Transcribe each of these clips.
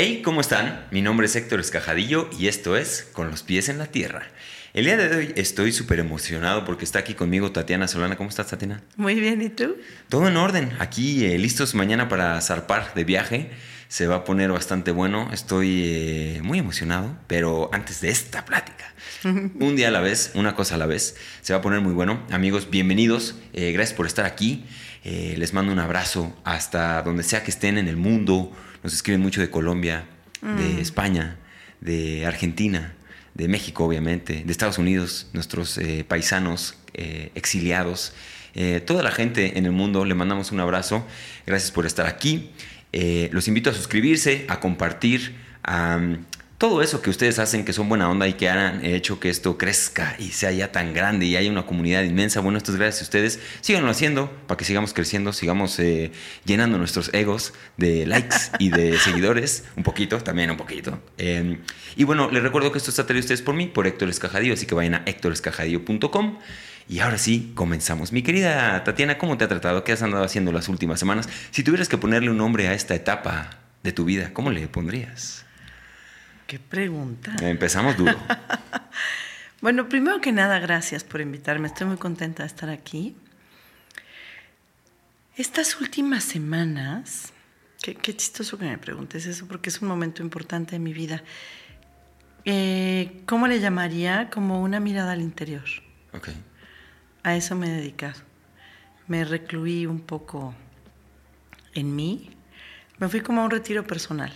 Hey, ¿cómo están? Mi nombre es Héctor Escajadillo y esto es Con los pies en la tierra. El día de hoy estoy súper emocionado porque está aquí conmigo Tatiana Solana. ¿Cómo estás, Tatiana? Muy bien, ¿y tú? Todo en orden. Aquí eh, listos mañana para zarpar de viaje. Se va a poner bastante bueno. Estoy eh, muy emocionado, pero antes de esta plática, un día a la vez, una cosa a la vez, se va a poner muy bueno. Amigos, bienvenidos. Eh, gracias por estar aquí. les mando un abrazo hasta donde sea que estén en el mundo nos escriben mucho de Colombia, de mm. España, de Argentina, de México, obviamente, de Estados Unidos, nuestros eh, paisanos eh, exiliados. Eh, toda la gente en el mundo, le mandamos un abrazo. Gracias por estar aquí. los invito a suscribirse, a compartir, a todo eso que ustedes hacen, que son buena onda y que han hecho que esto crezca y sea ya tan grande y haya una comunidad inmensa. Bueno, esto es gracias a ustedes. Síganlo haciendo para que sigamos creciendo, sigamos eh, llenando nuestros egos de likes y de seguidores. Un poquito, también un poquito. Em, y bueno, les recuerdo que esto está traído ustedes por mí, por Héctor Escajadillo, así que vayan a héctorescajadillo.com. Y ahora sí, comenzamos. Mi querida Tatiana, ¿cómo te ha tratado? ¿Qué has andado haciendo las últimas semanas? Si tuvieras que ponerle un nombre a esta etapa de tu vida, ¿cómo le pondrías? Qué pregunta. Empezamos duro. bueno, primero que nada, gracias por invitarme. Estoy muy contenta de estar aquí. Estas últimas semanas, qué, chistoso que me preguntes eso, porque es un momento importante de mi vida. Eh, ¿Cómo le llamaría? Como una mirada al interior. Ok. A eso me he dedicado. Me recluí un poco en mí. Me fui como a un retiro personal.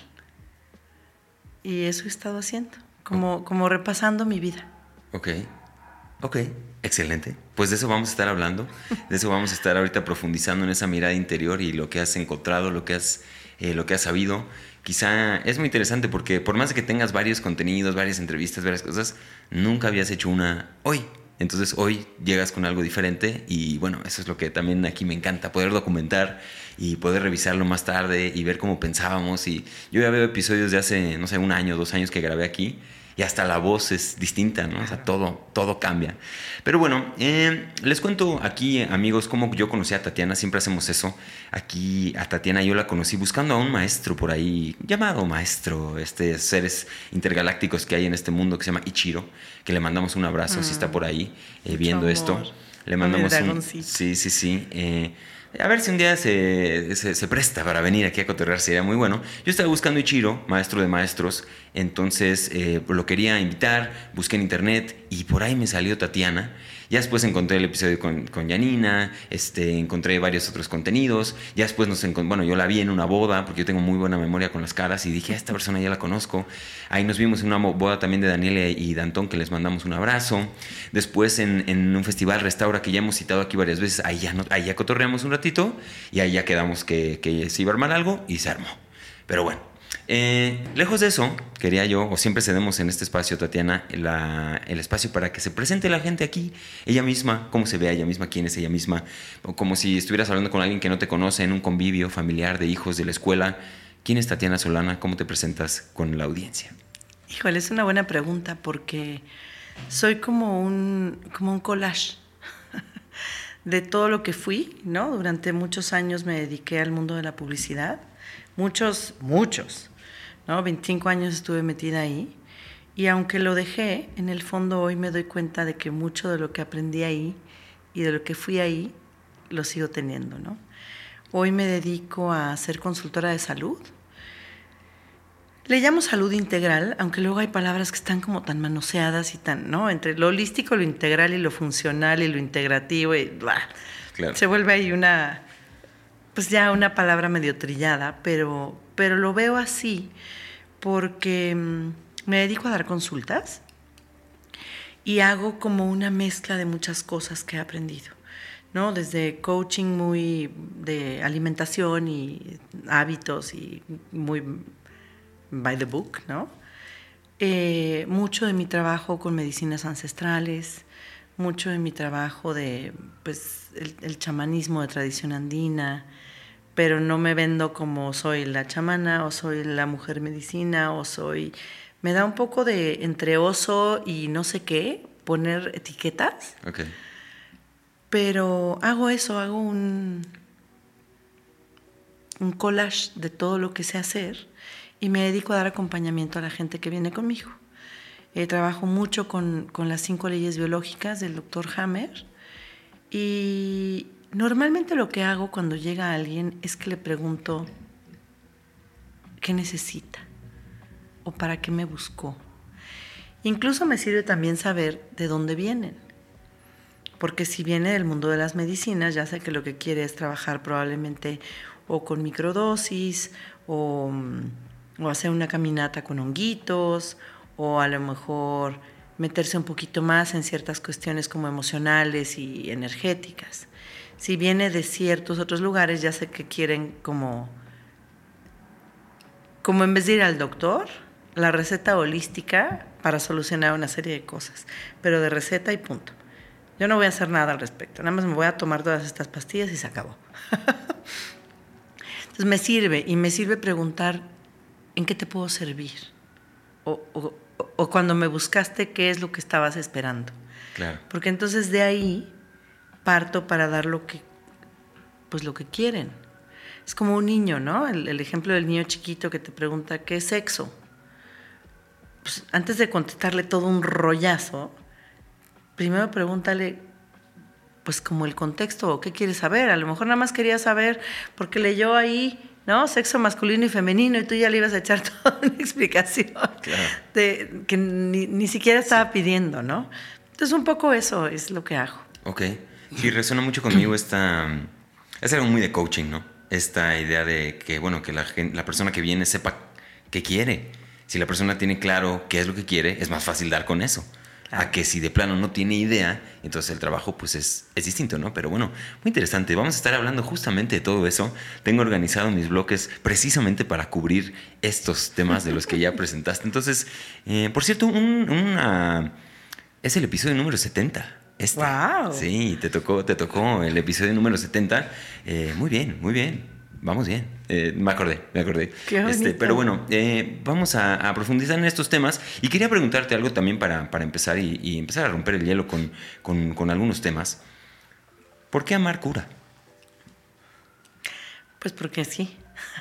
Y eso he estado haciendo, como, como repasando mi vida. Ok, ok, excelente. Pues de eso vamos a estar hablando, de eso vamos a estar ahorita profundizando en esa mirada interior y lo que has encontrado, lo que has, eh, lo que has sabido. Quizá es muy interesante porque por más que tengas varios contenidos, varias entrevistas, varias cosas, nunca habías hecho una hoy. Entonces hoy llegas con algo diferente y bueno, eso es lo que también aquí me encanta, poder documentar y poder revisarlo más tarde y ver cómo pensábamos. Y yo ya veo episodios de hace, no sé, un año, dos años que grabé aquí y hasta la voz es distinta, ¿no? O sea, todo, todo cambia. Pero bueno, eh, les cuento aquí, amigos, cómo yo conocí a Tatiana, siempre hacemos eso. Aquí a Tatiana yo la conocí buscando a un maestro por ahí, llamado maestro, este seres intergalácticos que hay en este mundo que se llama Ichiro, que le mandamos un abrazo si está mm. por ahí eh, viendo esto. Le mandamos un... Sí, sí, sí. Eh, a ver si un día se, se, presta para venir aquí a cotorrear, sería muy bueno. Yo estaba buscando Ichiro, maestro de maestros, entonces eh, lo quería invitar, busqué en internet y por ahí me salió Tatiana. Ya después encontré el episodio con, con Janina, este, encontré varios otros contenidos. Ya después nos bueno, yo la vi en una boda, porque yo tengo muy buena memoria con las caras, y dije, esta persona ya la conozco. Ahí nos vimos en una boda también de Daniela y Dantón, que les mandamos un abrazo. Después en, en un festival Restaura, que ya hemos citado aquí varias veces, ahí ya, no, ahí ya cotorreamos un ratito, y ahí ya quedamos que, que se iba a armar algo, y se armó. Pero bueno, eh, lejos de eso, quería yo, o siempre cedemos en este espacio, Tatiana, el espacio para que se presente la gente aquí, ella misma, cómo se ve ella misma, quién es ella misma, o como si estuvieras hablando con alguien que no te conoce en un convivio familiar de hijos de la escuela. ¿Quién es Tatiana Solana? ¿Cómo te presentas con la audiencia? Híjole, es una buena pregunta porque soy como un, como un collage de todo lo que fui, ¿no? Durante muchos años me dediqué al mundo de la publicidad, muchos, muchos, ¿no? 25 años estuve metida ahí y aunque lo dejé, en el fondo hoy me doy cuenta de que mucho de lo que aprendí ahí y de lo que fui ahí lo sigo teniendo, ¿no? Hoy me dedico a ser consultora de salud. Le llamo salud integral, aunque luego hay palabras que están como tan manoseadas y tan, ¿no? Entre lo holístico, lo integral y lo funcional y lo integrativo y Se vuelve ahí una, pues ya una palabra medio trillada, pero, pero lo veo así porque mm, me dedico a dar consultas y hago como una mezcla de muchas cosas que he aprendido, ¿no? Desde coaching muy de alimentación y hábitos y muy by the book, ¿no? Eh, mucho de mi trabajo con medicinas ancestrales, mucho de mi trabajo de, pues, el chamanismo de tradición andina, pero no me vendo como soy la chamana o soy la mujer medicina o soy... Me da un poco de entre oso y no sé qué, poner etiquetas. Okay. Pero hago eso, hago un, un collage de todo lo que sé hacer y me dedico a dar acompañamiento a la gente que viene conmigo. Eh, trabajo mucho con, con, las cinco leyes biológicas del doctor Hammer y normalmente lo que hago cuando llega alguien es que le pregunto qué necesita o para qué me buscó. Incluso me sirve también saber de dónde vienen. Porque si viene del mundo de las medicinas, ya sé que lo que quiere es trabajar probablemente o con microdosis o, o hacer una caminata con honguitos o a lo mejor meterse un poquito más en ciertas cuestiones como emocionales y energéticas. Si viene de ciertos otros lugares, ya sé que quieren como, como en vez de ir al doctor, la receta holística para solucionar una serie de cosas, pero de receta y punto. Yo no voy a hacer nada al respecto, nada más me voy a tomar todas estas pastillas y se acabó. Entonces me sirve y me sirve preguntar en qué te puedo servir o, o, o cuando me buscaste qué es lo que estabas esperando. Claro. Porque entonces de ahí parto para dar lo que, pues lo que quieren. Es como un niño, ¿no? El, el ejemplo del niño chiquito que te pregunta qué es sexo pues, antes de contestarle todo un rollazo, primero pregúntale, pues como el contexto o qué quiere saber. A lo mejor nada más quería saber porque leyó ahí, ¿no? Sexo masculino y femenino y tú ya le ibas a echar toda una explicación de, que ni, ni, siquiera estaba pidiendo, ¿no? Entonces un poco eso es lo que hago. Ok. Sí, resuena mucho conmigo esta... Es algo muy de coaching, ¿no? Esta idea de que, bueno, que la, la persona que viene sepa qué quiere si la persona tiene claro qué es lo que quiere, es más fácil dar con eso. A que si de plano no tiene idea, entonces el trabajo pues es, es distinto, ¿no? Pero bueno, muy interesante. Vamos a estar hablando justamente de todo eso. Tengo organizado mis bloques precisamente para cubrir estos temas de los que ya presentaste. Entonces, eh, por cierto, un, una, es el episodio número 70. ¡Wow! Sí, te tocó, te tocó el episodio número 70. Eh, muy bien, muy bien. Vamos bien. Eh, me acordé, me acordé. Este, pero bueno, eh, vamos a, profundizar en estos temas. Y quería preguntarte algo también para, para empezar y, empezar a romper el hielo con, con, con, algunos temas. ¿Por qué amar cura? Pues porque sí.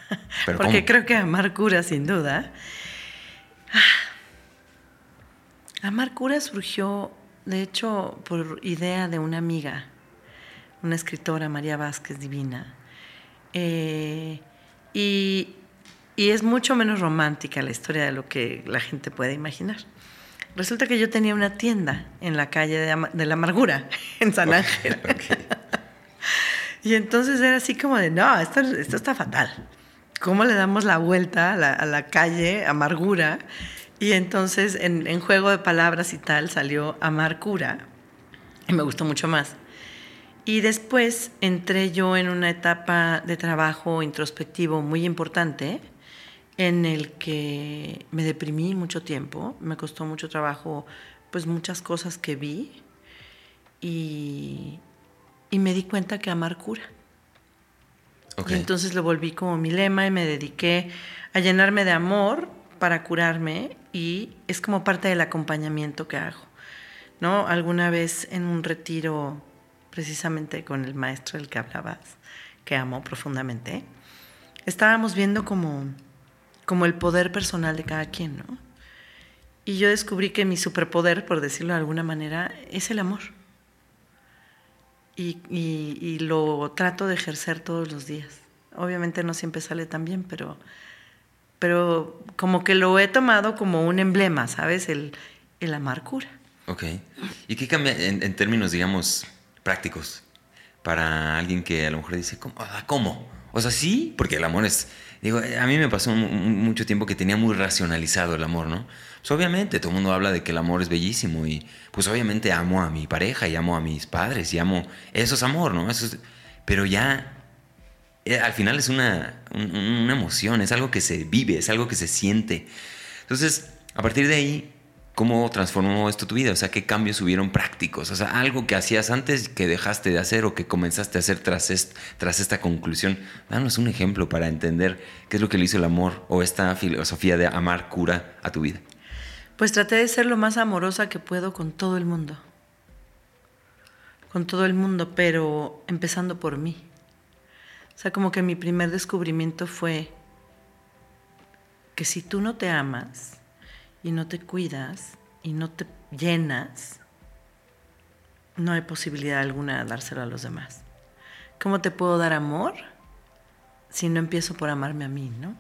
porque creo que amar cura, sin duda. Amar cura surgió, de hecho, por idea de una amiga, una escritora, María Vázquez Divina eh, y, es mucho menos romántica la historia de lo que la gente puede imaginar. Resulta que yo tenía una tienda en la calle de, la amargura, en San Ángel. y entonces era así como de, no, esto, esto está fatal. ¿Cómo le damos la vuelta a la, calle amargura? Y entonces en, en, juego de palabras y tal salió amargura. Y me gustó mucho más. Y después entré yo en una etapa de trabajo introspectivo muy importante en el que me deprimí mucho tiempo, me costó mucho trabajo, pues muchas cosas que vi y, y me di cuenta que amar cura. Okay. Y entonces lo volví como mi lema y me dediqué a llenarme de amor para curarme y es como parte del acompañamiento que hago. ¿no? Alguna vez en un retiro precisamente con el maestro del que hablabas, que amo profundamente, estábamos viendo como, como el poder personal de cada quien, ¿no? Y yo descubrí que mi superpoder, por decirlo de alguna manera, es el amor. Y, y, lo trato de ejercer todos los días. Obviamente no siempre sale tan bien, pero, pero como que lo he tomado como un emblema, ¿sabes? El, el amar cura. Ok. ¿Y qué cambia en, en términos, digamos, prácticos para alguien que a lo mejor dice, ¿cómo? Ah, ¿cómo? O sea, sí, porque el amor es... Digo, a mí me pasó mucho tiempo que tenía muy racionalizado el amor, ¿no? Pues obviamente todo el mundo habla de que el amor es bellísimo y pues obviamente amo a mi pareja y amo a mis padres y amo... Eso es amor, ¿no? Eso pero ya eh, al final es una, una emoción, es algo que se vive, es algo que se siente. Entonces, a partir de ahí ¿Cómo transformó esto tu vida? O sea, ¿qué cambios hubieron prácticos? O sea, algo que hacías antes que dejaste de hacer o que comenzaste a hacer tras, tras esta conclusión. Danos un ejemplo para entender qué es lo que le hizo el amor o esta filosofía de amar cura a tu vida. Pues traté de ser lo más amorosa que puedo con todo el mundo. Con todo el mundo, pero empezando por mí. O sea, como que mi primer descubrimiento fue que si tú no te amas y no te cuidas y no te llenas, no hay posibilidad alguna de dárselo a los demás. ¿Cómo te puedo dar amor si no empiezo por amarme a mí, no?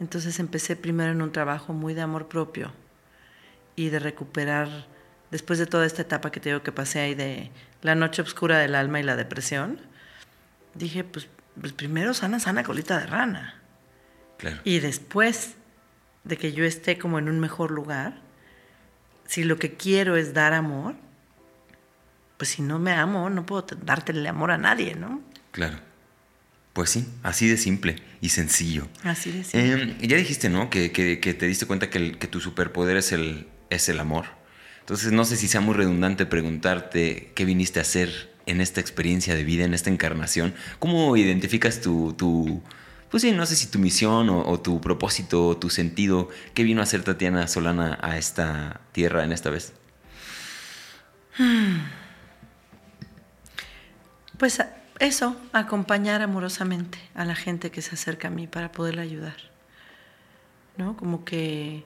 Entonces empecé primero en un trabajo muy de amor propio y de recuperar, después de toda esta etapa que te que pasé ahí de la noche oscura del alma y la depresión, dije, pues, pues primero sana, sana colita de rana. Y después de que yo esté como en un mejor lugar, si lo que quiero es dar amor, pues si no me amo, no puedo darte el amor a nadie, ¿no? Claro. Pues sí, así de simple y sencillo. Así de simple. Em, ya dijiste, ¿no? Que, te diste cuenta que, que, tu superpoder es el, es el amor. Entonces, no sé si sea muy redundante preguntarte qué viniste a hacer en esta experiencia de vida, en esta encarnación. ¿Cómo identificas tu, pues sí, no sé si tu misión o, tu propósito o tu sentido, qué vino a hacer Tatiana Solana a esta tierra en esta vez? Pues eso, acompañar amorosamente a la gente que se acerca a mí para poderle ayudar. ¿No? Como que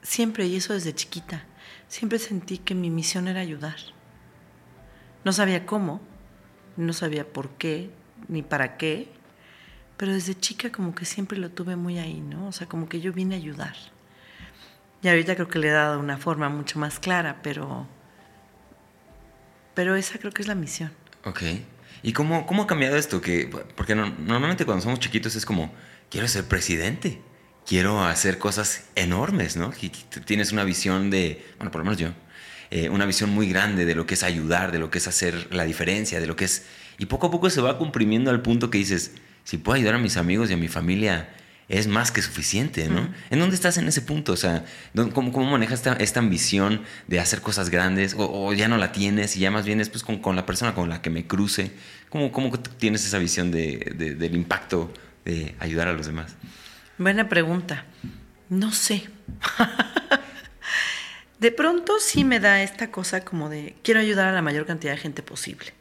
siempre, y eso desde chiquita, siempre sentí que mi misión era ayudar. No sabía cómo, no sabía por qué, ni para qué, pero desde chica como que siempre lo tuve muy ahí, ¿no? O sea, como que yo vine a ayudar. Y ahorita creo que le he dado una forma mucho más clara, pero, pero esa creo que es la misión. Ok. ¿Y cómo, cómo ha cambiado esto? Que, porque normalmente cuando somos chiquitos es como, quiero ser presidente, quiero hacer cosas enormes, ¿no? Y tienes una visión de, bueno, por lo menos yo, eh, una visión muy grande de lo que es ayudar, de lo que es hacer la diferencia, de lo que es... Y poco a poco se va comprimiendo al punto que dices, si puedo ayudar a mis amigos y a mi familia, es más que suficiente, ¿no? ¿En dónde estás en ese punto? O sea, ¿cómo, cómo manejas esta, ambición de hacer cosas grandes? O, ya no la tienes y ya más bien es pues, con, la persona con la que me cruce? ¿Cómo, cómo tienes esa visión del impacto de ayudar a los demás? Buena pregunta. No sé. de pronto sí me da esta cosa como de quiero ayudar a la mayor cantidad de gente posible.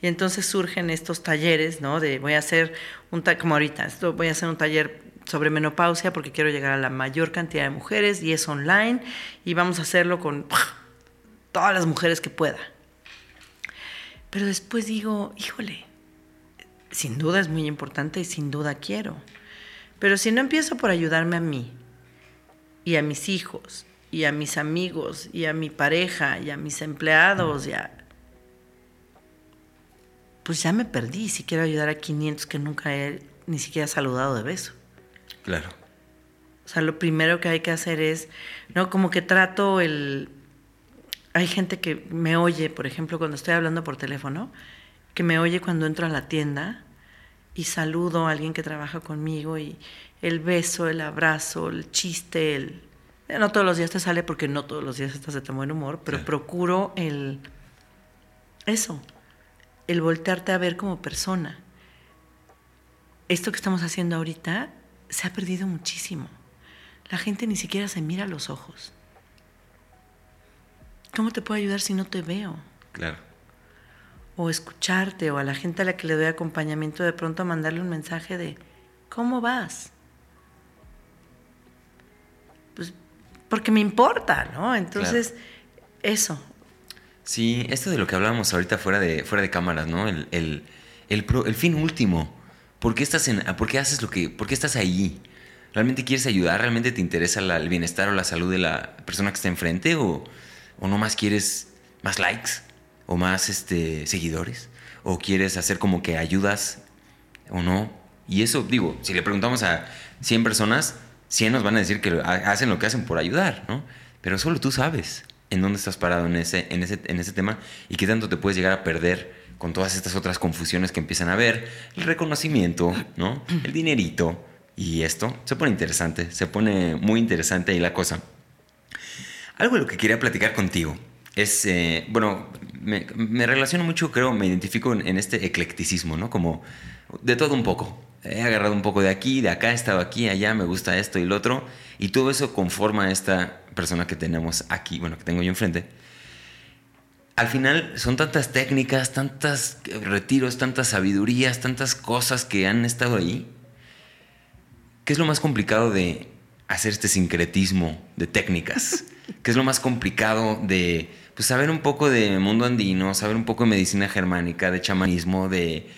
Y entonces surgen estos talleres, ¿no? De voy a hacer un, como ahorita, esto, voy a hacer un taller sobre menopausia porque quiero llegar a la mayor cantidad de mujeres y es online y vamos a hacerlo con todas las mujeres que pueda. Pero después digo, híjole, sin duda es muy importante y sin duda quiero. Pero si no empiezo por ayudarme a mí y a mis hijos y a mis amigos y a mi pareja y a mis empleados y a pues ya me perdí si quiero ayudar a 500 que nunca he ni siquiera saludado de beso. Claro. O sea, lo primero que hay que hacer es, ¿no? Como que trato el... Hay gente que me oye, por ejemplo, cuando estoy hablando por teléfono, que me oye cuando entro a la tienda y saludo a alguien que trabaja conmigo y el beso, el abrazo, el chiste, el... No todos los días te sale porque no todos los días estás de tan buen humor, pero procuro el... Eso, el voltearte a ver como persona. Esto que estamos haciendo ahorita se ha perdido muchísimo. La gente ni siquiera se mira a los ojos. ¿Cómo te puedo ayudar si no te veo? Claro. O escucharte, o a la gente a la que le doy acompañamiento, de pronto mandarle un mensaje de, ¿cómo vas? Porque me importa, ¿no? Entonces, eso, Sí, esto de lo que hablábamos ahorita fuera de, fuera de cámaras, ¿no? El, el, el, fin último. ¿Por qué, estás en, ¿Por qué haces lo que... ¿Por qué estás ahí? ¿Realmente quieres ayudar? ¿Realmente te interesa el bienestar o la salud de la persona que está enfrente? ¿O, o no más quieres más likes? ¿O más este, seguidores? ¿O quieres hacer como que ayudas o no? Y eso, digo, si le preguntamos a 100 personas, 100 nos van a decir que hacen lo que hacen por ayudar, ¿no? Pero solo tú sabes en dónde estás parado en ese, en ese, en ese tema y qué tanto te puedes llegar a perder con todas estas otras confusiones que empiezan a haber, el reconocimiento, ¿no? El dinerito y esto se pone interesante, se pone muy interesante ahí la cosa. Algo de lo que quería platicar contigo es, eh, bueno, me, relaciono mucho, creo, me identifico en, en, este eclecticismo, ¿no? Como de todo un poco. He agarrado un poco de aquí, de acá, he estado aquí, allá, me gusta esto y lo otro, y todo eso conforma esta persona que tenemos aquí, bueno, que tengo yo enfrente, al final son tantas técnicas, tantos retiros, tantas sabidurías, tantas cosas que han estado ahí, ¿qué es lo más complicado de hacer este sincretismo de técnicas? ¿Qué es lo más complicado de pues, saber un poco de mundo andino, saber un poco de medicina germánica, de chamanismo, de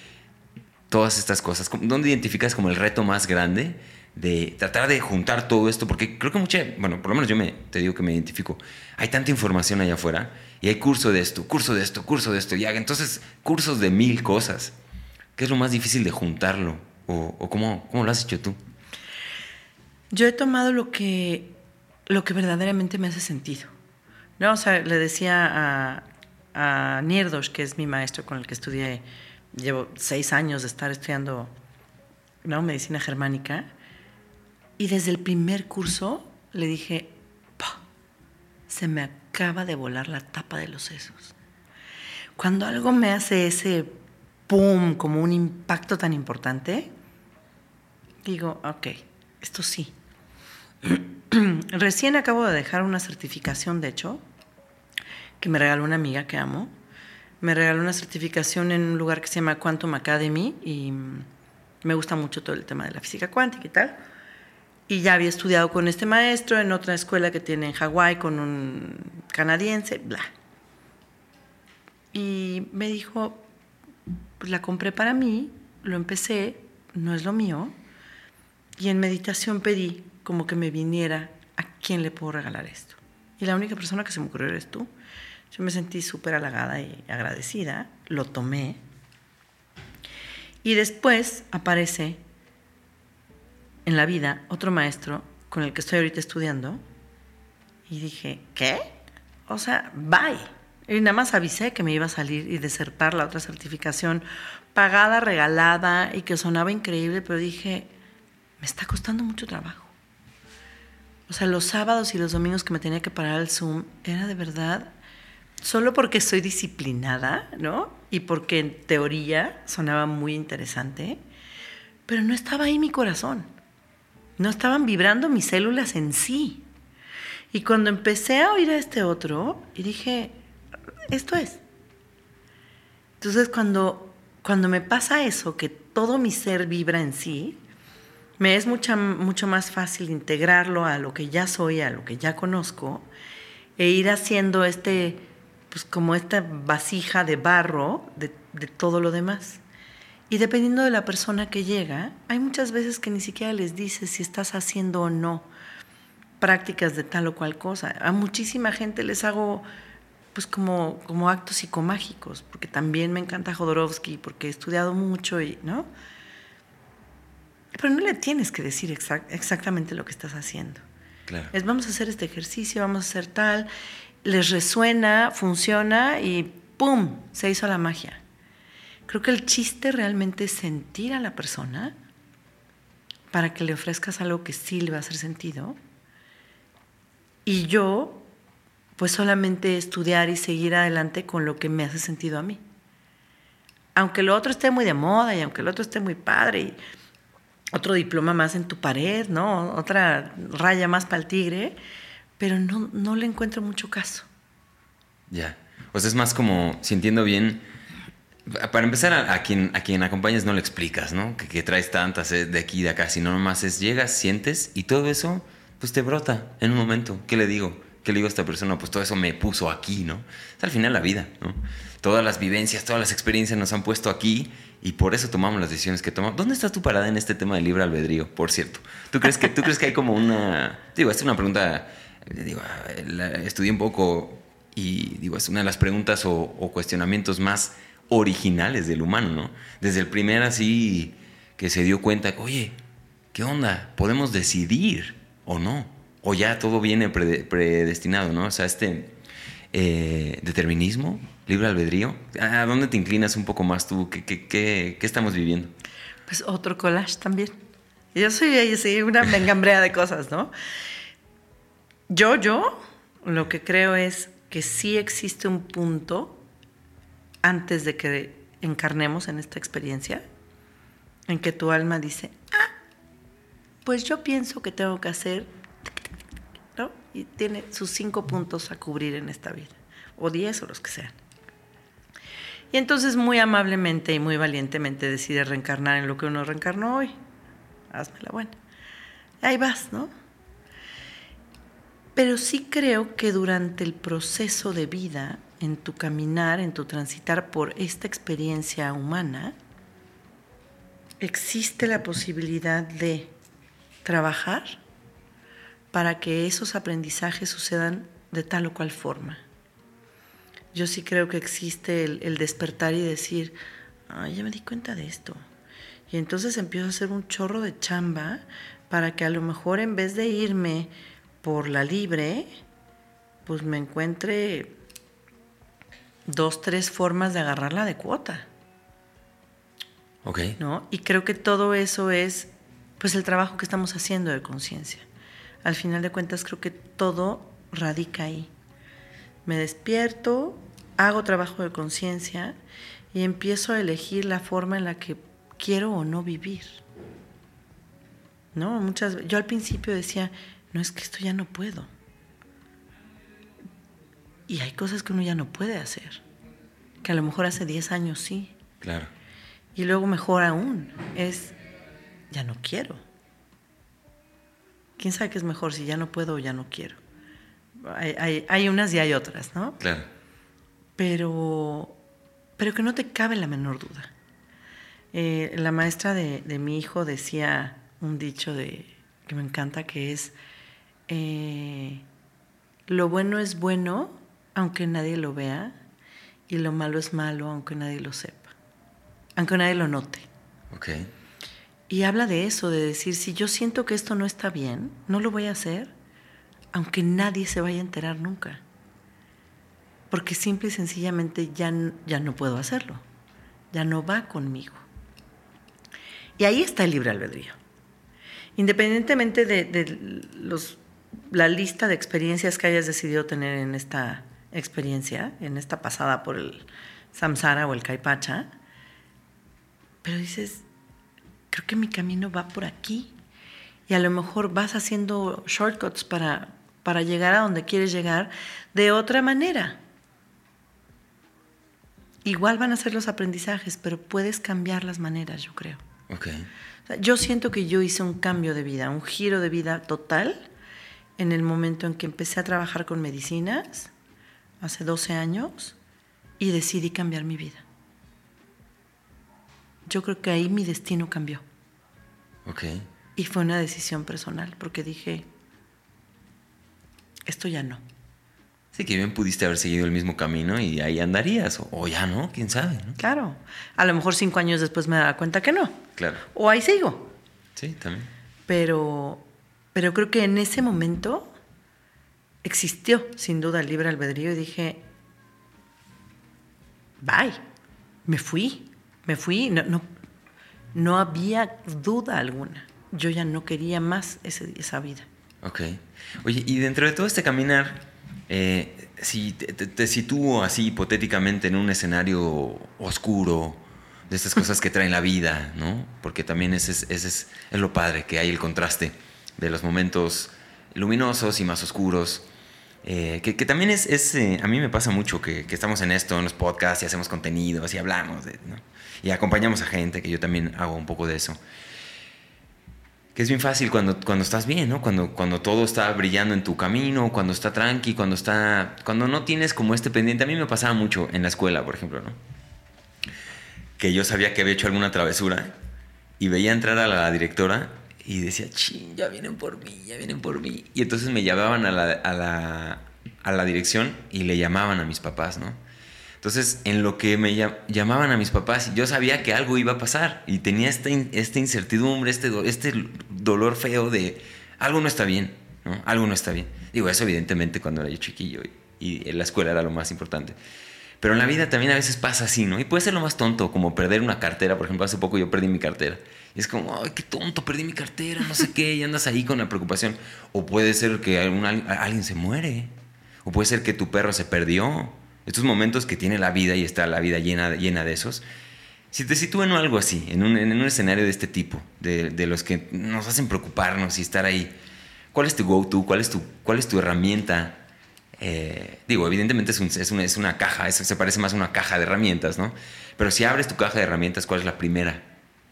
todas estas cosas? ¿Dónde identificas como el reto más grande de tratar de juntar todo esto? Porque creo que mucha, bueno, por lo menos yo me, te digo que me identifico. Hay tanta información allá afuera y hay curso de esto, curso de esto, curso de esto, y entonces cursos de mil cosas. ¿Qué es lo más difícil de juntarlo? ¿O, cómo, cómo, lo has hecho tú? Yo he tomado lo que, lo que verdaderamente me hace sentido. ¿no? O sea, le decía a, a Nierdos, que es mi maestro con el que estudié, llevo seis años de estar estudiando ¿no? medicina germánica, y desde el primer curso le dije, se me acaba de volar la tapa de los sesos. Cuando algo me hace ese ¡pum! como un impacto tan importante, digo, ok, esto sí. Recién acabo de dejar una certificación, de hecho, que me regaló una amiga que amo. Me regaló una certificación en un lugar que se llama Quantum Academy y me gusta mucho todo el tema de la física cuántica y tal. Y ya había estudiado con este maestro en otra escuela que tiene en Hawái con un canadiense, bla. Y me dijo, pues la compré para mí, lo empecé, no es lo mío, y en meditación pedí como que me viniera a quién le puedo regalar esto. Y la única persona que se me ocurrió eres tú. Yo me sentí súper halagada y agradecida, lo tomé. Y después aparece en la vida otro maestro con el que estoy ahorita estudiando y dije, ¿qué? O sea, bye. Y nada más avisé que me iba a salir y desertar la otra certificación pagada, regalada y que sonaba increíble, pero dije, me está costando mucho trabajo. O sea, los sábados y los domingos que me tenía que parar al Zoom era de verdad solo porque soy disciplinada, ¿no? Y porque en teoría sonaba muy interesante, pero no estaba ahí mi corazón. No estaban vibrando mis células en sí. Y cuando empecé a oír a este otro, y dije, esto es. Entonces cuando, cuando me pasa eso, que todo mi ser vibra en sí, me es mucha, mucho más fácil integrarlo a lo que ya soy, a lo que ya conozco, e ir haciendo este, pues como esta vasija de barro de, de todo lo demás. Y dependiendo de la persona que llega, hay muchas veces que ni siquiera les dices si estás haciendo o no prácticas de tal o cual cosa. A muchísima gente les hago pues como, como actos psicomágicos, porque también me encanta Jodorowsky, porque he estudiado mucho y, ¿no? Pero no le tienes que decir exactamente lo que estás haciendo. Claro. Es vamos a hacer este ejercicio, vamos a hacer tal, les resuena, funciona y ¡pum! Se hizo la magia. Creo que el chiste realmente es sentir a la persona para que le ofrezcas algo que sí le va a hacer sentido. Y yo, pues solamente estudiar y seguir adelante con lo que me hace sentido a mí. Aunque lo otro esté muy de moda y aunque lo otro esté muy padre y otro diploma más en tu pared, ¿no? Otra raya más para el tigre, pero no, no le encuentro mucho caso. Ya. O sea, es más como, si entiendo bien, para empezar, a, quien, a quien acompañas no le explicas, ¿no? Que, traes tantas eh, de aquí y de acá, sino nomás es llegas, sientes y todo eso, pues te brota en un momento. ¿Qué le digo? ¿Qué le digo a esta persona? Pues todo eso me puso aquí, ¿no? Es al final la vida, ¿no? Todas las vivencias, todas las experiencias nos han puesto aquí y por eso tomamos las decisiones que tomamos. ¿Dónde estás tú parada en este tema del libre albedrío, por cierto? ¿Tú crees que, tú crees que hay como una... Digo, esta es una pregunta, digo, estudié un poco y digo, es una de las preguntas o, o cuestionamientos más originales del humano, ¿no? Desde el primer así que se dio cuenta, oye, ¿qué onda? ¿Podemos decidir o no? O ya todo viene predestinado, ¿no? O sea, este eh, determinismo, libre albedrío, ¿a dónde te inclinas un poco más tú? ¿Qué, qué, qué, estamos viviendo? Pues otro collage también. Yo soy, soy una mengambrea de cosas, ¿no? Yo, yo, lo que creo es que sí existe un punto antes de que encarnemos en esta experiencia, en que tu alma dice, ah, pues yo pienso que tengo que hacer, ¿no? Y tiene sus cinco puntos a cubrir en esta vida, o diez o los que sean. Y entonces muy amablemente y muy valientemente decide reencarnar en lo que uno reencarnó hoy. Hazme la buena. ahí vas, ¿no? Pero sí creo que durante el proceso de vida, en tu caminar, en tu transitar por esta experiencia humana, existe la posibilidad de trabajar para que esos aprendizajes sucedan de tal o cual forma. Yo sí creo que existe el, despertar y decir, Ay, ya me di cuenta de esto. Y entonces empiezo a hacer un chorro de chamba para que a lo mejor en vez de irme por la libre, pues me encuentre dos, tres formas de agarrarla de cuota. Ok. ¿No? Y creo que todo eso es pues el trabajo que estamos haciendo de conciencia. Al final de cuentas creo que todo radica ahí. Me despierto, hago trabajo de conciencia y empiezo a elegir la forma en la que quiero o no vivir. ¿No? Muchas yo al principio decía, no es que esto ya no puedo. Y hay cosas que uno ya no puede hacer, que a lo mejor hace 10 años sí. Claro. Y luego mejor aún, es, ya no quiero. ¿Quién sabe qué es mejor si ya no puedo o ya no quiero? Hay, hay, unas y hay otras, ¿no? Claro. Pero, pero que no te cabe la menor duda. Eh, la maestra de, de mi hijo decía un dicho de, que me encanta, que es, eh, lo bueno es bueno aunque nadie lo vea y lo malo es malo aunque nadie lo sepa, aunque nadie lo note. Okay. Y habla de eso, de decir, si yo siento que esto no está bien, no lo voy a hacer, aunque nadie se vaya a enterar nunca. Porque simple y sencillamente ya, ya no puedo hacerlo, ya no va conmigo. Y ahí está el libre albedrío. Independientemente de, los, la lista de experiencias que hayas decidido tener en esta experiencia, en esta pasada por el samsara o el kaipacha, pero dices, creo que mi camino va por aquí. Y a lo mejor vas haciendo shortcuts para, para llegar a donde quieres llegar de otra manera. Igual van a ser los aprendizajes, pero puedes cambiar las maneras, yo creo. Okay. Yo siento que yo hice un cambio de vida, un giro de vida total en el momento en que empecé a trabajar con medicinas, hace 12 años, y decidí cambiar mi vida. Yo creo que ahí mi destino cambió. Ok. Y fue una decisión personal, porque dije, esto ya no. Sí, que bien pudiste haber seguido el mismo camino y ahí andarías, o, ya no, quién sabe. ¿no? Claro, a lo mejor cinco años después me daba cuenta que no. Claro. O ahí sigo. Sí, también. Pero, pero creo que en ese momento existió sin duda el libre albedrío y dije, bye, me fui, me fui, no, no, no había duda alguna. Yo ya no quería más ese, esa vida. Ok. Oye, y dentro de todo este caminar, eh, si te, sitúo así hipotéticamente en un escenario oscuro, de estas cosas que traen la vida, ¿no? Porque también ese es, es, lo padre, que hay el contraste de los momentos luminosos y más oscuros. Eh, que, también es, eh, a mí me pasa mucho que, estamos en esto, en los podcasts y hacemos contenidos y hablamos, y acompañamos a gente, que yo también hago un poco de eso que es bien fácil cuando, cuando estás bien, ¿no? Cuando, cuando todo está brillando en tu camino, cuando está tranqui, cuando está. Cuando no tienes como este pendiente. A mí me pasaba mucho en la escuela, por ejemplo, ¿no? Que yo sabía que había hecho alguna travesura y veía entrar a la directora y decía, ching, ya vienen por mí, ya vienen por mí. Y entonces me llamaban a la, a la, a la dirección y le llamaban a mis papás, ¿no? Entonces, en lo que me llamaban a mis papás, yo sabía que algo iba a pasar y tenía esta, esta incertidumbre, este, este dolor feo de algo no está bien, ¿no? Algo no está bien. Digo, eso evidentemente cuando era yo chiquillo y, en la escuela era lo más importante. Pero en la vida también a veces pasa así, ¿no? Y puede ser lo más tonto, como perder una cartera. Por ejemplo, hace poco yo perdí mi cartera. Es como, ay, qué tonto, perdí mi cartera, no sé qué, y andas ahí con la preocupación. O puede ser que alguien se muere. O puede ser que tu perro se perdió estos momentos que tiene la vida y está la vida llena, llena de esos, si te sitúan en algo así, en un, en un escenario de este tipo, de, los que nos hacen preocuparnos y estar ahí, ¿cuál es tu go-to? ¿Cuál, es tu, ¿Cuál es tu herramienta? Eh, digo, evidentemente es, es, una, es una caja, se parece más a una caja de herramientas, ¿no? Pero si abres tu caja de herramientas, ¿cuál es la primera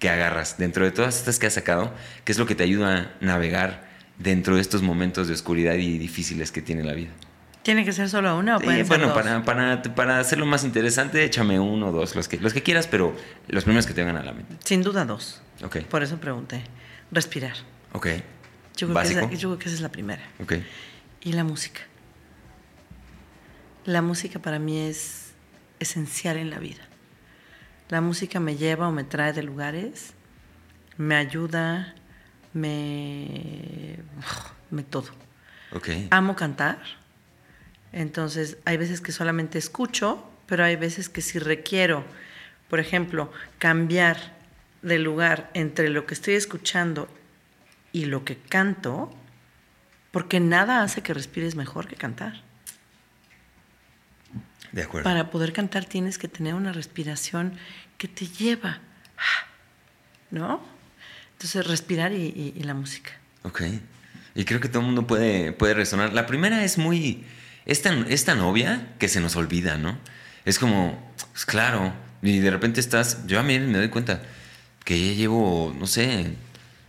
que agarras dentro de todas estas que has sacado? ¿Qué es lo que te ayuda a navegar dentro de estos momentos de oscuridad y difíciles que tiene la vida? ¿Tiene que ser solo una o Sí, pueden ser bueno, dos? para, para, para hacerlo más interesante, échame uno o dos, los que, los que quieras, pero los primeros que te vengan a la mente. Sin duda dos. Ok, Por eso pregunté. Respirar. ok, Yo creo, que Básico. esa, yo creo que esa es la primera. ok. Y la música. La música para mí es esencial en la vida. La música me lleva o me trae de lugares, me ayuda, me... me todo. Ok, Amo cantar, entonces hay veces que solamente escucho, pero hay veces que si requiero, por ejemplo, cambiar de lugar entre lo que estoy escuchando y lo que canto, porque nada hace que respires mejor que cantar. De acuerdo. Para poder cantar tienes que tener una respiración que te lleva, ¿no? Entonces respirar y, y- y la música. Ok. Y creo que todo el mundo puede, puede resonar. La primera es muy. Es tan, es tan obvia que se nos olvida, ¿no? Es como, pues claro. Y de repente estás. Yo a mí me doy cuenta que ya llevo, no sé,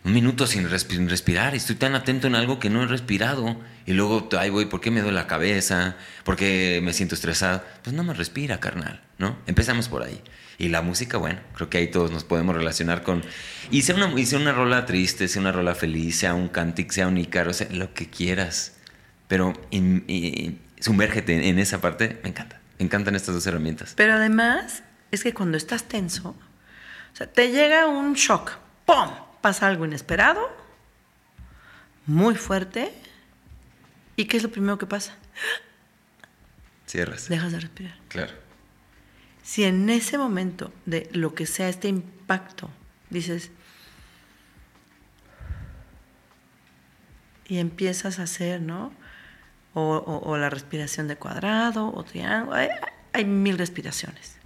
un minuto sin respi- respirar y estoy tan atento en algo que no he respirado. Y luego ahí voy, ¿por qué me duele la cabeza? ¿Por qué me siento estresado? Pues no me respira, carnal, ¿no? Empezamos por ahí. Y la música, bueno, creo que ahí todos nos podemos relacionar con... Y sea una, y sea una rola triste, sea una rola feliz, sea un cantic, sea un ícaro, sea lo que quieras. Pero in- y- sumérgete en esa parte, me encanta. Me encantan estas dos herramientas. Pero además es que cuando estás tenso, o sea, te llega un shock, ¡pum! Pasa algo inesperado, muy fuerte, ¿y qué es lo primero que pasa? Cierras. Dejas de respirar. Claro. Si en ese momento de lo que sea este impacto dices y empiezas a hacer, ¿no? O, o- o la respiración de cuadrado o triángulo, hay, hay mil respiraciones.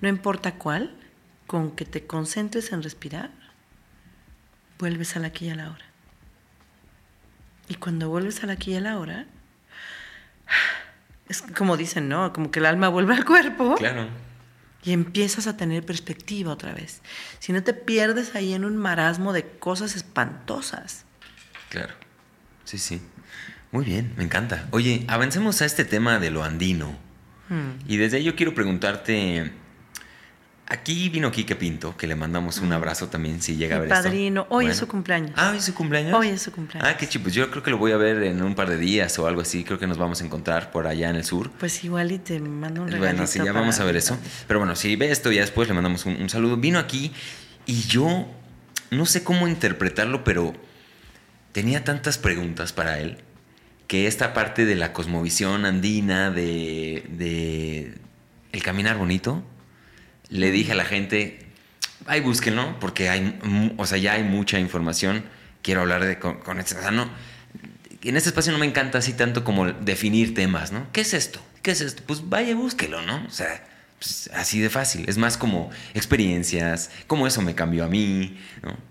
No importa cuál, con que te concentres en respirar, vuelves al aquí y a la hora. Y cuando vuelves al aquí y a la hora, es como dicen, ¿no? Como que el alma vuelve al cuerpo Claro. y empiezas a tener perspectiva otra vez. Si no te pierdes ahí en un marasmo de cosas espantosas. Claro. Sí, sí. Muy bien, me encanta. Oye, avancemos a este tema de lo andino. Y desde ahí yo quiero preguntarte. Aquí vino Quique Pinto, que le mandamos un abrazo también si llega a ver esto. padrino. Hoy es su cumpleaños. Ah, hoy es su cumpleaños. Hoy es su cumpleaños. Ah, qué chido. Pues yo creo que lo voy a ver en un par de días o algo así. Creo que nos vamos a encontrar por allá en el sur. Pues igual y te mando un regalito. Bueno, sí, ya vamos a ver eso. Pero bueno, si ve esto, ya después le mandamos un, un saludo. Vino aquí y yo no sé cómo interpretarlo, pero tenía tantas preguntas para él que esta parte de la cosmovisión andina, de, de el caminar bonito, le dije a la gente, ay, búsquenlo, porque hay, o sea, ya hay mucha información. Quiero hablar de, con, con este, o no, en este espacio no me encanta así tanto como definir temas, ¿no? ¿Qué es esto? ¿Qué es esto? Pues vaya, búsquelo, ¿no? O sea, pues, así de fácil. Es más como experiencias, cómo eso me cambió a mí.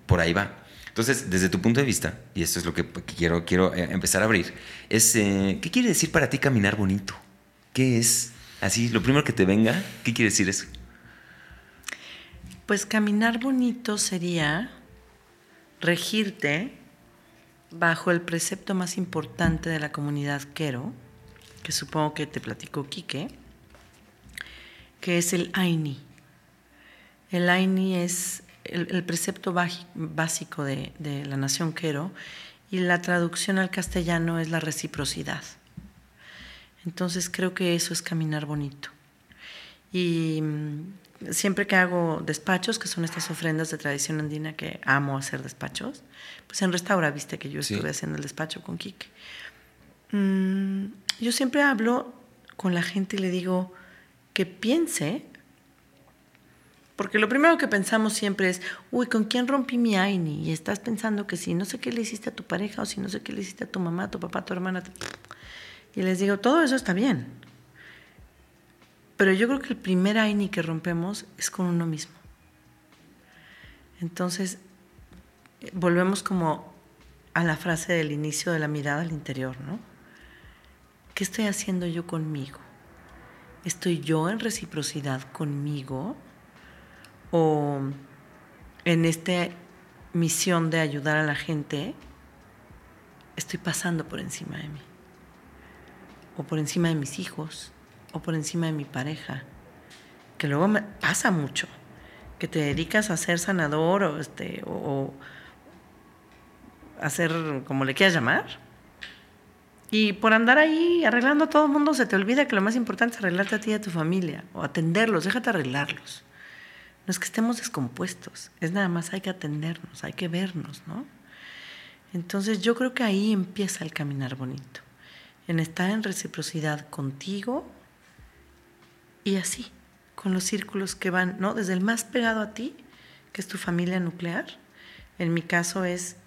Por ahí va. Entonces, desde tu punto de vista, y esto es lo que, que quiero, quiero eh, empezar a abrir, es, eh, ¿qué quiere decir para ti caminar bonito? ¿Qué es? Así, lo primero que te venga, ¿qué quiere decir eso? Pues caminar bonito sería regirte bajo el precepto más importante de la comunidad Quero, que supongo que te platicó Quique, que es el Aini. El Aini es el, precepto básico de, de la nación Quero y la traducción al castellano es la reciprocidad. Entonces creo que eso es caminar bonito. Y siempre que hago despachos, que son estas ofrendas de tradición andina que amo hacer despachos, pues en Restaura viste que yo Sí. estuve haciendo el despacho con Quique. Mm, yo siempre hablo con la gente y le digo que piense, porque lo primero que pensamos siempre es, uy, ¿con quién rompí mi AINI? Y estás pensando que si no sé qué le hiciste a tu pareja o si no sé qué le hiciste a tu mamá, a tu papá, a tu hermana. Y les digo, todo eso está bien. Pero yo creo que el primer AINI que rompemos es con uno mismo. Entonces, volvemos como a la frase del inicio de la mirada al interior, ¿no? ¿Qué estoy haciendo yo conmigo? ¿Estoy yo en reciprocidad conmigo? ¿O en esta misión de ayudar a la gente, estoy pasando por encima de mí. O por encima de mis hijos, o por encima de mi pareja. Que luego me pasa mucho. Que te dedicas a ser sanador o, este, o, hacer como le quieras llamar. Y por andar ahí arreglando a todo el mundo, se te olvida que lo más importante es arreglarte a ti y a tu familia, o atenderlos, déjate arreglarlos. No es que estemos descompuestos, es nada más hay que atendernos, hay que vernos, ¿no? Entonces yo creo que ahí empieza el caminar bonito, en estar en reciprocidad contigo y así, con los círculos que van, ¿no? Desde el más pegado a ti, que es tu familia nuclear, en mi caso es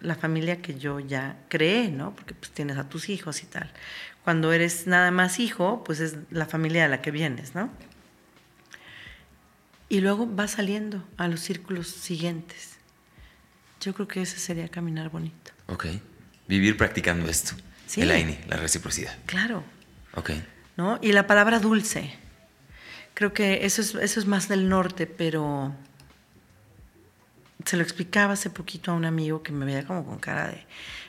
la familia que yo ya creé, ¿no? Porque pues tienes a tus hijos y tal. Cuando eres nada más hijo, pues es la familia a la que vienes, ¿no? Y luego vas saliendo a los círculos siguientes. Yo creo que ese sería caminar bonito. Ok. Vivir practicando esto. Sí. El AINI, la reciprocidad. Claro. Ok. ¿No? Y la palabra dulce. Creo que eso es, eso es más del norte, pero se lo explicaba hace poquito a un amigo que me veía como con cara de,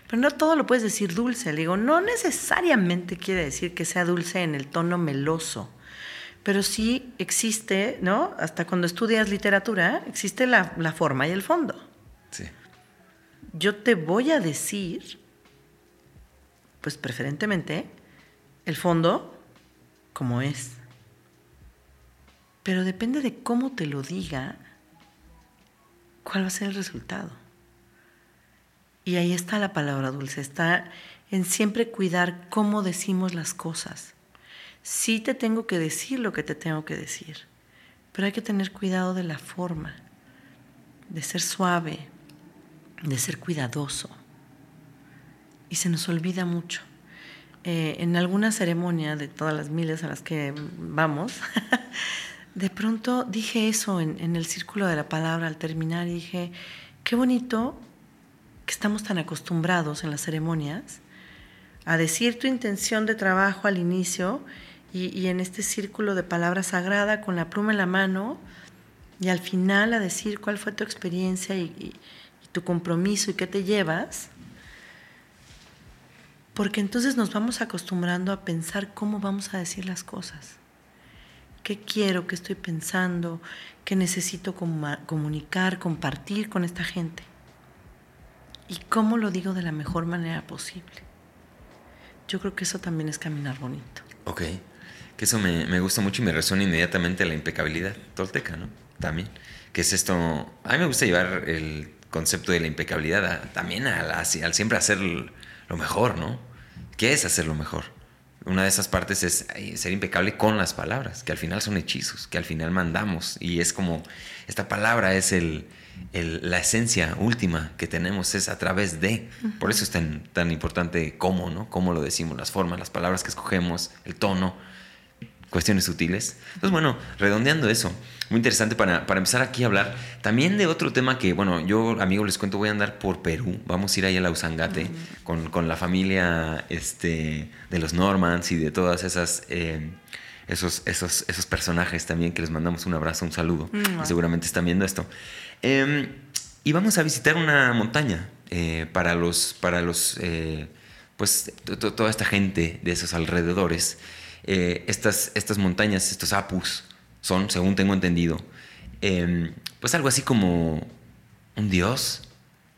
pero no todo lo puedes decir dulce. Le digo, no necesariamente quiere decir que sea dulce en el tono meloso, pero sí existe, ¿no? Hasta cuando estudias literatura, existe la, la forma y el fondo. Sí. Yo te voy a decir, pues preferentemente, el fondo como es. Pero depende de cómo te lo diga, cuál va a ser el resultado. Y ahí está la palabra dulce, está en siempre cuidar cómo decimos las cosas. Sí te tengo que decir lo que te tengo que decir, pero hay que tener cuidado de la forma, de ser suave, de ser cuidadoso. Y se nos olvida mucho. Eh, en alguna ceremonia de todas las miles a las que vamos, de pronto dije eso en, el círculo de la palabra al terminar y dije, qué bonito que estamos tan acostumbrados en las ceremonias a decir tu intención de trabajo al inicio y, en este círculo de palabra sagrada con la pluma en la mano y al final a decir cuál fue tu experiencia y tu compromiso y qué te llevas. Porque entonces nos vamos acostumbrando a pensar cómo vamos a decir las cosas qué quiero, qué estoy pensando, qué necesito comunicar, compartir con esta gente. Y cómo lo digo de la mejor manera posible. Yo creo que eso también es caminar bonito. Ok, que eso me, me gusta mucho y me resuena inmediatamente la impecabilidad tolteca, ¿no? También, que es esto, a mí me gusta llevar el concepto de la impecabilidad también al siempre hacer lo mejor, ¿no? ¿Qué es hacer lo mejor? Una de esas partes es ser impecable con las palabras, que al final son hechizos, que al final mandamos. Y es como, esta palabra es el, el, la esencia última que tenemos, es a través de. Por eso es tan, tan importante cómo, ¿no? Cómo lo decimos, las formas, las palabras que escogemos, el tono, cuestiones sutiles. Entonces, bueno, redondeando eso, muy interesante para, para, empezar aquí a hablar también de otro tema que, bueno, yo, amigos, les cuento, voy a andar por Perú, vamos a ir ahí a la Usangate uh -huh. con, con, la familia este, de los Normans y de todas esas... Eh, esos, esos, esos personajes también que les mandamos un abrazo, un saludo. Uh -huh. Seguramente están viendo esto. Eh, y vamos a visitar una montaña eh, para los, para los pues, toda esta gente de esos alrededores. Eh, estas, estas montañas, estos apus, son, según tengo entendido, eh, pues algo así como un dios,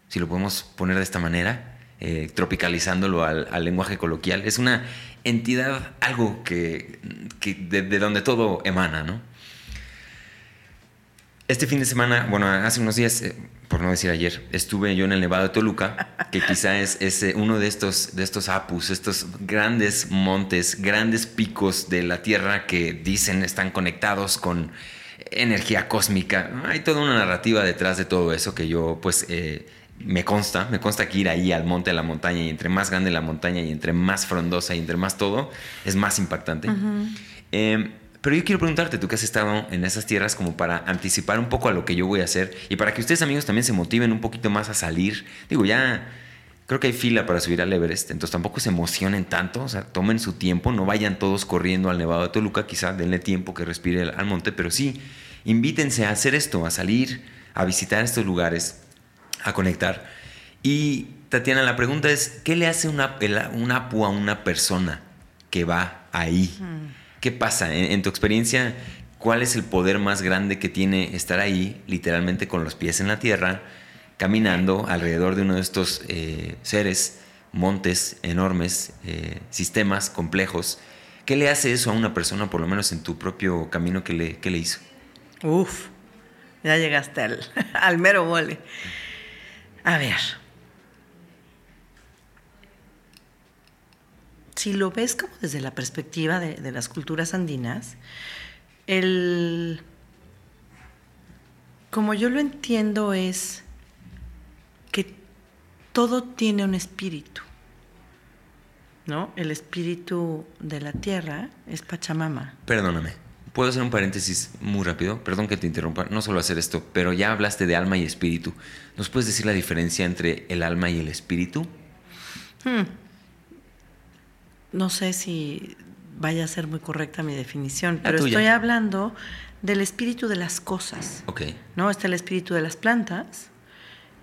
si lo podemos poner de esta manera, eh, tropicalizándolo al, al, lenguaje coloquial. Es una entidad, algo que, que de, de, donde todo emana, ¿no? Este fin de semana, bueno, hace unos días, eh, por no decir ayer, estuve yo en el Nevado de Toluca, que quizá es, es uno de estos, de estos apus, estos grandes montes, grandes picos de la Tierra que dicen están conectados con energía cósmica. Hay toda una narrativa detrás de todo eso que yo, pues, eh, me consta, me consta que ir ahí al monte, a la montaña, y entre más grande la montaña y entre más frondosa y entre más todo, es más impactante. Uh -huh. eh, pero yo quiero preguntarte, tú que has estado en esas tierras, como para anticipar un poco a lo que yo voy a hacer y para que ustedes, amigos, también se motiven un poquito más a salir. Digo, ya creo que hay fila para subir al Everest, entonces tampoco se emocionen tanto, o sea, tomen su tiempo, no vayan todos corriendo al Nevado de Toluca, quizá denle tiempo que respire al monte, pero sí, invítense a hacer esto, a salir, a visitar estos lugares, a conectar. Y Tatiana, la pregunta es, ¿qué le hace una, un apu a una persona que va ahí? ¿Qué pasa? En, tu experiencia, ¿cuál es el poder más grande que tiene estar ahí, literalmente con los pies en la tierra, caminando alrededor de uno de estos eh, seres, montes enormes, eh, sistemas complejos? ¿Qué le hace eso a una persona, por lo menos en tu propio camino, que le, le hizo? Uf, ya llegaste al, al mero mole. A ver. Si lo ves como desde la perspectiva de, de las culturas andinas, el, como yo lo entiendo es que todo tiene un espíritu. ¿no? El espíritu de la tierra es Pachamama. Perdóname. Puedo hacer un paréntesis muy rápido, perdón que te interrumpa, no solo hacer esto, pero ya hablaste de alma y espíritu. ¿Nos puedes decir la diferencia entre el alma y el espíritu? Hmm. No sé si vaya a ser muy correcta mi definición, pero estoy hablando del espíritu de las cosas. Ok. ¿No? Está el espíritu de las plantas,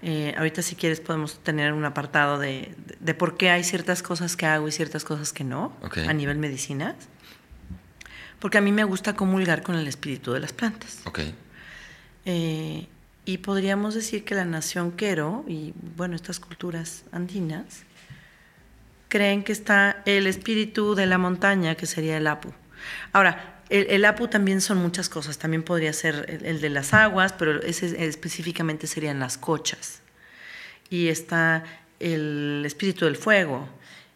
eh, ahorita si quieres podemos tener un apartado de, por qué hay ciertas cosas que hago y ciertas cosas que no a nivel medicinas. Porque a mí me gusta comulgar con el espíritu de las plantas. Eh, y podríamos decir que la nación Quero y bueno, estas culturas andinas creen que está el espíritu de la montaña, que sería el Apu. Ahora, el, Apu también son muchas cosas. También podría ser el, de las aguas, pero ese específicamente serían las cochas. Y está el espíritu del fuego.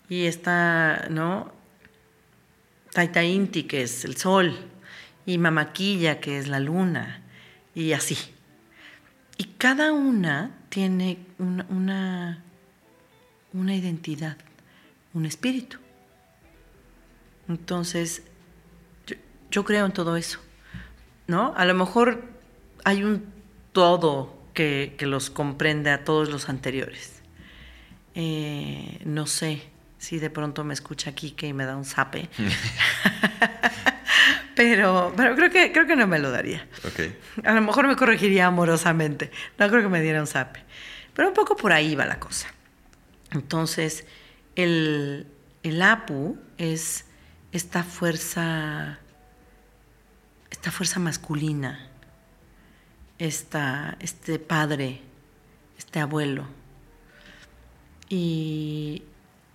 Y está, ¿no? Taita Inti, que es el sol. Y Mamaquilla, que es la luna. Y así. Y cada una tiene una, una, una identidad, un espíritu. Entonces, yo creo en todo eso, ¿no? A lo mejor hay un todo que, los comprende a todos los anteriores. Eh, no sé si de pronto me escucha Kike y me da un zape. pero, pero creo que creo que no me lo daría. A lo mejor me corregiría amorosamente. No creo que me diera un zape. Pero un poco por ahí va la cosa. Entonces, el, el APU es esta fuerza esta fuerza masculina, esta, este padre, este abuelo. Y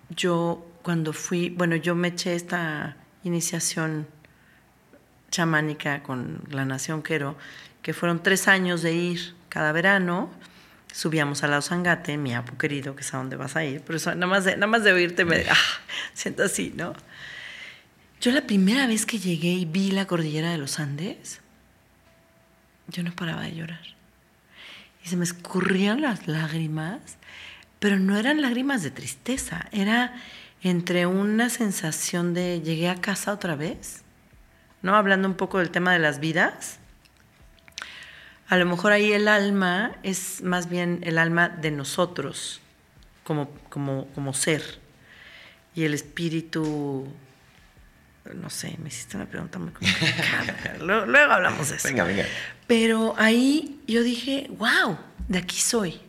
yo cuando fui, bueno, yo me eché esta iniciación chamánica con la Nación Quero, que fueron tres años de ir cada verano. Subíamos a la Osangate, mi apu querido, que es a donde vas a ir, pero eso, nada, más de, nada más de oírte me ah, siento así, ¿no? Yo la primera vez que llegué y vi la cordillera de los Andes, yo no paraba de llorar. Y se me escurrían las lágrimas, pero no eran lágrimas de tristeza, era entre una sensación de llegué a casa otra vez, ¿no? Hablando un poco del tema de las vidas. A lo mejor ahí el alma es más bien el alma de nosotros como, como, como ser y el espíritu no sé, me hiciste una pregunta muy complicada. luego, hablamos de eso. Venga, venga. Pero ahí yo dije, wow, de aquí soy.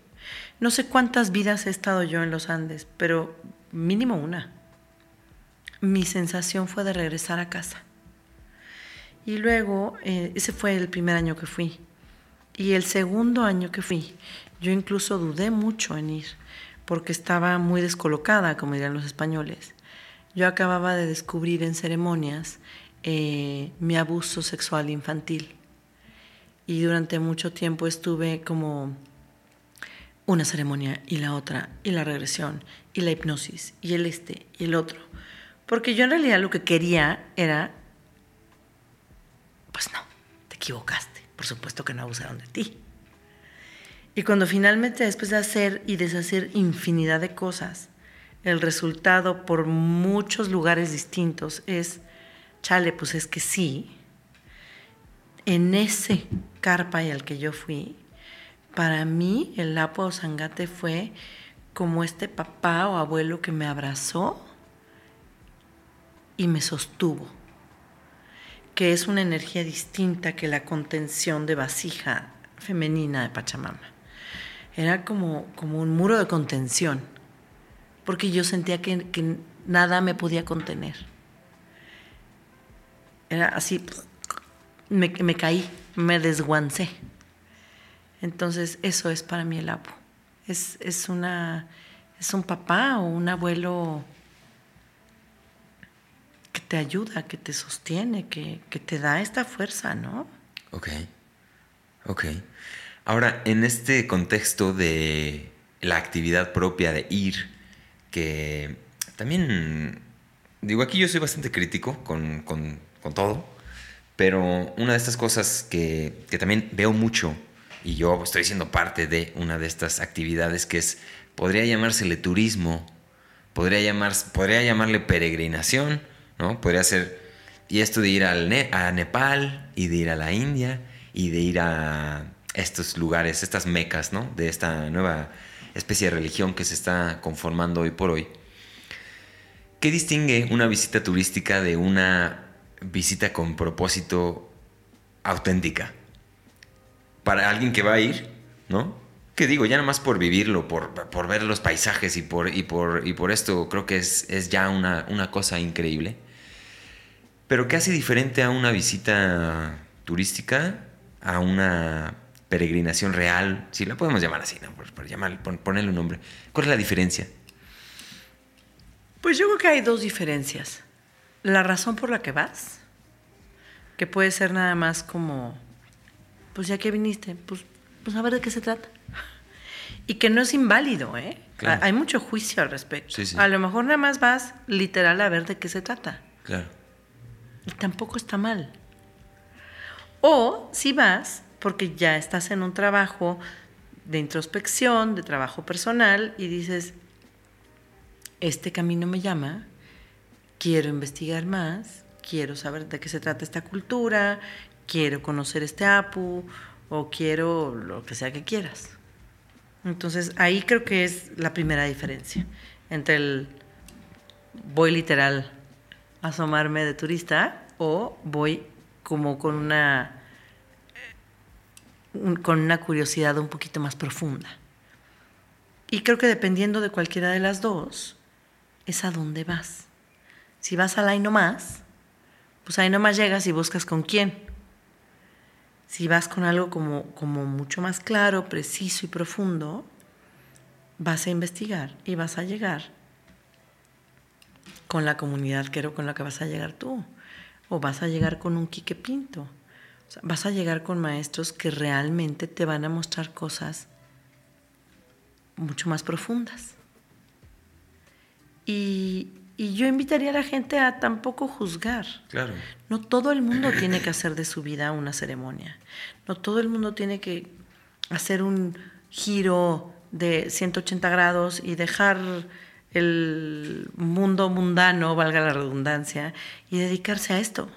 No sé cuántas vidas he estado yo en los Andes, pero mínimo una. Mi sensación fue de regresar a casa. Y luego, eh, ese fue el primer año que fui. Y el segundo año que fui, yo incluso dudé mucho en ir, porque estaba muy descolocada, como dirían los españoles. Yo acababa de descubrir en ceremonias eh, mi abuso sexual infantil y durante mucho tiempo estuve como una ceremonia y la otra y la regresión y la hipnosis y el este y el otro. Porque yo en realidad lo que quería era, pues no, te equivocaste, por supuesto que no abusaron de ti. Y cuando finalmente después de hacer y deshacer infinidad de cosas, el resultado por muchos lugares distintos es, chale, pues es que sí, en ese carpa al que yo fui, para mí el Lapo Sangate fue como este papá o abuelo que me abrazó y me sostuvo, que es una energía distinta que la contención de vasija femenina de Pachamama. Era como, como un muro de contención, porque yo sentía que, nada me podía contener. Era así, me, caí, me desguancé. Entonces, eso es para mí el apu. Es, es, una, es un papá o un abuelo te ayuda, que te sostiene, que, que te da esta fuerza, ¿no? Ok, ok. Ahora, en este contexto de la actividad propia de ir, que también, digo, aquí yo soy bastante crítico con, con, con todo, pero una de estas cosas que, que, también veo mucho, y yo estoy siendo parte de una de estas actividades, que es, podría llamársele turismo, podría, llamar, podría llamarle peregrinación, ¿no? Podría ser, y esto de ir al a Nepal, y de ir a la India, y de ir a estos lugares, estas mecas, ¿no? De esta nueva especie de religión que se está conformando hoy por hoy. ¿Qué distingue una visita turística de una visita con propósito auténtica? Para alguien que va a ir, ¿no? Que digo, ya nada más por vivirlo, por, por ver los paisajes y por, y por, y por esto creo que es, es ya una, una cosa increíble. Pero ¿qué hace diferente a una visita turística a una peregrinación real, si la podemos llamar así, ¿no? por, por, llamar, ponerle un nombre. ¿Cuál es la diferencia? Pues yo creo que hay dos diferencias. La razón por la que vas, que puede ser nada más como, pues ya que viniste, pues, pues a ver de qué se trata. Y que no es inválido, ¿eh? Claro. Hay mucho juicio al respecto. Sí, sí. A lo mejor nada más vas literal a ver de qué se trata. Claro. Y tampoco está mal. O si vas porque ya estás en un trabajo de introspección, de trabajo personal y dices, este camino me llama, quiero investigar más, quiero saber de qué se trata esta cultura, quiero conocer este APU o quiero lo que sea que quieras. Entonces ahí creo que es la primera diferencia entre el voy literal asomarme de turista o voy como con una con una curiosidad un poquito más profunda. Y creo que dependiendo de cualquiera de las dos, es a dónde vas. Si vas al ahí nomás, pues ahí nomás llegas y buscas con quién. Si vas con algo como, como mucho más claro, preciso y profundo, vas a investigar y vas a llegar con la comunidad que con la que vas a llegar tú. O vas a llegar con un Quique Pinto vas a llegar con maestros que realmente te van a mostrar cosas mucho más profundas. Y, y, yo invitaría a la gente a tampoco juzgar. Claro. No todo el mundo tiene que hacer de su vida una ceremonia. No todo el mundo tiene que hacer un giro de 180 grados y dejar el mundo mundano, valga la redundancia, y dedicarse a esto.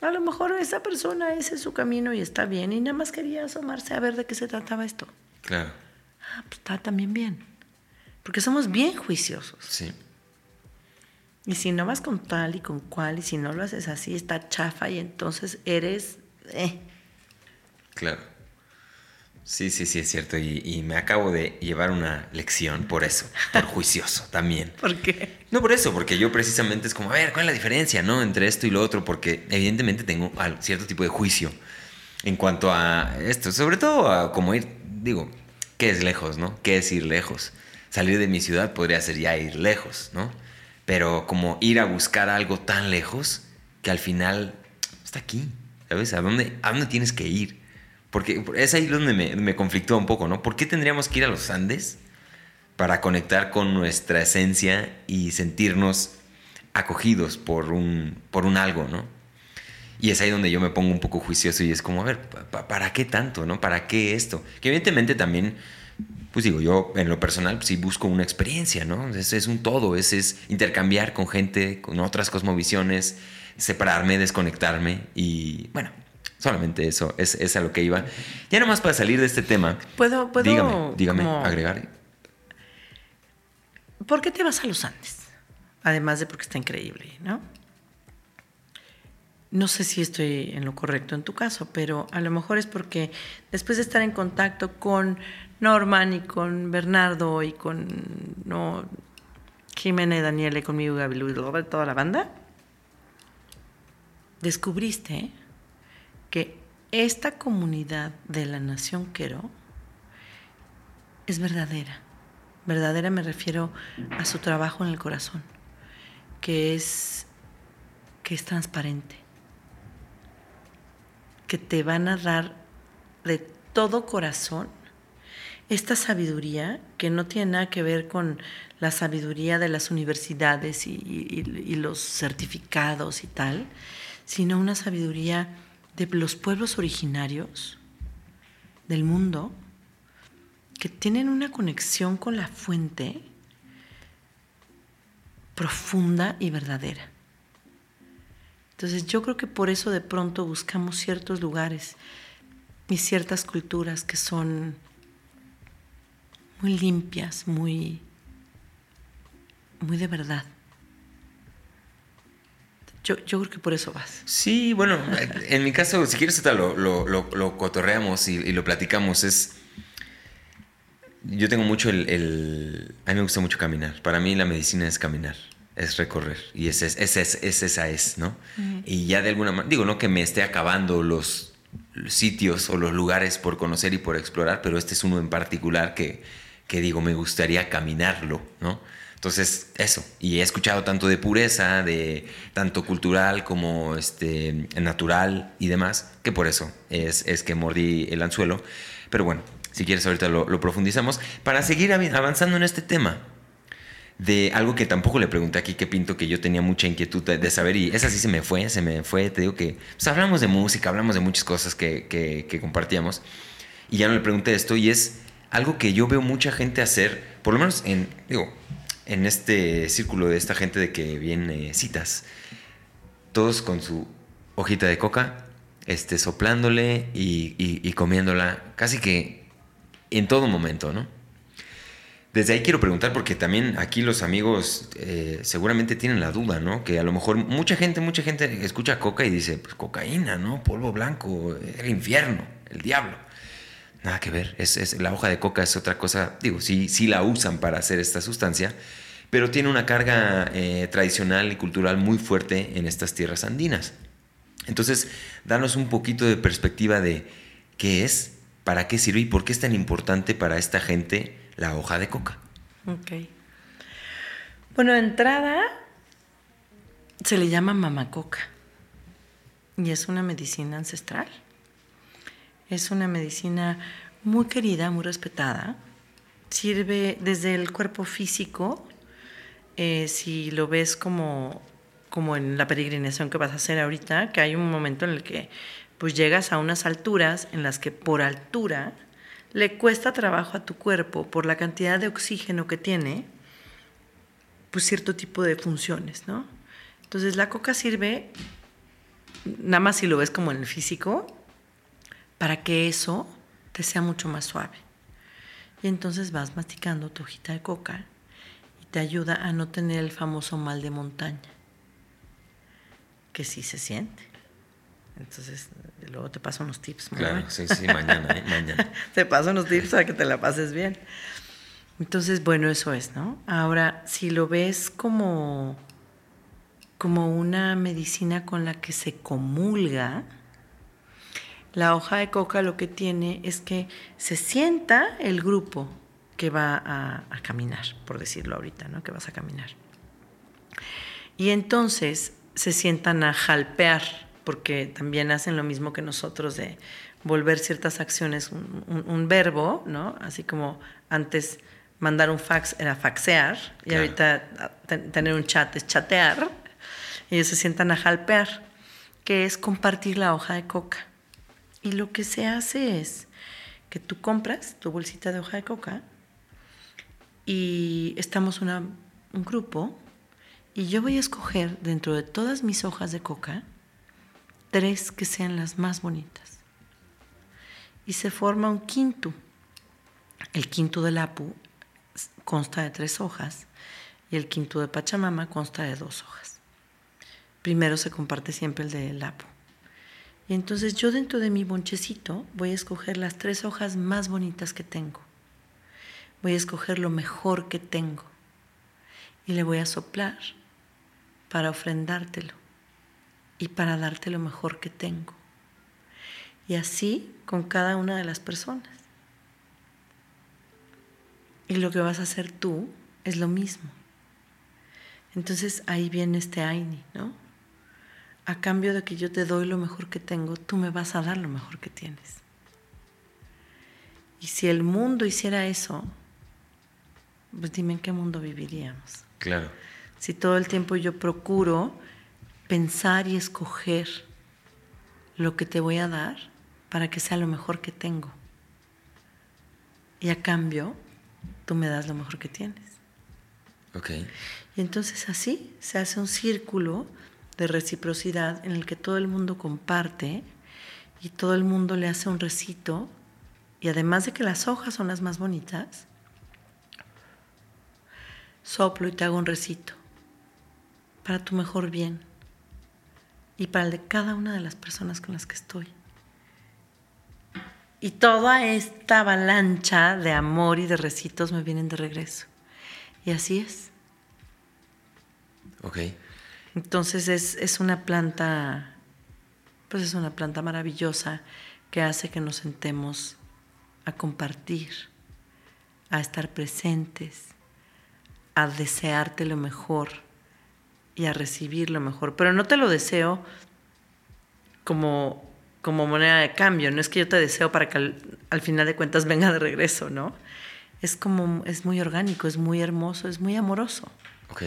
A lo mejor esa persona, ese es su camino y está bien. Y nada más quería asomarse a ver de qué se trataba esto. Claro. Ah, pues está también bien. Porque somos bien juiciosos. Sí. Y si no vas con tal y con cual, y si no lo haces así, está chafa y entonces eres... Eh. Claro. Sí, sí, sí, es cierto. Y, me acabo de llevar una lección por eso, por juicioso también. ¿Por qué? No por eso, porque yo precisamente es como, a ver, ¿cuál es la diferencia, no? Entre esto y lo otro, porque evidentemente tengo cierto tipo de juicio en cuanto a esto. Sobre todo a como ir, digo, ¿qué es lejos, no? ¿Qué es ir lejos? Salir de mi ciudad podría ser ya ir lejos, ¿no? Pero como ir a buscar algo tan lejos que al final está aquí, ¿sabes? ¿A dónde, a dónde tienes que ir? Porque es ahí donde me, me conflictúa un poco, ¿no? ¿Por qué tendríamos que ir a los Andes para conectar con nuestra esencia y sentirnos acogidos por un, por un algo, ¿no? Y es ahí donde yo me pongo un poco juicioso y es como, a ver, ¿para qué tanto, no? ¿Para qué esto? Que evidentemente también, pues digo, yo en lo personal pues sí busco una experiencia, ¿no? Es, es un todo, es, es intercambiar con gente, con otras cosmovisiones, separarme, desconectarme y, bueno, Solamente eso, es, a lo que iba. Ya nomás para salir de este tema. ¿Puedo, puedo dígame, dígame, agregar. ¿Por qué te vas a los Andes? Además de porque está increíble, ¿no? no sé si estoy en lo correcto en tu caso, pero a lo mejor es porque después de estar en contacto con Norman y con Bernardo y con no, Jimena y Daniela y conmigo y toda la banda, descubriste que esta comunidad de la Nación Quero es verdadera. Verdadera me refiero a su trabajo en el corazón, que es, que es transparente, que te van a dar de todo corazón esta sabiduría que no tiene nada que ver con la sabiduría de las universidades y, y los certificados y tal, sino una sabiduría de los pueblos originarios del mundo que tienen una conexión con la fuente profunda y verdadera. Entonces yo creo que por eso de pronto buscamos ciertos lugares y ciertas culturas que son muy limpias, muy, muy de verdad. Yo, yo, creo que por eso vas. Sí, bueno, en mi caso, si quieres, lo, lo, lo, cotorreamos y, lo platicamos. Es. Yo tengo mucho el, A mí me gusta mucho caminar. Para mí la medicina es caminar, es recorrer. Y es, es, es, es esa es, ¿no? Y ya de alguna manera. Digo, no que me esté acabando los sitios o los lugares por conocer y por explorar, pero este es uno en particular que, que digo, me gustaría caminarlo, ¿no? Entonces, eso. Y he escuchado tanto de pureza, de tanto cultural como este, natural y demás, que por eso es, es que mordí el anzuelo. Pero bueno, si quieres ahorita lo, profundizamos. Para seguir avanzando en este tema, de algo que tampoco le pregunté aquí, que Pinto, que yo tenía mucha inquietud de, saber, y esa sí se me fue, se me fue, te digo que pues, hablamos de música, hablamos de muchas cosas que, que, que compartíamos, y ya no le pregunté esto, y es algo que yo veo mucha gente hacer, por lo menos en, digo, en este círculo de esta gente de que viene citas, todos con su hojita de coca, este, soplándole y, comiéndola casi que en todo momento, ¿no? Desde ahí quiero preguntar, porque también aquí los amigos eh, seguramente tienen la duda, ¿no? Que a lo mejor mucha gente, mucha gente escucha coca y dice, pues cocaína, ¿no? Polvo blanco, el infierno, el diablo. Nada que ver, es, la hoja de coca es otra cosa, digo, sí, sí la usan para hacer esta sustancia, pero tiene una carga eh, tradicional y cultural muy fuerte en estas tierras andinas. Entonces, danos un poquito de perspectiva de qué es, para qué sirve y por qué es tan importante para esta gente la hoja de coca. Ok. Bueno, de entrada se le llama mamacoca y es una medicina ancestral. Es una medicina muy querida, muy respetada. Sirve desde el cuerpo físico, eh, si lo ves como, como en la peregrinación que vas a hacer ahorita, que hay un momento en el que pues llegas a unas alturas en las que por altura le cuesta trabajo a tu cuerpo por la cantidad de oxígeno que tiene, pues cierto tipo de funciones, ¿no? Entonces la coca sirve, nada más si lo ves como en el físico, para que eso te sea mucho más suave. Y entonces vas masticando tu hojita de coca y te ayuda a no tener el famoso mal de montaña, que sí se siente. Entonces, luego te paso unos tips. Claro, sí, sí, mañana, ¿eh? mañana. te paso unos tips para que te la pases bien. Entonces, bueno, eso es, ¿no? Ahora, si lo ves como, como una medicina con la que se comulga, la hoja de coca lo que tiene es que se sienta el grupo que va a, caminar, por decirlo ahorita, ¿no? Que vas a caminar. Y entonces se sientan a jalpear, porque también hacen lo mismo que nosotros de volver ciertas acciones un, verbo, ¿no? Así como antes mandar un fax era faxear y ahorita tener un chat es chatear. Ellos se sientan a jalpear, que es compartir la hoja de coca. Y lo que se hace es que tú compras tu bolsita de hoja de coca y estamos un grupo y yo voy a escoger dentro de todas mis hojas de coca tres que sean las más bonitas. Y se forma un quinto. El quinto del Apu consta de tres hojas y el quinto de Pachamama consta de dos hojas. primero se comparte siempre el del lapo. Entonces yo dentro de mi bonchecito voy a escoger las tres hojas más bonitas que tengo. Voy a escoger lo mejor que tengo. Y le voy a soplar para ofrendártelo y para darte lo mejor que tengo. Y así con cada una de las personas. Y lo que vas a hacer tú es lo mismo. Entonces ahí viene este Aini, ¿no? A cambio de que yo te doy lo mejor que tengo, tú me vas a dar lo mejor que tienes. Y si el mundo hiciera eso, pues dime en qué mundo viviríamos. Claro. Si todo el tiempo yo procuro pensar y escoger lo que te voy a dar para que sea lo mejor que tengo. Y a cambio, tú me das lo mejor que tienes. Ok. Y entonces así se hace un círculo de reciprocidad en el que todo el mundo comparte y todo el mundo le hace un recito. Y además de que las hojas son las más bonitas, soplo y te hago un recito para tu mejor bien y para el de cada una de las personas con las que estoy. Y toda esta avalancha de amor y de recitos me vienen de regreso. Y así es. Ok. Entonces es, es una planta, pues es una planta maravillosa que hace que nos sentemos a compartir, a estar presentes, a desearte lo mejor y a recibir lo mejor. Pero no te lo deseo como, como moneda de cambio, no es que yo te deseo para que al, al final de cuentas venga de regreso, ¿no? Es como, es muy orgánico, es muy hermoso, es muy amoroso. Ok.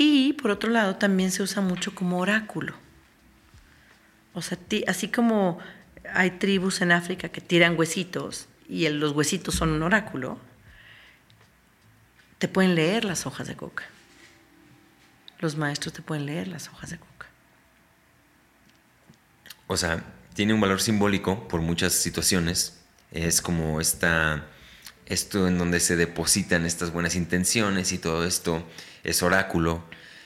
Y por otro lado también se usa mucho como oráculo. O sea, así como hay tribus en África que tiran huesitos y los huesitos son un oráculo, te pueden leer las hojas de coca. Los maestros te pueden leer las hojas de coca. O sea, tiene un valor simbólico por muchas situaciones. Es como esta, esto en donde se depositan estas buenas intenciones y todo esto es oráculo,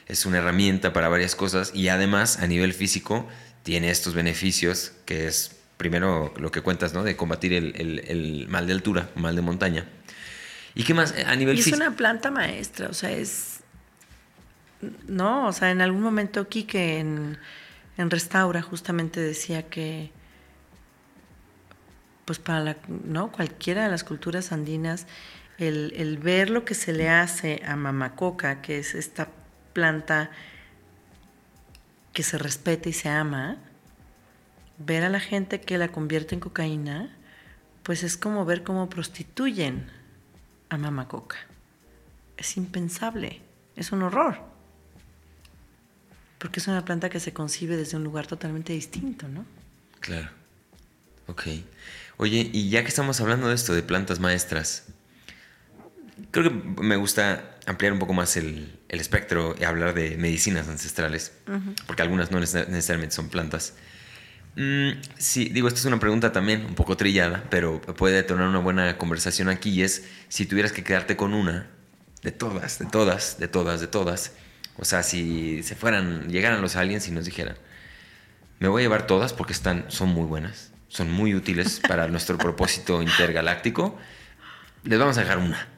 es una herramienta para varias cosas y además a nivel físico tiene estos beneficios que es primero lo que cuentas, ¿no? De combatir el, el- el mal de altura, mal de montaña. ¿Y qué más? A nivel Y es físico. una planta maestra, o sea, es... No, o sea, en algún momento aquí que en, en Restaura justamente decía que, pues para la, ¿no? cualquiera de las culturas andinas, el, el ver lo que se le hace a mamacoca, que es esta planta que se respeta y se ama, ver a la gente que la convierte en cocaína, pues es como ver cómo prostituyen a mamacoca. Es impensable, es un horror. Porque es una planta que se concibe desde un lugar totalmente distinto, ¿no? Claro. Ok. Oye, y ya que estamos hablando de esto, de plantas maestras, creo que me gusta ampliar un poco más el, el espectro y hablar de medicinas ancestrales, porque algunas no neces- necesariamente son plantas. Mm, sí, digo, esta es una pregunta también un poco trillada, pero puede detonar una buena conversación aquí y es si tuvieras que quedarte con una, de todas, de todas, de todas, de todas, o sea, si se fueran, llegaran los aliens y nos dijeran, me voy a llevar todas porque están, son muy buenas, son muy útiles para nuestro propósito intergaláctico, les vamos a dejar una.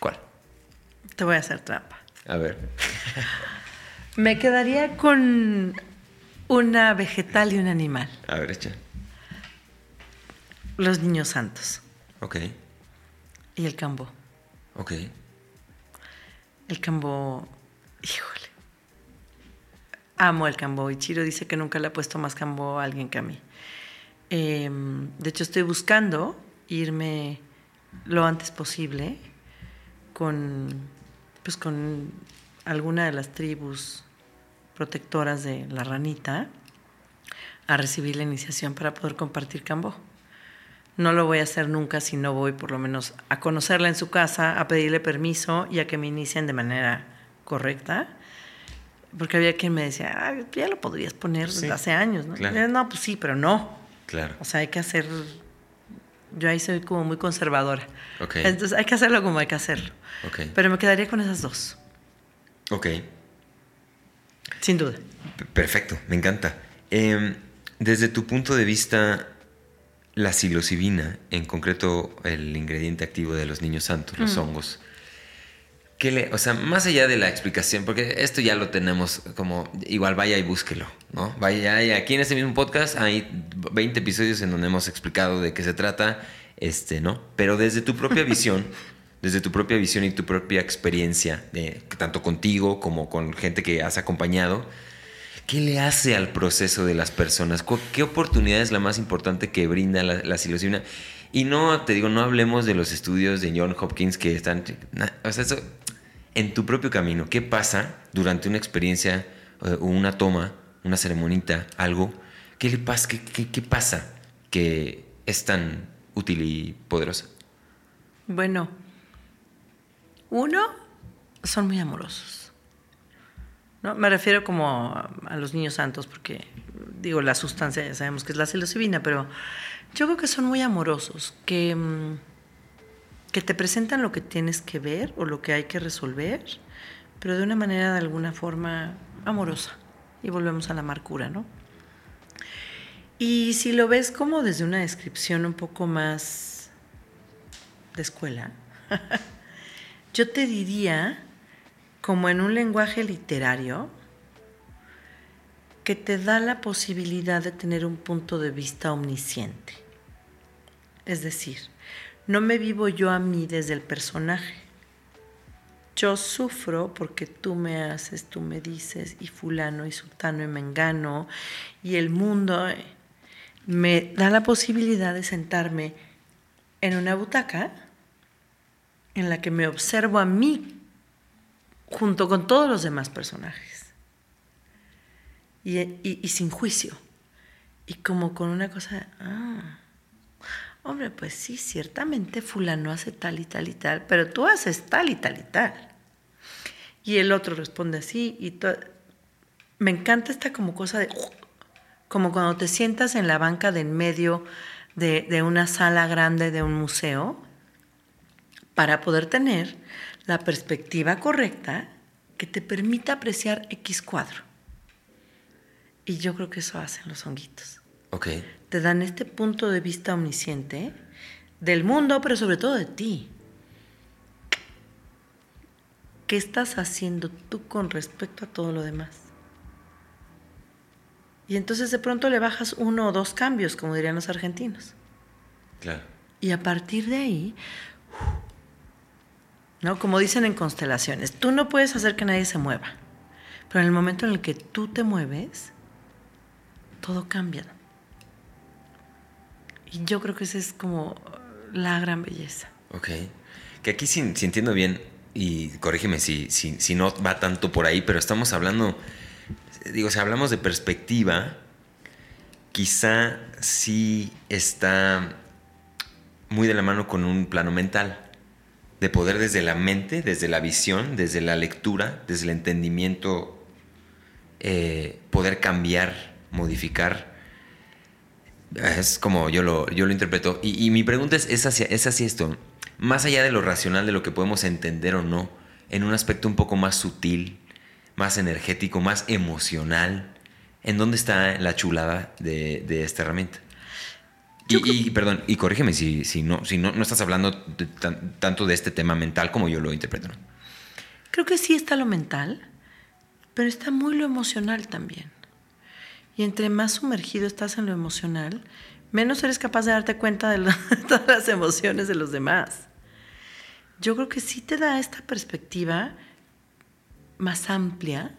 ¿Cuál? Te voy a hacer trampa. A ver. Me quedaría con una vegetal y un animal. A ver, echa. Los niños santos Ok, y el cambó. ok. El cambó, híjole. Amo el cambó y Chiro dice que nunca le ha puesto más cambó a alguien que a mí. Eh, de hecho, estoy buscando irme lo antes posible con, pues, con alguna de las tribus protectoras de la ranita a recibir la iniciación para poder compartir cambó. No lo voy a hacer nunca si no voy por lo menos a conocerla en su casa, a pedirle permiso y a que me inicien de manera correcta. Porque había quien me decía, "Ah, ya lo podrías poner Sí, hace años, ¿no? claro. Yo, No, pues sí, pero no. Claro. O sea, hay que hacer. Yo ahí soy como muy conservadora. Entonces hay que hacerlo como hay que hacerlo. Pero me quedaría con esas dos. Ok. Sin duda. Perfecto, me encanta. Em, desde tu punto de vista, la psilocibina, en concreto el ingrediente activo de los niños santos, los hongos, ¿qué le, o sea, más allá de la explicación, porque esto ya lo tenemos como, igual vaya y búsquelo, ¿no? Vaya, y aquí en este mismo podcast hay 20 episodios en donde hemos explicado de qué se trata, este, ¿no? Pero desde tu propia visión, desde tu propia visión y tu propia experiencia, de, tanto contigo como con gente que has acompañado, ¿Qué le hace al proceso de las personas? ¿Qué oportunidad es la más importante que brinda la, la psilocibina? Y no, te digo, no hablemos de los estudios de John Hopkins que están... O sea, eso, en tu propio camino, ¿qué pasa durante una experiencia o eh, una toma, una ceremonita, algo? ¿Qué le pasa? ¿Qué, qué, qué pasa que es tan útil y poderosa? Bueno, uno, son muy amorosos. ¿no? Me refiero como a, los niños santos, porque digo, la sustancia ya sabemos que es la psilocibina, pero yo creo que son muy amorosos, que, mm, que te presentan lo que tienes que ver o lo que hay que resolver, pero de una manera de alguna forma amorosa. Y volvemos a la amargura, ¿no? Y si lo ves como desde una descripción un poco más de escuela, yo te diría como en un lenguaje literario que te da la posibilidad de tener un punto de vista omnisciente. Es decir, no me vivo yo a mí desde el personaje. Yo sufro porque tú me haces, tú me dices, y fulano y sultano y mengano, y el mundo me da la posibilidad de sentarme en una butaca en la que me observo a mí junto con todos los demás personajes. Y, sin juicio. Y como con una cosa, ah, hombre, pues sí, ciertamente fulano hace tal y tal y tal, pero tú haces tal y tal y tal. Y el otro responde así y me encanta esta como cosa de, como cuando te sientas en la banca de en medio de, de una sala grande de un museo para poder tener la perspectiva correcta que te permita apreciar X cuadro. Y yo creo que eso hacen los honguitos. Ok. Te dan este punto de vista omnisciente del mundo, pero sobre todo de ti. ¿Qué estás haciendo tú con respecto a todo lo demás? Y entonces de pronto le bajas uno o dos cambios, como dirían los argentinos. Claro. Y a partir de ahí, ¿no? Como dicen en constelaciones, tú no puedes hacer que nadie se mueva, pero en el momento en el que tú te mueves, todo cambia. Y yo creo que esa es como la gran belleza. Ok. Que aquí, si, entiendo bien, y corrígeme si, si, si, no va tanto por ahí, pero estamos hablando, digo, si hablamos de perspectiva, quizá sí está muy de la mano con un plano mental de poder desde la mente, desde la visión, desde la lectura, desde el entendimiento, eh, poder cambiar, modificar. Es como yo lo, yo lo interpreto. Y, mi pregunta es, ¿es, hacia, ¿es así esto? Más allá de lo racional, de lo que podemos entender o no, en un aspecto un poco más sutil, más energético, más emocional, ¿en dónde está la chulada de, de esta herramienta? Y, perdón, y corrígeme si, si, no, si no, no estás hablando tanto de este tema mental como yo lo interpreto. Creo que sí está lo mental, pero está muy lo emocional también. Y entre más sumergido estás en lo emocional, menos eres capaz de darte cuenta de, todas las emociones de los demás. Yo creo que sí te da esta perspectiva más amplia,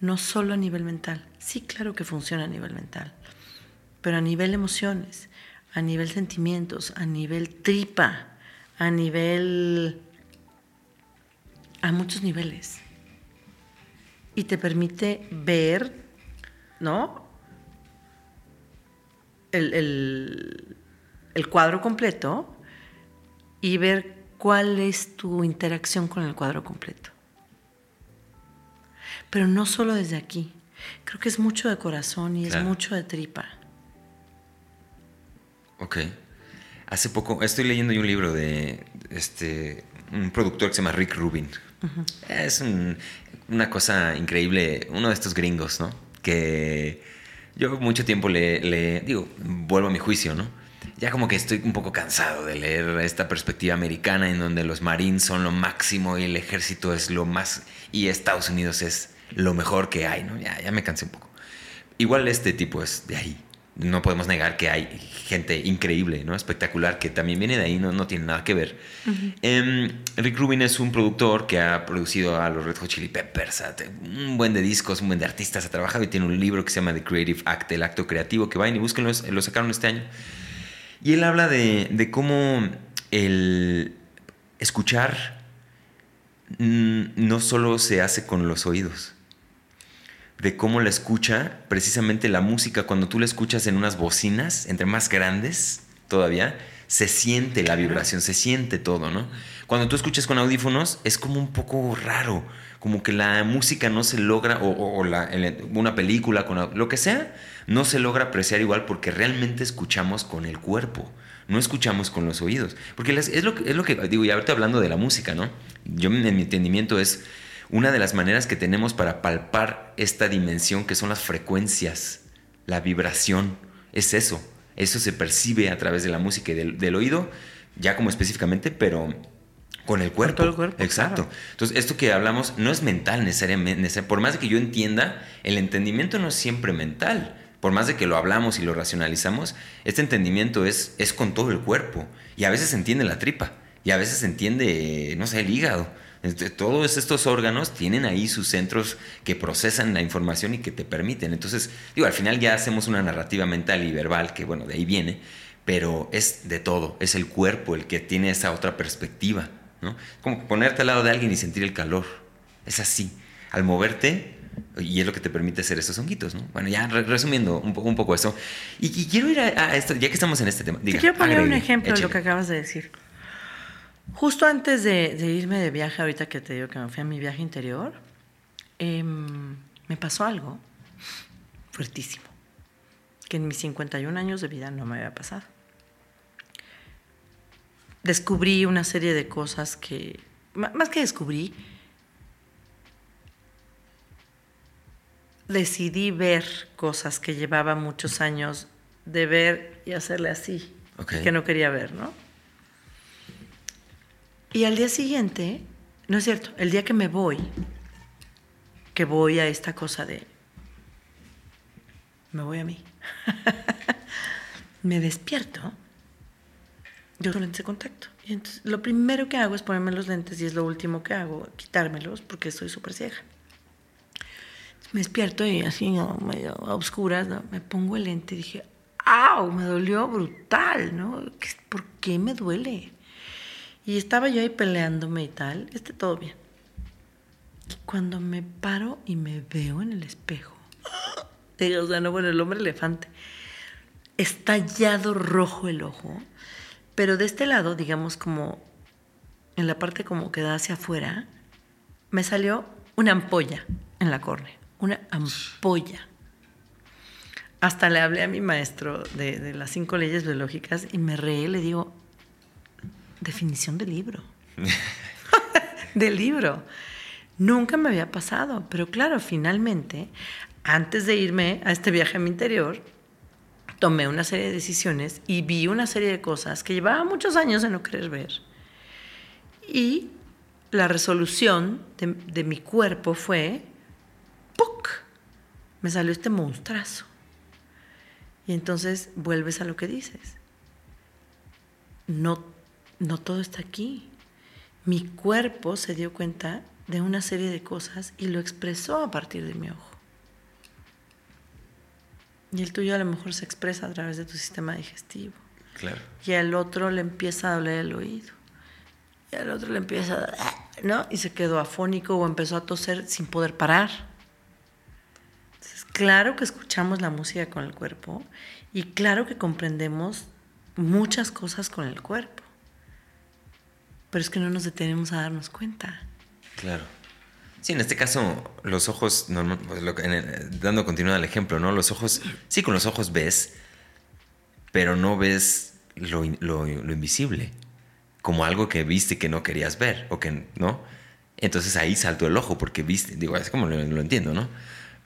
no solo a nivel mental. Sí, claro que funciona a nivel mental pero a nivel emociones, a nivel sentimientos, a nivel tripa, a nivel... a muchos niveles. Y te permite ver, ¿no? El, el cuadro completo y ver cuál es tu interacción con el cuadro completo. Pero no solo desde aquí. Creo que es mucho de corazón y es mucho de tripa. Ok. Hace poco, estoy leyendo un libro de este, un productor que se llama Rick Rubin. Es un, una cosa increíble, uno de estos gringos, ¿no? Que yo mucho tiempo le, digo, vuelvo a mi juicio, ¿no? ya como que estoy un poco cansado de leer esta perspectiva americana en donde los marines son lo máximo y el ejército es lo más y Estados Unidos es lo mejor que hay, ¿no? Ya, ya me cansé un poco. Igual este tipo es de ahí. No podemos negar que hay gente increíble, ¿no? Espectacular, que también viene de ahí, no, no tiene nada que ver. Em, Rick Rubin es un productor que ha producido a los Red Hot Chili Peppers, un buen de discos, un buen de artistas, ha trabajado y tiene un libro que se llama The Creative Act, el acto creativo, que vayan y búsquenlo, lo sacaron este año. Y él habla de, cómo el escuchar mm, no solo se hace con los oídos, de cómo la escucha, precisamente la música, cuando tú la escuchas en unas bocinas, entre más grandes todavía, se siente la vibración, se siente todo, ¿no? Cuando tú escuchas con audífonos es como un poco raro, como que la música no se logra, o, una película, con lo que sea, no se logra apreciar igual porque realmente escuchamos con el cuerpo, no escuchamos con los oídos. Porque es lo, es lo que digo, y ahorita hablando de la música, ¿no? Yo en mi entendimiento es una de las maneras que tenemos para palpar esta dimensión que son las frecuencias, la vibración, es eso. Eso se percibe a través de la música y del, oído, ya como específicamente, pero con el cuerpo. Con todo el cuerpo. Exacto. Entonces, esto que hablamos no es mental necesariamente. Por más de que yo entienda, el entendimiento no es siempre mental por más de que lo hablamos y lo racionalizamos, este entendimiento es, es con todo el cuerpo. Y a veces se entiende la tripa, y a veces se entiende, no sé, el hígado. Este, todos estos órganos tienen ahí sus centros que procesan la información y que te permiten. Entonces, digo, al final ya hacemos una narrativa mental y verbal, que bueno, de ahí viene, pero es de todo, es el cuerpo el que tiene esa otra perspectiva, ¿no? Como ponerte al lado de alguien y sentir el calor. Es así. Al moverte, y es lo que te permite hacer esos honguitos, ¿no? Bueno, ya resumiendo un, poco, un poco eso. Y, quiero ir a, esto, ya que estamos en este tema. Diga, quiero poner un ejemplo de lo que acabas de decir. Justo antes de, irme de viaje, ahorita que te digo que me fui a mi viaje interior, em, me pasó algo fuertísimo, que en mis 51 años de vida no me había pasado. Descubrí una serie de cosas que, más que descubrí, decidí ver cosas que llevaba muchos años de ver y hacerle así, que no quería ver, ¿no? Y al día siguiente, no es cierto, el día que me voy, que voy a esta cosa de, me voy a mí, me despierto, yo con lentes de contacto. Y entonces, lo primero que hago es ponerme los lentes y es lo último que hago, quitármelos porque estoy súper ciega me despierto y así, medio a oscuras, me pongo el lente y dije, ¡au! Me dolió brutal, ¿no? ¿Por qué me duele? Y estaba yo ahí peleándome y tal, este todo bien. Y cuando me paro y me veo en el espejo, digo, o sea, no, bueno, el hombre elefante, estallado rojo el ojo, pero de este lado, digamos como en la parte como que da hacia afuera, me salió una ampolla en la córnea una ampolla. Hasta le hablé a mi maestro de, las cinco leyes biológicas y me reí, le digo, definición del libro. del libro. Nunca me había pasado, pero claro, finalmente, antes de irme a este viaje a mi interior, tomé una serie de decisiones y vi una serie de cosas que llevaba muchos años de no querer ver. Y la resolución de, de mi cuerpo fue ¡puc! Me salió este monstruazo. Y entonces vuelves a lo que dices. No, no todo está aquí. Mi cuerpo se dio cuenta de una serie de cosas y lo expresó a partir de mi ojo. Y el tuyo a lo mejor se expresa a través de tu sistema digestivo. Claro. Y al otro le empieza a doler el oído. Y al otro le empieza a... ¿no? Y se quedó afónico o empezó a toser sin poder parar. Claro que escuchamos la música con el cuerpo y claro que comprendemos muchas cosas con el cuerpo, pero es que no nos detenemos a darnos cuenta. Claro. Sí, en este caso, los ojos, pues, dando continuidad al ejemplo, ¿no? Los ojos, sí, con los ojos ves, pero no ves lo, invisible, como algo que viste que no querías ver, o que, ¿no? Entonces ahí saltó el ojo porque viste, digo, es como lo entiendo, ¿no?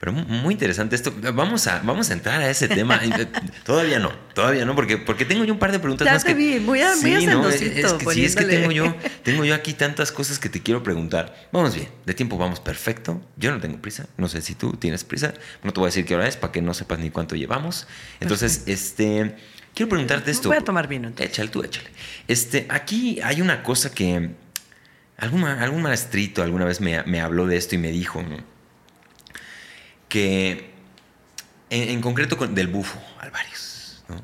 Pero muy interesante esto. Vamos a, vamos a entrar a ese tema. todavía no, todavía no, porque, porque tengo yo un par de preguntas ya más. Te vi, muy, a, sí, no, es, que, sí, es que tengo yo, tengo yo aquí tantas cosas que te quiero preguntar. Vamos bien, de tiempo vamos perfecto. Yo no tengo prisa. No sé si tú tienes prisa. No te voy a decir qué hora es para que no sepas ni cuánto llevamos. Entonces, este. Quiero preguntarte esto. Voy a tomar vino. Entonces. Échale, tú échale. Este, aquí hay una cosa que. Algún, algún maestrito alguna vez me, me habló de esto y me dijo, ¿no? Que en, concreto con, del bufo, Alvarius, ¿no?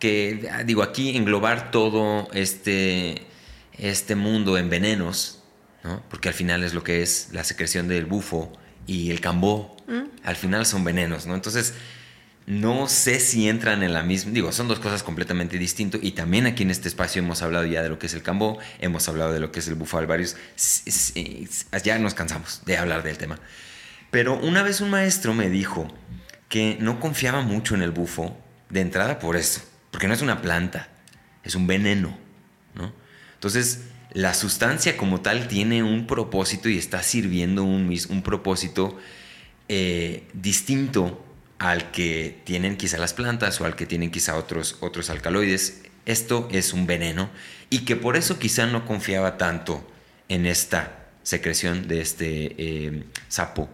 que digo aquí englobar todo este, este mundo en venenos, ¿no? porque al final es lo que es la secreción del bufo y el cambó, mm. al final son venenos, ¿no? Entonces, no sé si entran en la misma, digo, son dos cosas completamente distintas y también aquí en este espacio hemos hablado ya de lo que es el cambó, hemos hablado de lo que es el bufo Alvarius, ya nos cansamos de hablar del tema. Pero una vez un maestro me dijo que no confiaba mucho en el bufo de entrada por eso, porque no es una planta, es un veneno, ¿no? Entonces, la sustancia como tal tiene un propósito y está sirviendo un, propósito eh, distinto al que tienen quizá las plantas o al que tienen quizá otros, otros alcaloides. Esto es un veneno y que por eso quizá no confiaba tanto en esta secreción de este eh, sapo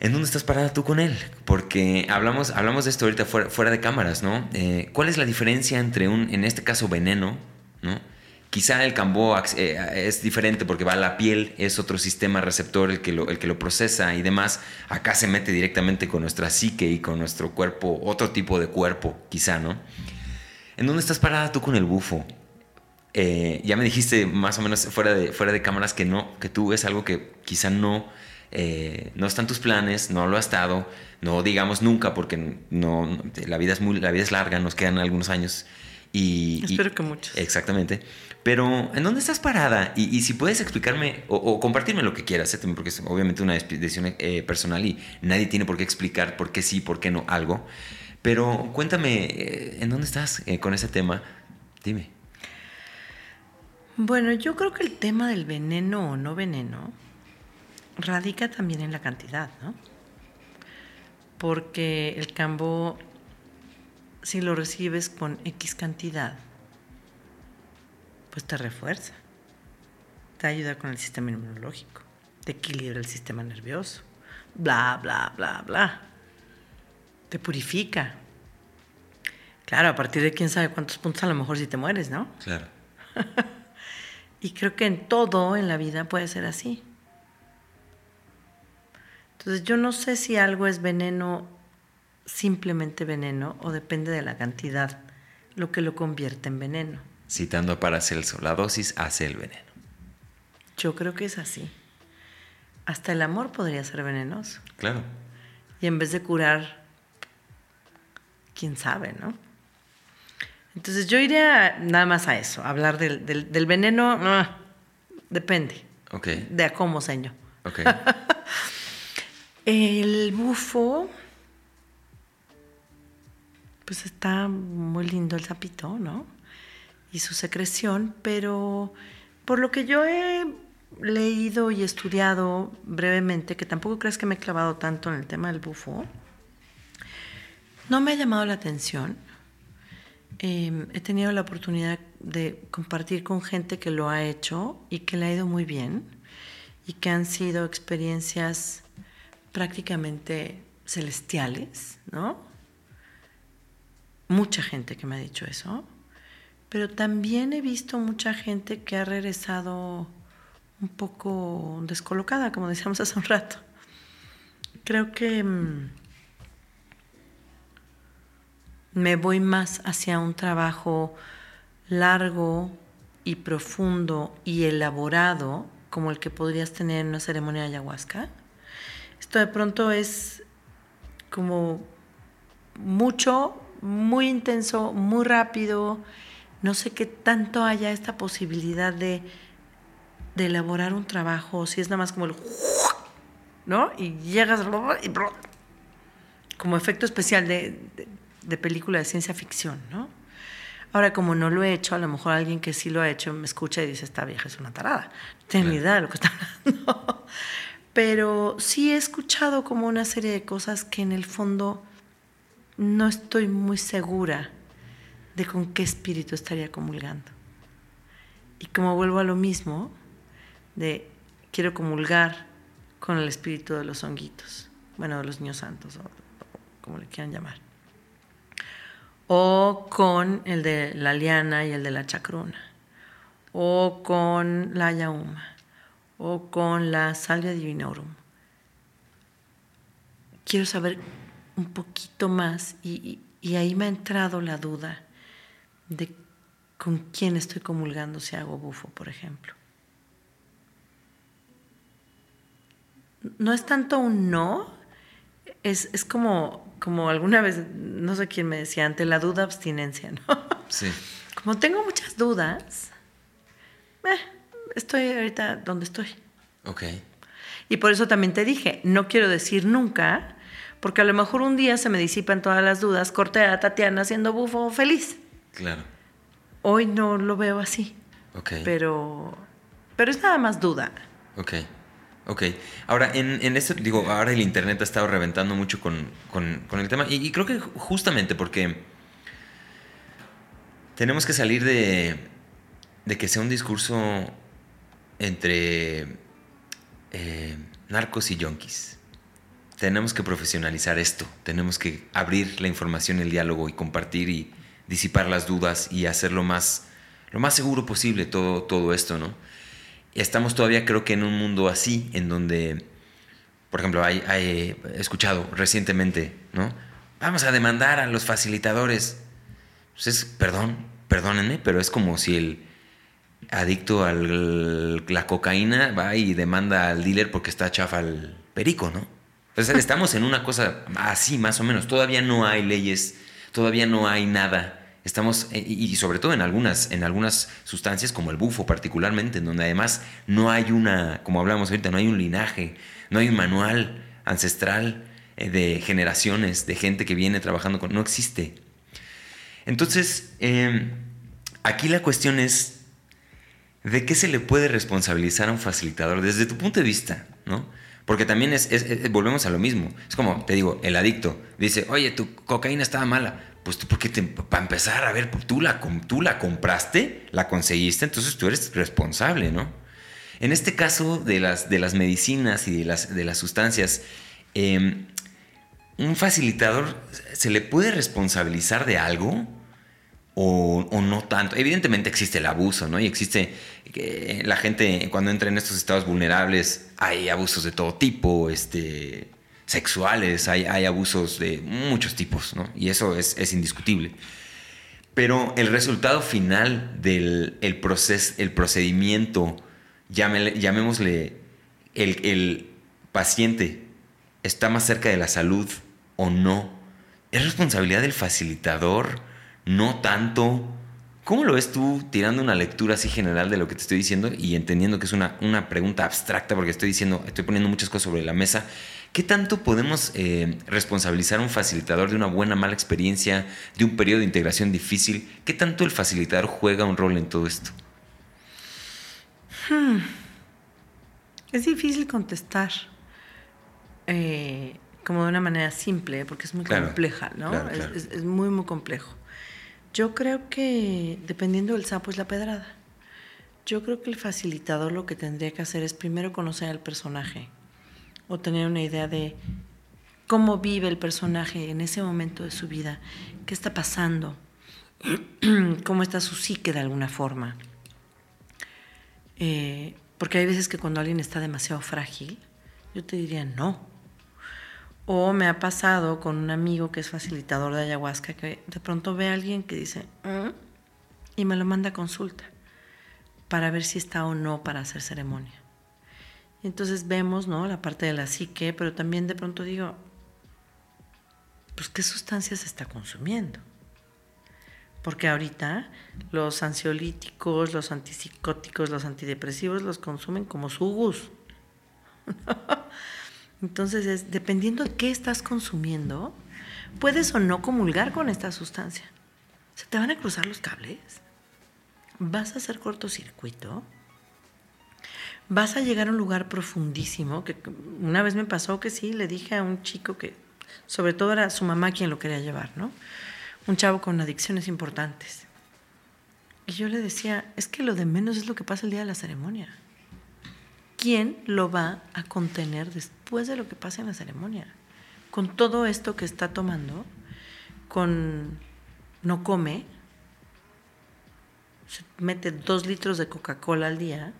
¿En dónde estás parada tú con él? Porque hablamos, hablamos de esto ahorita fuera, de cámaras, ¿no? Eh, ¿Cuál es la diferencia entre un, en este caso, veneno, ¿no? Quizá el cambó eh, es diferente porque va a la piel, es otro sistema receptor el que, lo, el que lo procesa y demás. Acá se mete directamente con nuestra psique y con nuestro cuerpo, otro tipo de cuerpo, quizá, ¿no? ¿En dónde estás parada tú con el bufo? Eh, ya me dijiste más o menos fuera de, fuera de cámaras que no, que tú es algo que quizá no eh, no están tus planes, no lo ha estado, no digamos nunca porque no, la, vida es muy, la vida es larga, nos quedan algunos años. Y, Espero que muchos. Exactamente. Pero, ¿en dónde estás parada? Y, si puedes explicarme o, compartirme lo que quieras, ¿eh? porque es obviamente una decisión eh, personal y nadie tiene por qué explicar por qué sí, por qué no algo. Pero cuéntame, ¿en dónde estás con ese tema? Dime. Bueno, yo creo que el tema del veneno o no veneno radica también en la cantidad, ¿no? Porque el cambo, si lo recibes con X cantidad, pues te refuerza, te ayuda con el sistema inmunológico, te equilibra el sistema nervioso, bla, bla, bla, bla. Te purifica. Claro, a partir de quién sabe cuántos puntos a lo mejor si te mueres, ¿no? Claro. y creo que en todo en la vida puede ser así. Entonces yo no sé si algo es veneno, simplemente veneno, o depende de la cantidad, lo que lo convierte en veneno. Citando a Paracelso, la dosis hace el veneno. Yo creo que es así. Hasta el amor podría ser venenoso. Claro. Y en vez de curar, quién sabe, ¿no? Entonces yo iría nada más a eso, a hablar del, del, veneno, ah, depende. Ok. De a cómo, señor. Ok. El bufo, pues está muy lindo el sapito, ¿no? Y su secreción, pero por lo que yo he leído y estudiado brevemente, que tampoco crees que me he clavado tanto en el tema del bufo, no me ha llamado la atención. Em, he tenido la oportunidad de compartir con gente que lo ha hecho y que le ha ido muy bien y que han sido experiencias prácticamente celestiales, ¿no? Mucha gente que me ha dicho eso, pero también he visto mucha gente que ha regresado un poco descolocada, como decíamos hace un rato. Creo que mm, me voy más hacia un trabajo largo y profundo y elaborado como el que podrías tener en una ceremonia de ayahuasca esto de pronto es como mucho, muy intenso, muy rápido. No sé qué tanto haya esta posibilidad de, elaborar un trabajo, si es nada más como el... ¿No? Y llegas y como efecto especial de, de película de ciencia ficción, ¿no? Ahora, como no lo he hecho, a lo mejor alguien que sí lo ha hecho me escucha y dice, esta vieja es una tarada. No tengo ni idea de lo que está hablando. Pero sí he escuchado como una serie de cosas que en el fondo no estoy muy segura de con qué espíritu estaría comulgando. Y como vuelvo a lo mismo, de quiero comulgar con el espíritu de los honguitos, bueno, de los niños santos, o, como le quieran llamar. O con el de la liana y el de la chacruna. O con la yauma. O con la salvia divinorum. Quiero saber un poquito más y, y ahí me ha entrado la duda de con quién estoy comulgando si hago bufo, por ejemplo. No es tanto un no, es, es como, como alguna vez, no sé quién me decía, ante la duda abstinencia, ¿no? Sí. Como tengo muchas dudas, eh, estoy ahorita donde estoy. Ok. Y por eso también te dije, no quiero decir nunca, porque a lo mejor un día se me disipan todas las dudas, corté a Tatiana haciendo bufo feliz. Claro. Hoy no lo veo así. Ok. Pero, pero es nada más duda. Ok. Ok. Ahora, en, en esto, digo, ahora el Internet ha estado reventando mucho con, con- con el tema. Y, y creo que justamente porque tenemos que salir de, de que sea un discurso entre eh, narcos y yonkis. Tenemos que profesionalizar esto. Tenemos que abrir la información, el diálogo y compartir y disipar las dudas y hacerlo más, lo más seguro posible todo, todo esto, ¿no? estamos todavía creo que en un mundo así, en donde, por ejemplo, hay, he escuchado recientemente, ¿no? Vamos a demandar a los facilitadores. Pues es, perdón, perdónenme, pero es como si el adicto a la cocaína va y demanda al dealer porque está chafa el perico, ¿no? Entonces estamos en una cosa así, más o menos. Todavía no hay leyes, todavía no hay nada. Estamos, eh, y sobre todo en algunas, en algunas sustancias como el bufo particularmente, en donde además no hay una, como hablamos ahorita, no hay un linaje, no hay un manual ancestral eh, de generaciones, de gente que viene trabajando con... No existe. Entonces, eh, aquí la cuestión es, ¿de qué se le puede responsabilizar a un facilitador desde tu punto de vista? ¿no? Porque también es, volvemos a lo mismo. Es como, te digo, el adicto dice, oye, tu cocaína estaba mala. Pues tú, porque para empezar, a ver, tú la, tú la compraste, la conseguiste, entonces tú eres responsable, ¿no? En este caso de las, de las medicinas y de las, de las sustancias, eh, ¿un facilitador se le puede responsabilizar de algo? O, no tanto. Evidentemente existe el abuso, ¿no? Y existe la gente cuando entra en estos estados vulnerables, hay abusos de todo tipo, este, sexuales, hay, abusos de muchos tipos, ¿no? Y eso es, indiscutible. Pero el resultado final del el proces- el procedimiento, llamémosle, el paciente está más cerca de la salud o no, es responsabilidad del facilitador, no tanto. ¿Cómo lo ves tú tirando una lectura así general de lo que te estoy diciendo y entendiendo que es una, una pregunta abstracta porque estoy diciendo, estoy poniendo muchas cosas sobre la mesa? ¿Qué tanto podemos eh, responsabilizar a un facilitador de una buena mala experiencia, de un periodo de integración difícil? ¿Qué tanto el facilitador juega un rol en todo esto? Es difícil contestar eh, como de una manera simple, porque es muy Claro, compleja, ¿no? claro, Es- claro. Es, es muy, muy complejo. Yo creo que dependiendo del sapo es la pedrada. Yo creo que el facilitador lo que tendría que hacer es primero conocer al personaje o tener una idea de cómo vive el personaje en ese momento de su vida, qué está pasando, cómo está su psique de alguna forma. Eh, porque hay veces que cuando alguien está demasiado frágil, yo te diría no. O me ha pasado con un amigo que es facilitador de ayahuasca, que de pronto ve a alguien que dice, "Mm", y me lo manda a consulta para ver si está o no para hacer ceremonia. Y entonces vemos, ¿no? La parte de la psique, pero también de pronto digo, pues qué sustancias está consumiendo. Porque ahorita los ansiolíticos, los antipsicóticos, los antidepresivos los consumen como su gus. Entonces, es, dependiendo de qué estás consumiendo, puedes o no comulgar con esta sustancia. Se te van a cruzar los cables. Vas a hacer cortocircuito. Vas a llegar a un lugar profundísimo, que una vez me pasó que sí, le dije a un chico que, sobre todo era su mamá quien lo quería llevar, ¿no? Un chavo con adicciones importantes. Y yo le decía, es que lo de menos es lo que pasa el día de la ceremonia. ¿Quién lo va a contener después de lo que pasa en la ceremonia? Con todo esto que está tomando, con no come, se mete dos litros de Coca-Cola al día,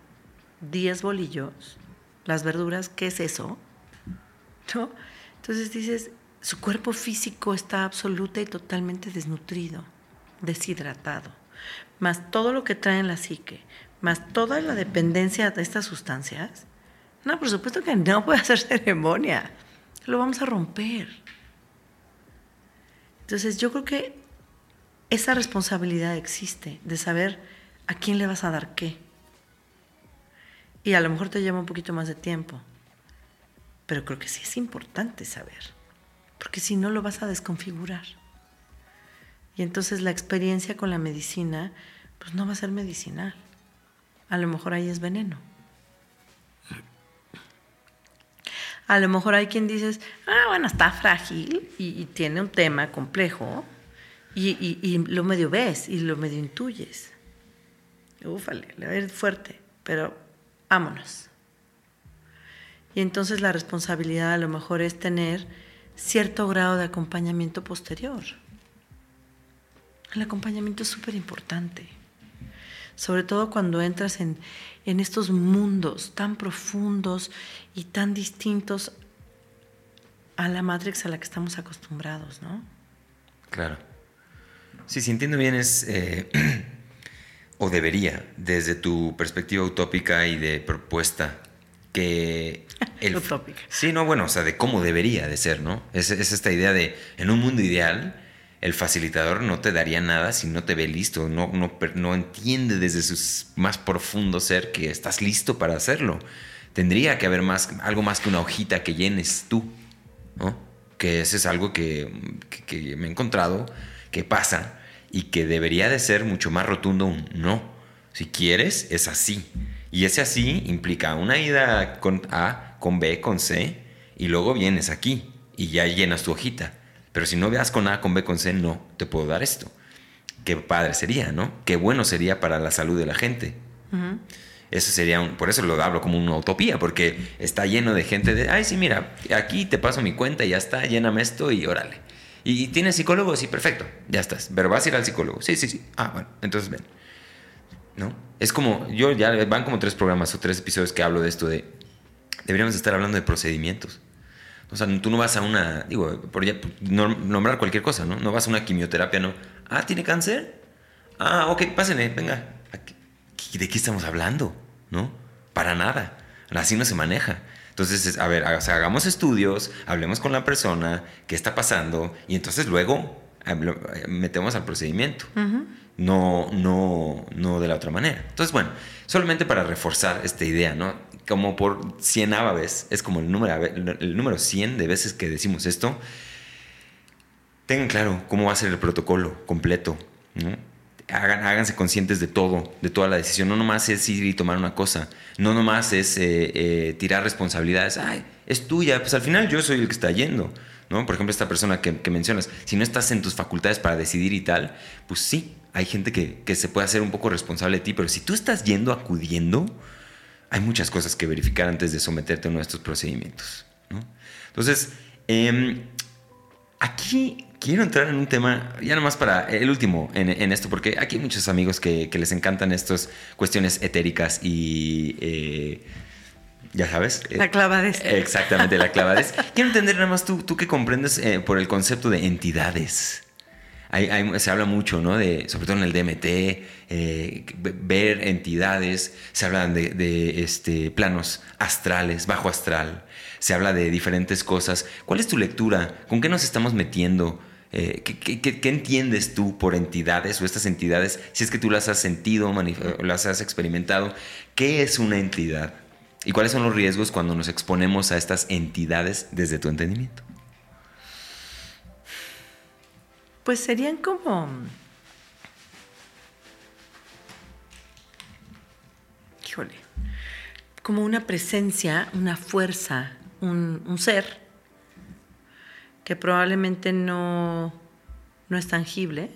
10 bolillos, las verduras, ¿qué es eso? ¿No? Entonces dices, su cuerpo físico está absoluta y totalmente desnutrido, deshidratado, más todo lo que trae en la psique, más toda la dependencia de estas sustancias. No, por supuesto que no puede hacer ceremonia, lo vamos a romper. Entonces yo creo que esa responsabilidad existe de saber a quién le vas a dar qué. Y a lo mejor te lleva un poquito más de tiempo, pero creo que sí es importante saber, porque si no lo vas a desconfigurar. Y entonces la experiencia con la medicina, pues no va a ser medicinal. A lo mejor ahí es veneno. A lo mejor hay quien dices, ah, bueno, está frágil y, y tiene un tema complejo, y, lo medio ves y lo medio intuyes. Ufale, le va a ir fuerte, pero vámonos. Y entonces la responsabilidad a lo mejor es tener cierto grado de acompañamiento posterior. El acompañamiento es súper importante, sobre todo cuando entras en, en estos mundos tan profundos y tan distintos a la Matrix a la que estamos acostumbrados, ¿no? Claro. Sí, si entiendo bien es, eh, o debería, desde tu perspectiva utópica y de propuesta, que... El, utópica. Sí, no, bueno, o sea, de cómo debería de ser, ¿no? Es, es, esta idea de, en un mundo ideal, el facilitador no te daría nada si no te ve listo, no, no, no entiende desde su más profundo ser que estás listo para hacerlo. Tendría que haber más, algo más que una hojita que llenes tú, ¿no? Que ese es algo que, que, que me he encontrado que pasa y que debería de ser mucho más rotundo un no. Si quieres, es así. Y ese así implica una ida con A, con B, con C, y luego vienes aquí y ya llenas tu hojita. Pero si no veas con A, con B, con C, no, te puedo dar esto. Qué padre sería, ¿no? Qué bueno sería para la salud de la gente. Eso sería un, por eso lo hablo como una utopía, porque está lleno de gente de, ay, sí, mira, aquí te paso mi cuenta y ya está, lléname esto y órale. ¿Y tienes psicólogo? Sí, perfecto, ya estás. Pero vas a ir al psicólogo. Sí, sí, sí. Ah, bueno, entonces ven. ¿No? Es como, yo ya van como tres programas o tres episodios que hablo de esto de, deberíamos estar hablando de procedimientos. O sea, tú no vas a una, digo, por ya, nombrar cualquier cosa, ¿no? No vas a una quimioterapia, ¿no? Ah, ¿tiene cáncer? Ah, ok, pásenle, venga. ¿De qué estamos hablando? ¿No? Para nada. Así no se maneja. Entonces, a ver, hagamos estudios, hablemos con la persona, qué está pasando, y entonces luego eh, metemos al procedimiento. No, no, no de la otra manera. Entonces, bueno, solamente para reforzar esta idea, ¿no? Como por 100 veces, es como el número, el número 100 de veces que decimos esto, tengan claro cómo va a ser el protocolo completo, ¿no? háganse conscientes de todo, de toda la decisión. No nomás es ir y tomar una cosa, no nomás es eh, eh, tirar responsabilidades. Ay, es tuya, pues al final yo soy el que está yendo. ¿no? Por ejemplo, esta persona que, mencionas, si no estás en tus facultades para decidir y tal, pues sí, hay gente que, se puede hacer un poco responsable de ti, pero si tú estás yendo, acudiendo, hay muchas cosas que verificar antes de someterte a uno de estos procedimientos. Entonces, em, aquí quiero entrar en un tema, ya nomás para el último en, esto, porque aquí hay muchos amigos que, les encantan estas cuestiones etéricas y... Eh, ya sabes. La eh, clavadez. Exactamente, la clavadez. quiero entender nada más tú, tú que comprendes eh, por el concepto de entidades. Se habla mucho, ¿no? De, sobre todo en el DMT, ver entidades, se hablan de, este, planos astrales, bajo astral, se habla de diferentes cosas. ¿Cuál es tu lectura? ¿Con qué nos estamos metiendo? Eh, ¿qué, entiendes tú por entidades o estas entidades? Si es que tú las has sentido, las has experimentado, ¿qué es una entidad? ¿Y cuáles son los riesgos cuando nos exponemos a estas entidades desde tu entendimiento? pues serían como... Híjole, como una presencia, una fuerza, un, un ser que probablemente no, no, es tangible,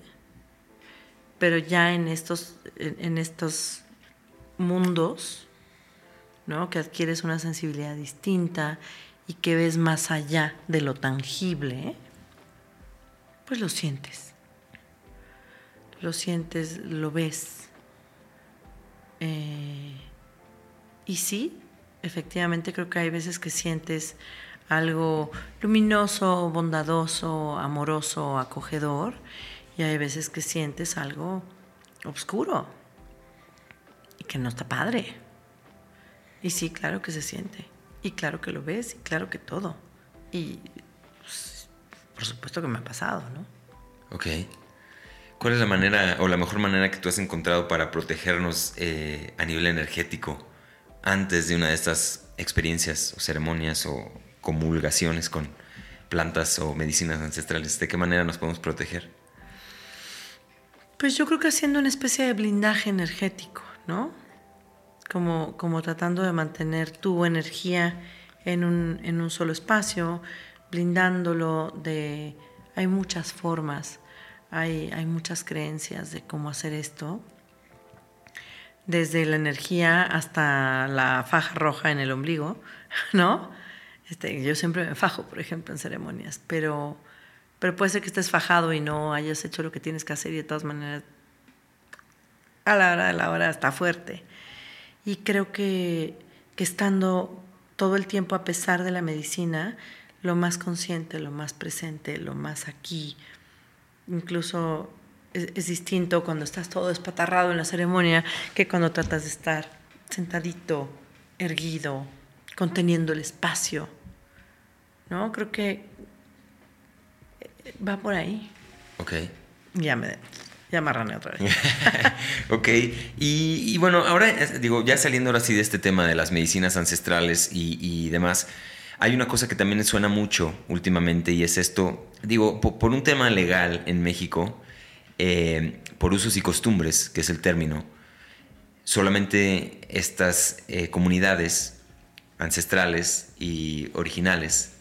pero ya en estos, en estos mundos, ¿no? que adquieres una sensibilidad distinta y que ves más allá de lo tangible, pues lo sientes. Lo sientes, lo ves. Eh, y sí, efectivamente creo que hay veces que sientes algo luminoso, bondadoso, amoroso, acogedor, y hay veces que sientes algo oscuro y que no está padre. Y sí, claro que se siente, y claro que lo ves, y claro que todo. Y pues, por supuesto que me ha pasado, ¿no? Ok. ¿Cuál es la manera o la mejor manera que tú has encontrado para protegernos eh, a nivel energético antes de una de estas experiencias o ceremonias o comulgaciones con plantas o medicinas ancestrales? ¿De qué manera nos podemos proteger? Pues yo creo que haciendo una especie de blindaje energético, ¿no? Como, como tratando de mantener tu energía en un, en un solo espacio, blindándolo de... Hay muchas formas, hay, hay muchas creencias de cómo hacer esto, desde la energía hasta la faja roja en el ombligo, ¿no? Este, yo siempre me fajo, por ejemplo, en ceremonias, pero, pero puede ser que estés fajado y no hayas hecho lo que tienes que hacer y de todas maneras a la hora de la hora está fuerte. Y creo que, que estando todo el tiempo a pesar de la medicina, lo más consciente, lo más presente, lo más aquí, incluso es, es, distinto cuando estás todo espatarrado en la ceremonia que cuando tratas de estar sentadito, erguido, conteniendo el espacio. ¿No? Creo que va por ahí. Ok. Ya me, ya me otra vez. ok. Y, bueno, ahora digo, ya saliendo ahora sí de este tema de las medicinas ancestrales y, demás, hay una cosa que también suena mucho últimamente y es esto, digo, por, un tema legal en México, eh, por usos y costumbres, que es el término, solamente estas eh, comunidades ancestrales y originales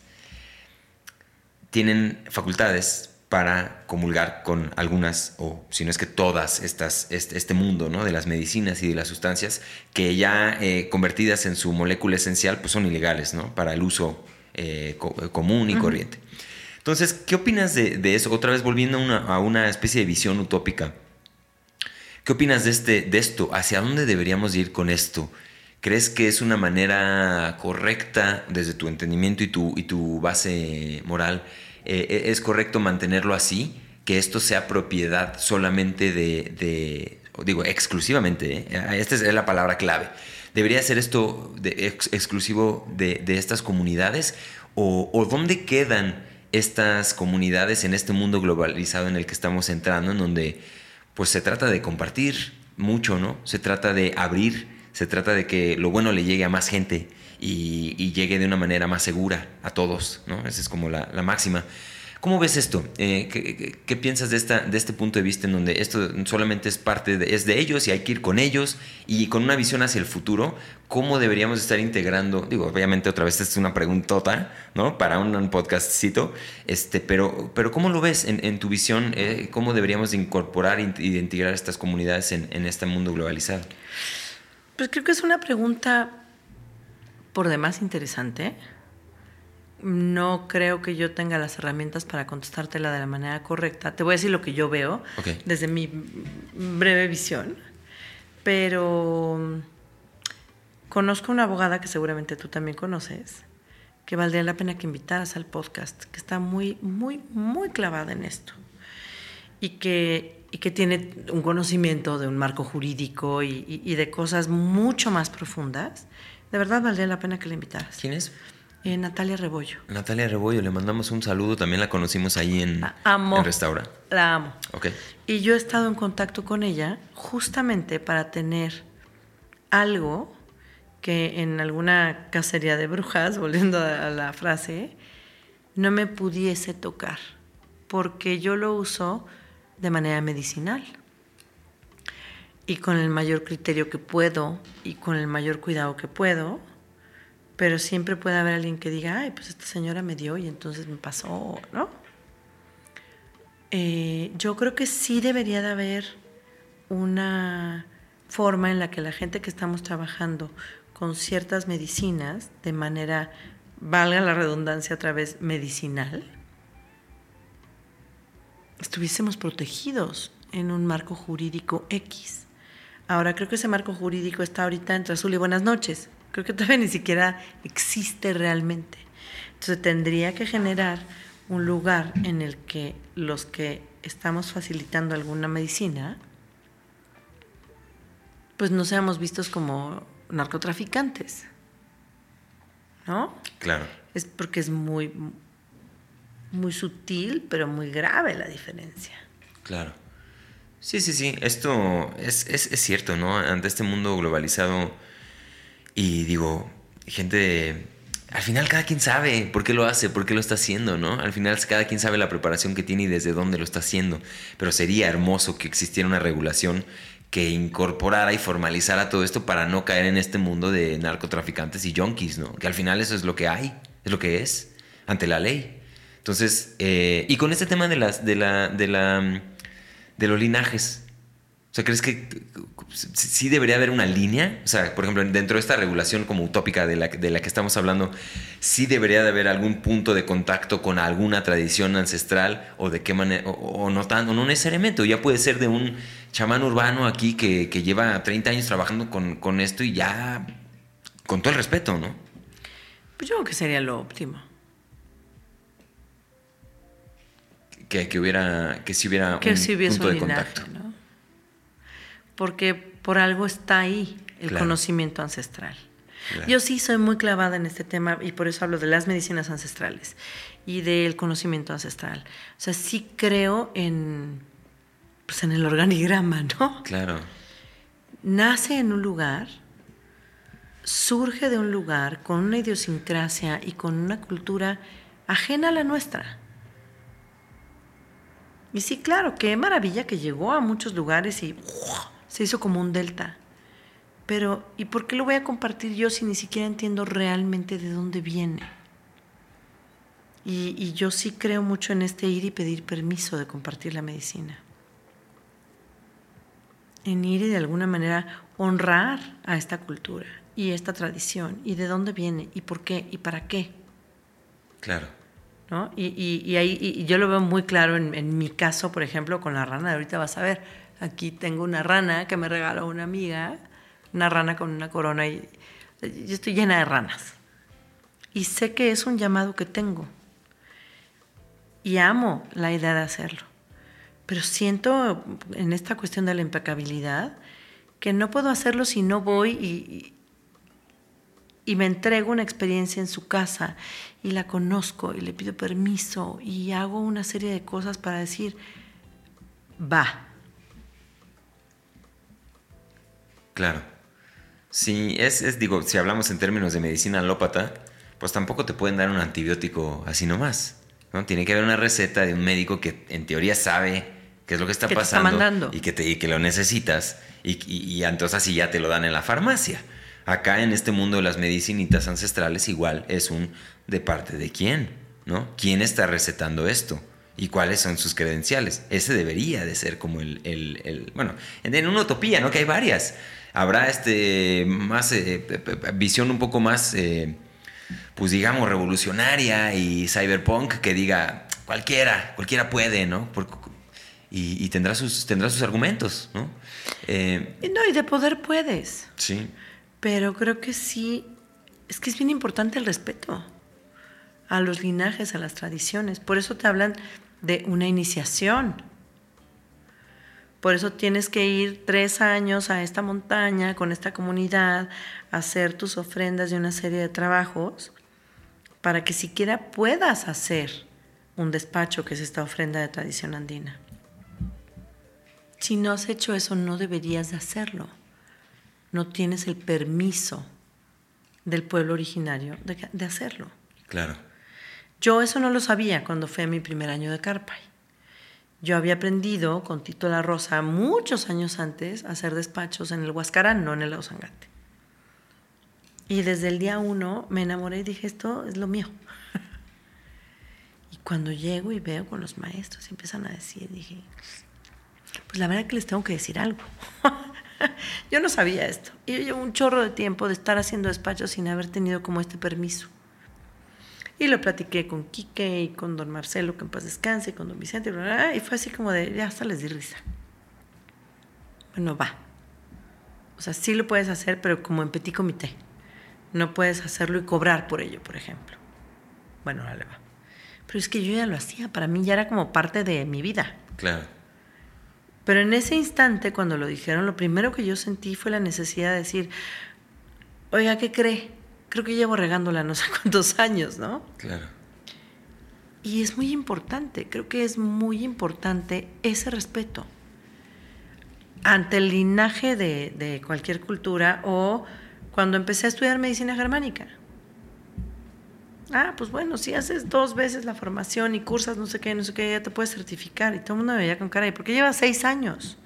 tienen facultades para comulgar con algunas, o si no es que todas estas, este, este mundo ¿no? de las medicinas y de las sustancias, que ya eh, convertidas en su molécula esencial, pues son ilegales ¿no? para el uso eh, común y corriente. Entonces, ¿qué opinas de, eso? Otra vez volviendo a una, a una, especie de visión utópica. ¿Qué opinas de, este, de esto? ¿Hacia dónde deberíamos ir con esto? ¿Crees que es una manera correcta desde tu entendimiento y tu, y tu base moral? Eh, ¿Es correcto mantenerlo así? Que esto sea propiedad solamente de, digo, exclusivamente, ¿eh? esta es la palabra clave. ¿Debería ser esto exclusivo de, estas comunidades? ¿O, ¿O dónde quedan estas comunidades en este mundo globalizado en el que estamos entrando, en donde pues se trata de compartir mucho, ¿no? Se trata de abrir se trata de que lo bueno le llegue a más gente y, llegue de una manera más segura a todos, ¿no? Esa es como la, máxima. ¿Cómo ves esto? Eh, ¿qué, piensas de, esta, de este punto de vista en donde esto solamente es parte de, es de ellos y hay que ir con ellos y con una visión hacia el futuro? ¿Cómo deberíamos estar integrando? Digo, obviamente otra vez es una preguntota, ¿no? Para un, podcastcito, este, pero, pero ¿cómo lo ves en, tu visión? Eh, ¿Cómo deberíamos incorporar e integrar estas comunidades en, en este mundo globalizado? Pues creo que es una pregunta por demás interesante. No creo que yo tenga las herramientas para contestártela de la manera correcta. Te voy a decir lo que yo veo desde mi breve visión. Pero conozco una abogada que seguramente tú también conoces, que valdría la pena que invitaras al podcast, que está muy, muy, muy clavada en esto. Y que y que tiene un conocimiento de un marco jurídico y, de cosas mucho más profundas, de verdad valdría la pena que la invitaras. ¿Quién es? Eh, Natalia Rebollo. Natalia Rebollo, le mandamos un saludo, también la conocimos ahí en, la amo, en Restaura. La amo. Ok. Y yo he estado en contacto con ella justamente para tener algo que en alguna cacería de brujas, volviendo a la frase, no me pudiese tocar, porque yo lo uso de manera medicinal. Y con el mayor criterio que puedo y con el mayor cuidado que puedo, pero siempre puede haber alguien que diga, ay, pues esta señora me dio y entonces me pasó, ¿no? Eh, yo creo que sí debería de haber una forma en la que la gente que estamos trabajando con ciertas medicinas, de manera, valga la redundancia otra vez, medicinal, estuviésemos protegidos en un marco jurídico X. Ahora creo que ese marco jurídico está ahorita entre azul y buenas noches. Creo que todavía ni siquiera existe realmente. Entonces tendría que generar un lugar en el que los que estamos facilitando alguna medicina, pues no seamos vistos como narcotraficantes. ¿No? Claro. Es porque es muy, muy sutil, pero muy grave la diferencia. Claro. Sí, sí, sí. Esto es, es, es cierto, ¿no? Ante este mundo globalizado y digo, gente al final cada quien sabe por qué lo hace, por qué lo está haciendo, ¿no? Al final cada quien sabe la preparación que tiene y desde dónde lo está haciendo. Pero sería hermoso que existiera una regulación que incorporara y formalizara todo esto para no caer en este mundo de narcotraficantes y junkies, ¿no? Que al final eso es lo que hay, es lo que es, ante la ley. Entonces, eh, y con este tema de, las, de, la, de, la, de los linajes, o sea, ¿crees que sí debería haber una línea? O sea, por ejemplo, dentro de esta regulación como utópica de la, de la que estamos hablando, sí debería de haber algún punto de contacto con alguna tradición ancestral o de qué manera, o, no tan, o no necesariamente, o ya puede ser de un chamán urbano aquí que, que lleva 30 años trabajando con, con, esto y ya, con todo el respeto, ¿no? Pues yo creo que sería lo óptimo. Que, que hubiera, que si hubiera que un si punto un de linaje, contacto. ¿no? Porque por algo está ahí el Claro. conocimiento ancestral. Claro. Yo sí soy muy clavada en este tema y por eso hablo de las medicinas ancestrales y del conocimiento ancestral. O sea, sí creo en, pues en el organigrama, ¿no? Claro, nace en un lugar, surge de un lugar con una idiosincrasia y con una cultura ajena a la nuestra. Y sí, claro, qué maravilla que llegó a muchos lugares y se hizo como un delta. Pero, ¿y por qué lo voy a compartir yo si ni siquiera entiendo realmente de dónde viene? Y, y yo sí creo mucho en este ir y pedir permiso de compartir la medicina en ir y de alguna manera honrar a esta cultura y esta tradición y de dónde viene y por qué y para qué. claro. ¿No? Y, y- ahí yo lo veo muy claro en, en mi caso, por ejemplo, con la rana. Ahorita vas a ver, aquí tengo una rana que me regaló una amiga, una rana con una corona y yo estoy llena de ranas. Y sé que es un llamado que tengo. Y amo la idea de hacerlo. Pero siento en esta cuestión de la impecabilidad que no puedo hacerlo si no voy y, y me entrego una experiencia en su casa y la conozco y le pido permiso y hago una serie de cosas para decir, va. Claro. Sí, es, es, digo, si hablamos en términos de medicina alópata, pues tampoco te pueden dar un antibiótico así nomás. ¿no? Tiene que haber una receta de un médico que en teoría sabe qué es lo que está Que te está pasando y que, te, y que lo necesitas y, y- y entonces así ya te lo dan en la farmacia. Acá en este mundo de las medicinitas ancestrales igual es un de parte de quién, ¿no? ¿Quién está recetando esto? ¿Y cuáles son sus credenciales? Ese debería de ser como el, el- el- bueno, en, una utopía, ¿no? Que hay varias. Habrá este más eh, visión un poco más, eh, pues digamos, revolucionaria y cyberpunk que diga cualquiera, cualquiera puede, ¿no? Y, y tendrá, sus, tendrá sus argumentos, ¿no? Eh, no, y de poder puedes. sí, Pero creo que sí, es que es bien importante el respeto a los linajes, a las tradiciones. Por eso te hablan de una iniciación. Por eso tienes que ir tres años a esta montaña con esta comunidad, hacer tus ofrendas y una serie de trabajos para que siquiera puedas hacer un despacho que es esta ofrenda de tradición andina. Si no has hecho eso, no deberías de hacerlo no tienes el permiso del pueblo originario de, de hacerlo. claro. Yo eso no lo sabía cuando fue mi primer año de Carpay. yo había aprendido con Tito La Rosa muchos años antes a hacer despachos en el Huascarán, no en el Ausangate. Y desde el día uno me enamoré y dije, esto es lo mío. y cuando llego y veo con los maestros y empiezan a decir, dije, pues la verdad que les tengo que decir algo. yo no sabía esto. Y yo llevo un chorro de tiempo de estar haciendo despachos sin haber tenido como este permiso. Y lo platiqué con Quique y con don Marcelo, que en paz descanse, y con don Vicente, y, fue así como de, ya hasta les di risa. Bueno, va. O sea, sí lo puedes hacer, pero como en petit comité. No puedes hacerlo y cobrar por ello, por ejemplo. Bueno, le va. Pero es que yo ya lo hacía, para mí ya era como parte de mi vida. Claro. Pero en ese instante, cuando lo dijeron, lo primero que yo sentí fue la necesidad de decir, oiga, ¿qué cree? Creo que llevo regándola no sé cuántos años, ¿no? Claro. Y es muy importante, creo que es muy importante ese respeto ante el linaje de, de cualquier cultura o cuando empecé a estudiar medicina germánica. Ah, pues bueno, si haces dos veces la formación y cursas no sé qué, no sé qué, ya te puedes certificar. Y todo el mundo me veía con cara, ¿y por qué llevas seis años?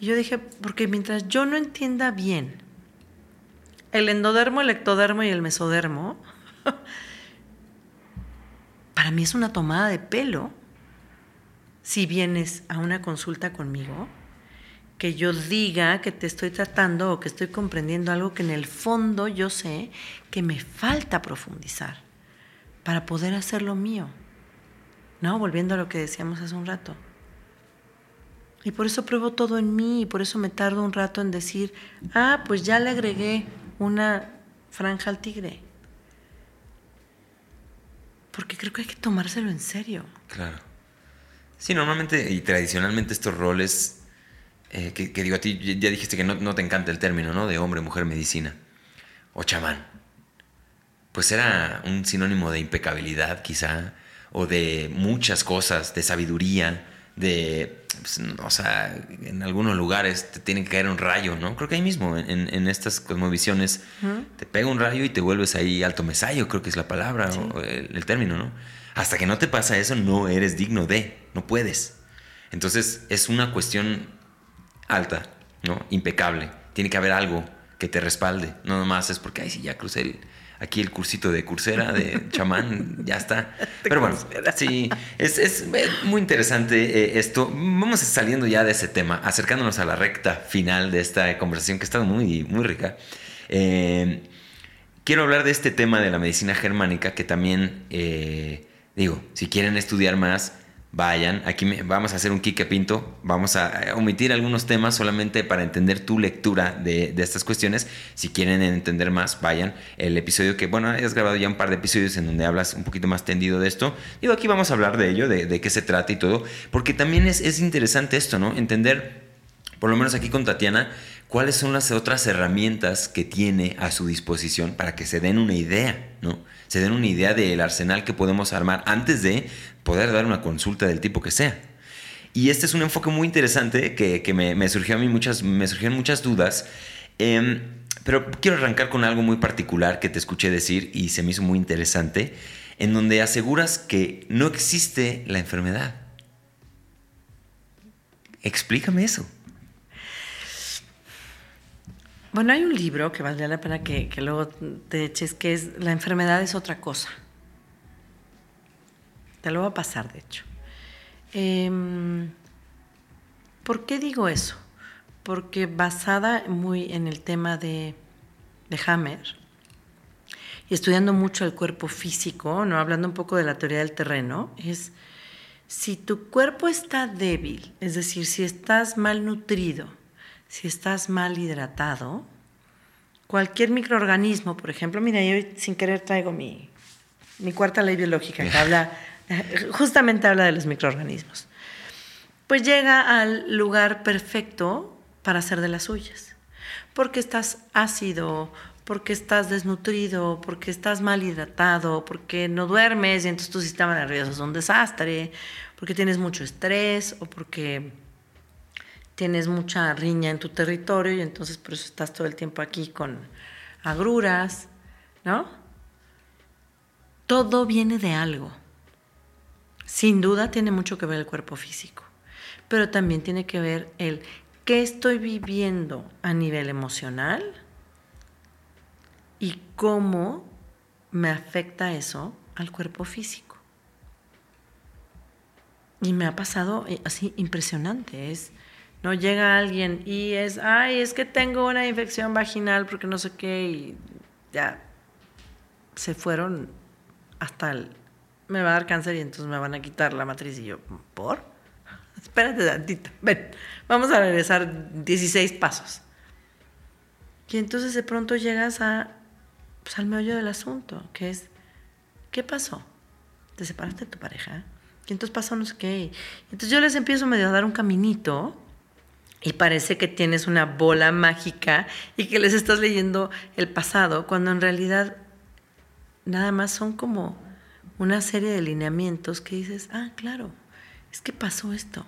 Y yo dije, porque mientras yo no entienda bien el endodermo, el ectodermo y el mesodermo, para mí es una tomada de pelo si vienes a una consulta conmigo que yo diga que te estoy tratando o que estoy comprendiendo algo que en el fondo yo sé que me falta profundizar para poder hacer lo mío. ¿No? Volviendo a lo que decíamos hace un rato. Y por eso pruebo todo en mí y por eso me tardo un rato en decir, ah, pues ya le agregué una franja al tigre. Porque creo que hay que tomárselo en serio. Claro. Sí, normalmente y tradicionalmente estos roles eh, que, digo a ti, ya dijiste que no, te encanta el término, ¿no? De hombre, mujer, medicina. O chamán. Pues era un sinónimo de impecabilidad, quizá, o de muchas cosas, de sabiduría, de, pues, o sea, en algunos lugares te tiene que caer un rayo, ¿no? Creo que ahí mismo, en, estas cosmovisiones, te pega un rayo y te vuelves ahí alto mesayo, creo que es la palabra, o el, el término, ¿no? Hasta que no te pasa eso, no eres digno de, no puedes. Entonces es una cuestión alta, ¿no? Impecable. Tiene que haber algo que te respalde. No nomás es porque, ay, sí, ya crucé aquí el cursito de cursera, de chamán, ya está. Pero bueno, sí, es, muy interesante eh, esto. Vamos saliendo ya de ese tema, acercándonos a la recta final de esta conversación que ha estado muy, muy rica. Eh, quiero hablar de este tema de la medicina germánica que también, eh, digo, si quieren estudiar más, vayan. Aquí vamos a hacer un Quique Pinto. Vamos a omitir algunos temas solamente para entender tu lectura de, estas cuestiones. Si quieren entender más, vayan. El episodio que, bueno, has grabado ya un par de episodios en donde hablas un poquito más tendido de esto. Digo, aquí vamos a hablar de ello, de, qué se trata y todo. Porque también es, es interesante esto, ¿no? Entender, por lo menos aquí con Tatiana, cuáles son las otras herramientas que tiene a su disposición para que se den una idea, ¿no? Se den una idea del arsenal que podemos armar antes de poder dar una consulta del tipo que sea. Y este es un enfoque muy interesante que, me, surgió a mí muchas, me surgieron muchas dudas. Em, pero quiero arrancar con algo muy particular que te escuché decir y se me hizo muy interesante, en donde aseguras que no existe la enfermedad. Explícame eso. Bueno, hay un libro que valdría la pena que, que luego te eches, que es La enfermedad es otra cosa. Te lo va a pasar, de hecho. Em, ¿Por qué digo eso? Porque basada muy en el tema de, de Hammer y estudiando mucho el cuerpo físico, no hablando un poco de la teoría del terreno, es si tu cuerpo está débil, es decir, si estás mal nutrido, si estás mal hidratado, cualquier microorganismo, por ejemplo, mira, yo sin querer traigo mi, mi cuarta ley biológica que habla justamente habla de los microorganismos. Pues llega al lugar perfecto para hacer de las suyas. Porque estás ácido, porque estás desnutrido, porque estás mal hidratado, porque no duermes y entonces tu sistema nervioso es un desastre, porque tienes mucho estrés o porque tienes mucha riña en tu territorio y entonces por eso estás todo el tiempo aquí con agruras, ¿no? Todo viene de algo. Sin duda tiene mucho que ver el cuerpo físico. pero también tiene que ver el qué estoy viviendo a nivel emocional y cómo me afecta eso al cuerpo físico. Y me ha pasado eh, así impresionante, es no llega alguien y es, ay, es que tengo una infección vaginal porque no sé qué y ya se fueron hasta el, me va a dar cáncer y entonces me van a quitar la matriz y yo, ¿por? Espérate tantito, ven, vamos a regresar 16 pasos. Y entonces de pronto llegas a, pues, al meollo del asunto, que es, ¿qué pasó? ¿Te separaste de tu pareja? Y entonces pasó no sé qué. Entonces yo les empiezo medio a dar un caminito y parece que tienes una bola mágica y que les estás leyendo el pasado, cuando en realidad nada más son como una serie de lineamientos que dices, ah, claro, es que pasó esto.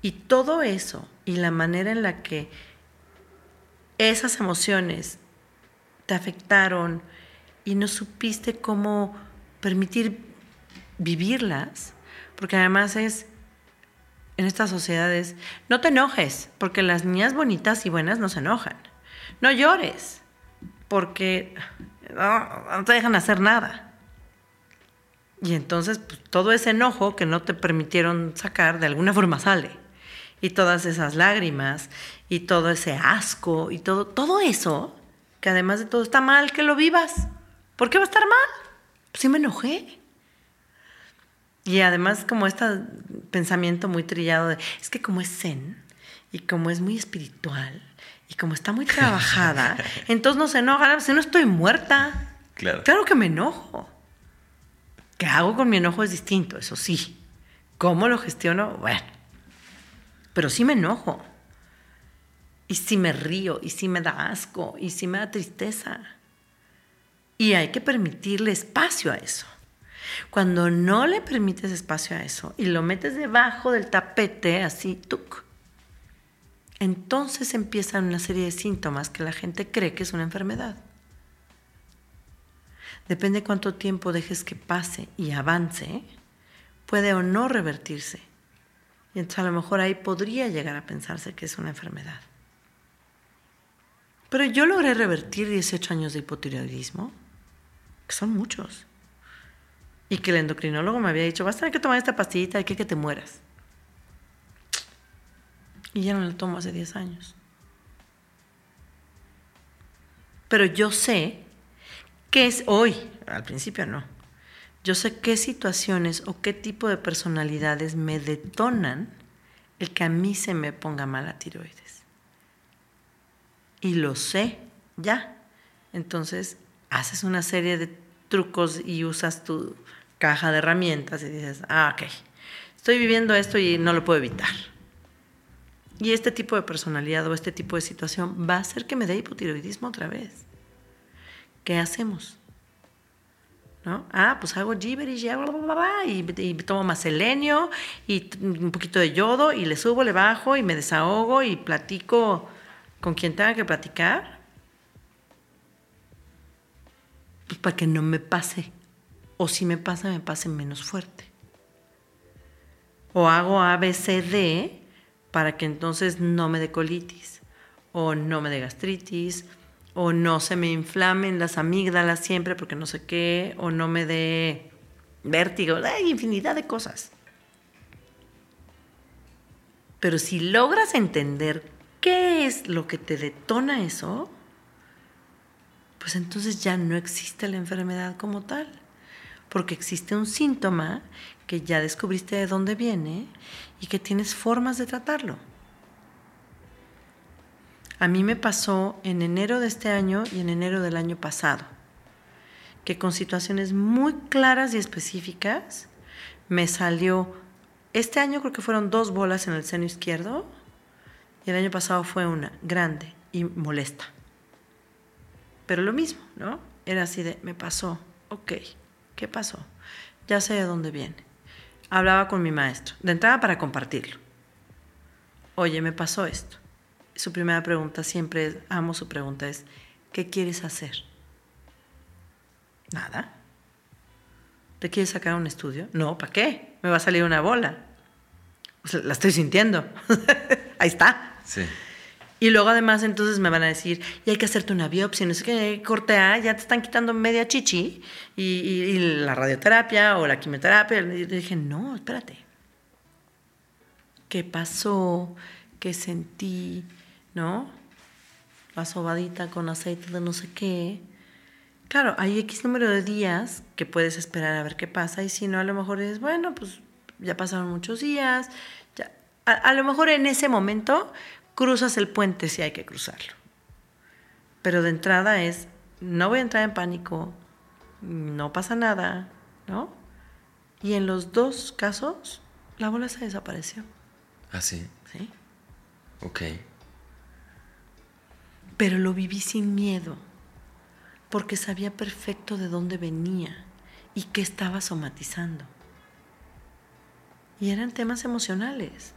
Y todo eso y la manera en la que esas emociones te afectaron y no supiste cómo permitir vivirlas, porque además es en estas sociedades, no te enojes, porque las niñas bonitas y buenas no se enojan. No llores, porque no, te dejan hacer nada. Y entonces pues, todo ese enojo que no te permitieron sacar, de alguna forma sale. Y todas esas lágrimas, y todo ese asco, y todo, todo eso, que además de todo está mal que lo vivas. ¿Por qué va a estar mal? Pues sí me enojé. Y además como este pensamiento muy trillado de, es que como es zen y como es muy espiritual y como está muy trabajada, entonces no se enoja, si no estoy muerta. Claro. Claro que me enojo. ¿Qué hago con mi enojo es distinto, eso sí. ¿Cómo lo gestiono? Bueno. Pero sí me enojo. Y sí me río, y sí me da asco, y sí me da tristeza. Y hay que permitirle espacio a eso. Cuando no le permites espacio a eso y lo metes debajo del tapete, así, tuk, entonces empiezan una serie de síntomas que la gente cree que es una enfermedad. Depende cuánto tiempo dejes que pase y avance, puede o no revertirse. Y entonces a lo mejor ahí podría llegar a pensarse que es una enfermedad. Pero yo logré revertir 18 años de hipotiroidismo, que son muchos. Y que el endocrinólogo me había dicho, vas a tener que tomar esta pastillita de que, que te mueras. Y ya no la tomo hace 10 años. Pero yo sé qué es hoy, al principio no. Yo sé qué situaciones o qué tipo de personalidades me detonan el que a mí se me ponga mala tiroides. Y lo sé ya. Entonces, haces una serie de trucos y usas tu caja de herramientas y dices, ah, ok, estoy viviendo esto y no lo puedo evitar. Y este tipo de personalidad o este tipo de situación va a hacer que me dé hipotiroidismo otra vez. ¿Qué hacemos? ¿No? Ah, pues hago gibberish y, y tomo más selenio y un poquito de yodo y le subo, le bajo y me desahogo y platico con quien tenga que platicar. Pues para que no me pase o si me pasa, me pase menos fuerte. O hago ABCD para que entonces no me dé colitis, o no me dé gastritis, o no se me inflamen las amígdalas siempre porque no sé qué, o no me dé vértigo, hay infinidad de cosas. Pero si logras entender qué es lo que te detona eso, pues entonces ya no existe la enfermedad como tal porque existe un síntoma que ya descubriste de dónde viene y que tienes formas de tratarlo. A mí me pasó en enero de este año y en enero del año pasado, que con situaciones muy claras y específicas me salió, este año creo que fueron dos bolas en el seno izquierdo y el año pasado fue una grande y molesta. Pero lo mismo, ¿no? Era así de, me pasó, ok. ¿Qué pasó? Ya sé de dónde viene. Hablaba con mi maestro, de entrada para compartirlo. Oye, me pasó esto. Su primera pregunta siempre es, amo su pregunta, es, ¿qué quieres hacer? Nada. ¿Te quieres sacar un estudio? No, ¿para qué? Me va a salir una bola. la estoy sintiendo. Ahí está. Sí. Y luego además entonces me van a decir, y hay que hacerte una biopsia, no sé qué, cortea, ya te están quitando media chichi y, y la radioterapia o la quimioterapia. Y dije, no, espérate. ¿Qué pasó? ¿Qué sentí? ¿No? La sobadita con aceite de no sé qué. Claro, hay X número de días que puedes esperar a ver qué pasa y si no, a lo mejor es, bueno, pues ya pasaron muchos días. Ya. A, a lo mejor en ese momento cruzas el puente si hay que cruzarlo. Pero de entrada es, no voy a entrar en pánico, no pasa nada, ¿no? Y en los dos casos, la bola se desapareció. ¿Ah, sí? Sí. Ok. Pero lo viví sin miedo, porque sabía perfecto de dónde venía y qué estaba somatizando. Y eran temas emocionales.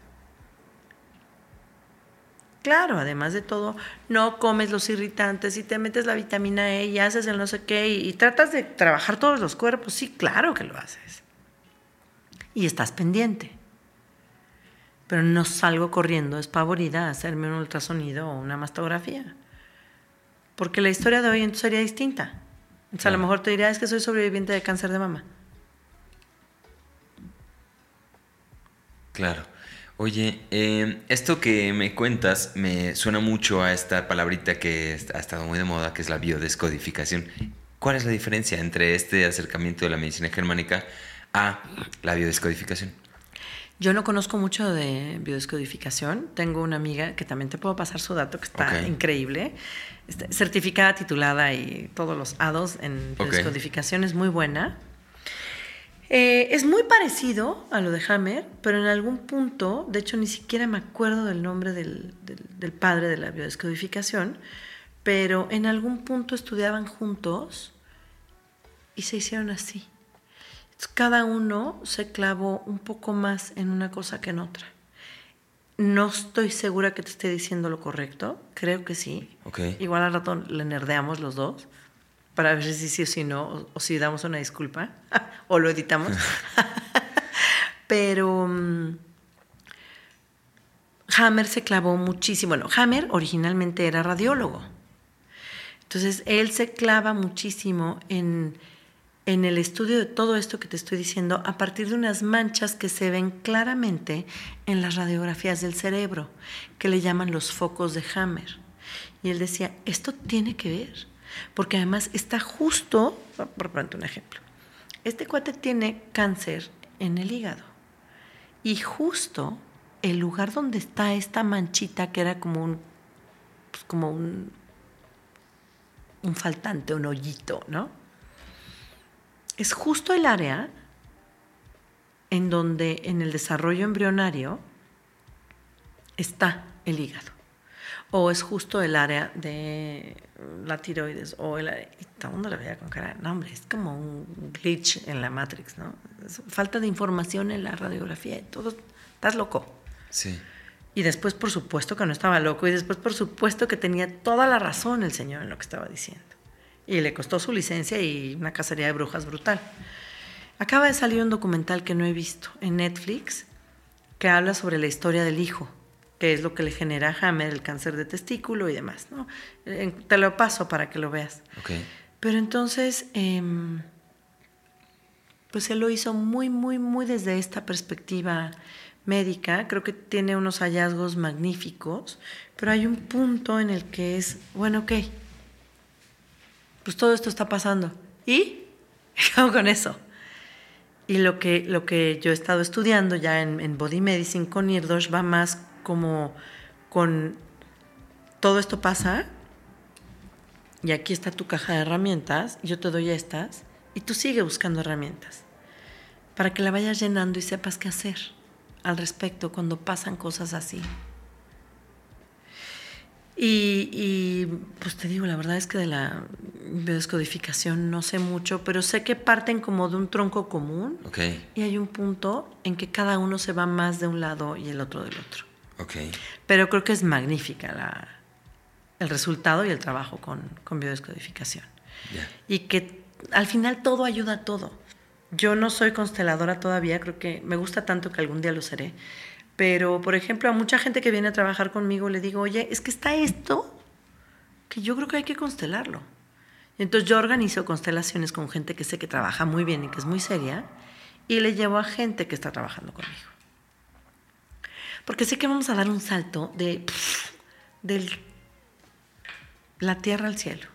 Claro, además de todo, no comes los irritantes y te metes la vitamina E y haces el no sé qué y, tratas de trabajar todos los cuerpos. Sí, claro que lo haces. Y estás pendiente. Pero no salgo corriendo espavorida a hacerme un ultrasonido o una mastografía. Porque la historia de hoy entonces sería distinta. Entonces a lo mejor te diría, es que soy sobreviviente de cáncer de mama. Claro. Oye, eh, esto que me cuentas me suena mucho a esta palabrita que ha estado muy de moda, que es la biodescodificación. ¿Cuál es la diferencia entre este acercamiento de la medicina germánica a la biodescodificación? Yo no conozco mucho de biodescodificación. Tengo una amiga que también te puedo pasar su dato, que está increíble. Está certificada, titulada y todos los hados en Ok. biodescodificación. Es muy buena. Eh, es muy parecido a lo de Hammer, pero en algún punto, de hecho ni siquiera me acuerdo del nombre del, del- del padre de la biodescodificación, pero en algún punto estudiaban juntos y se hicieron así. Cada uno se clavó un poco más en una cosa que en otra. No estoy segura que te esté diciendo lo correcto, creo que sí. Ok. Igual al rato le nerdeamos los dos para ver si sí o si no, o, o si damos una disculpa, o lo editamos. Pero mm, Hammer se clavó muchísimo. Bueno, Hammer originalmente era radiólogo. Entonces, él se clava muchísimo en, en el estudio de todo esto que te estoy diciendo a partir de unas manchas que se ven claramente en las radiografías del cerebro, que le llaman los focos de Hammer. Y él decía, esto tiene que ver, porque además está justo, por pronto un ejemplo, este cuate tiene cáncer en el hígado y justo el lugar donde está esta manchita que era como un, pues, como un, un faltante, un hoyito, ¿no? Es justo el área en donde en el desarrollo embrionario está el hígado. O es justo el área de la tiroides. O el área, y todo el mundo lo veía con cara. No, hombre, es como un glitch en la Matrix, ¿no? Es falta de información en la radiografía. y Todo, estás loco. Sí. Y después, por supuesto, que no estaba loco. Y después, por supuesto, que tenía toda la razón el señor en lo que estaba diciendo. Y le costó su licencia y una cacería de brujas brutal. Acaba de salir un documental que no he visto en Netflix que habla sobre la historia del hijo, que es lo que le genera a Hammer el cáncer de testículo y demás. ¿no? Te lo paso para que lo veas. Pero entonces, em, pues él lo hizo muy, muy, muy desde esta perspectiva médica. Creo que tiene unos hallazgos magníficos, pero hay un punto en el que es, bueno, ok, pues todo esto está pasando. ¿Y? ¿Qué hago con eso? Y lo que, lo que yo he estado estudiando ya en, Body Medicine con Nirdosh va más como con todo esto pasa y aquí está tu caja de herramientas, yo te doy estas y tú sigue buscando herramientas para que la vayas llenando y sepas qué hacer al respecto cuando pasan cosas así. Y, y, pues te digo, la verdad es que de la biodescodificación no sé mucho, pero sé que parten como de un tronco común Ok. y hay un punto en que cada uno se va más de un lado y el otro del otro. Ok. Pero creo que es magnífica la, el resultado y el trabajo con, con biodescodificación. Ya. Y que al final todo ayuda a todo. Yo no soy consteladora todavía, creo que me gusta tanto que algún día lo seré, Pero, por ejemplo, a mucha gente que viene a trabajar conmigo le digo, oye, es que está esto que yo creo que hay que constelarlo. Entonces yo organizo constelaciones con gente que sé que trabaja muy bien y que es muy seria y le llevo a gente que está trabajando conmigo. Porque sé que vamos a dar un salto de la tierra al cielo.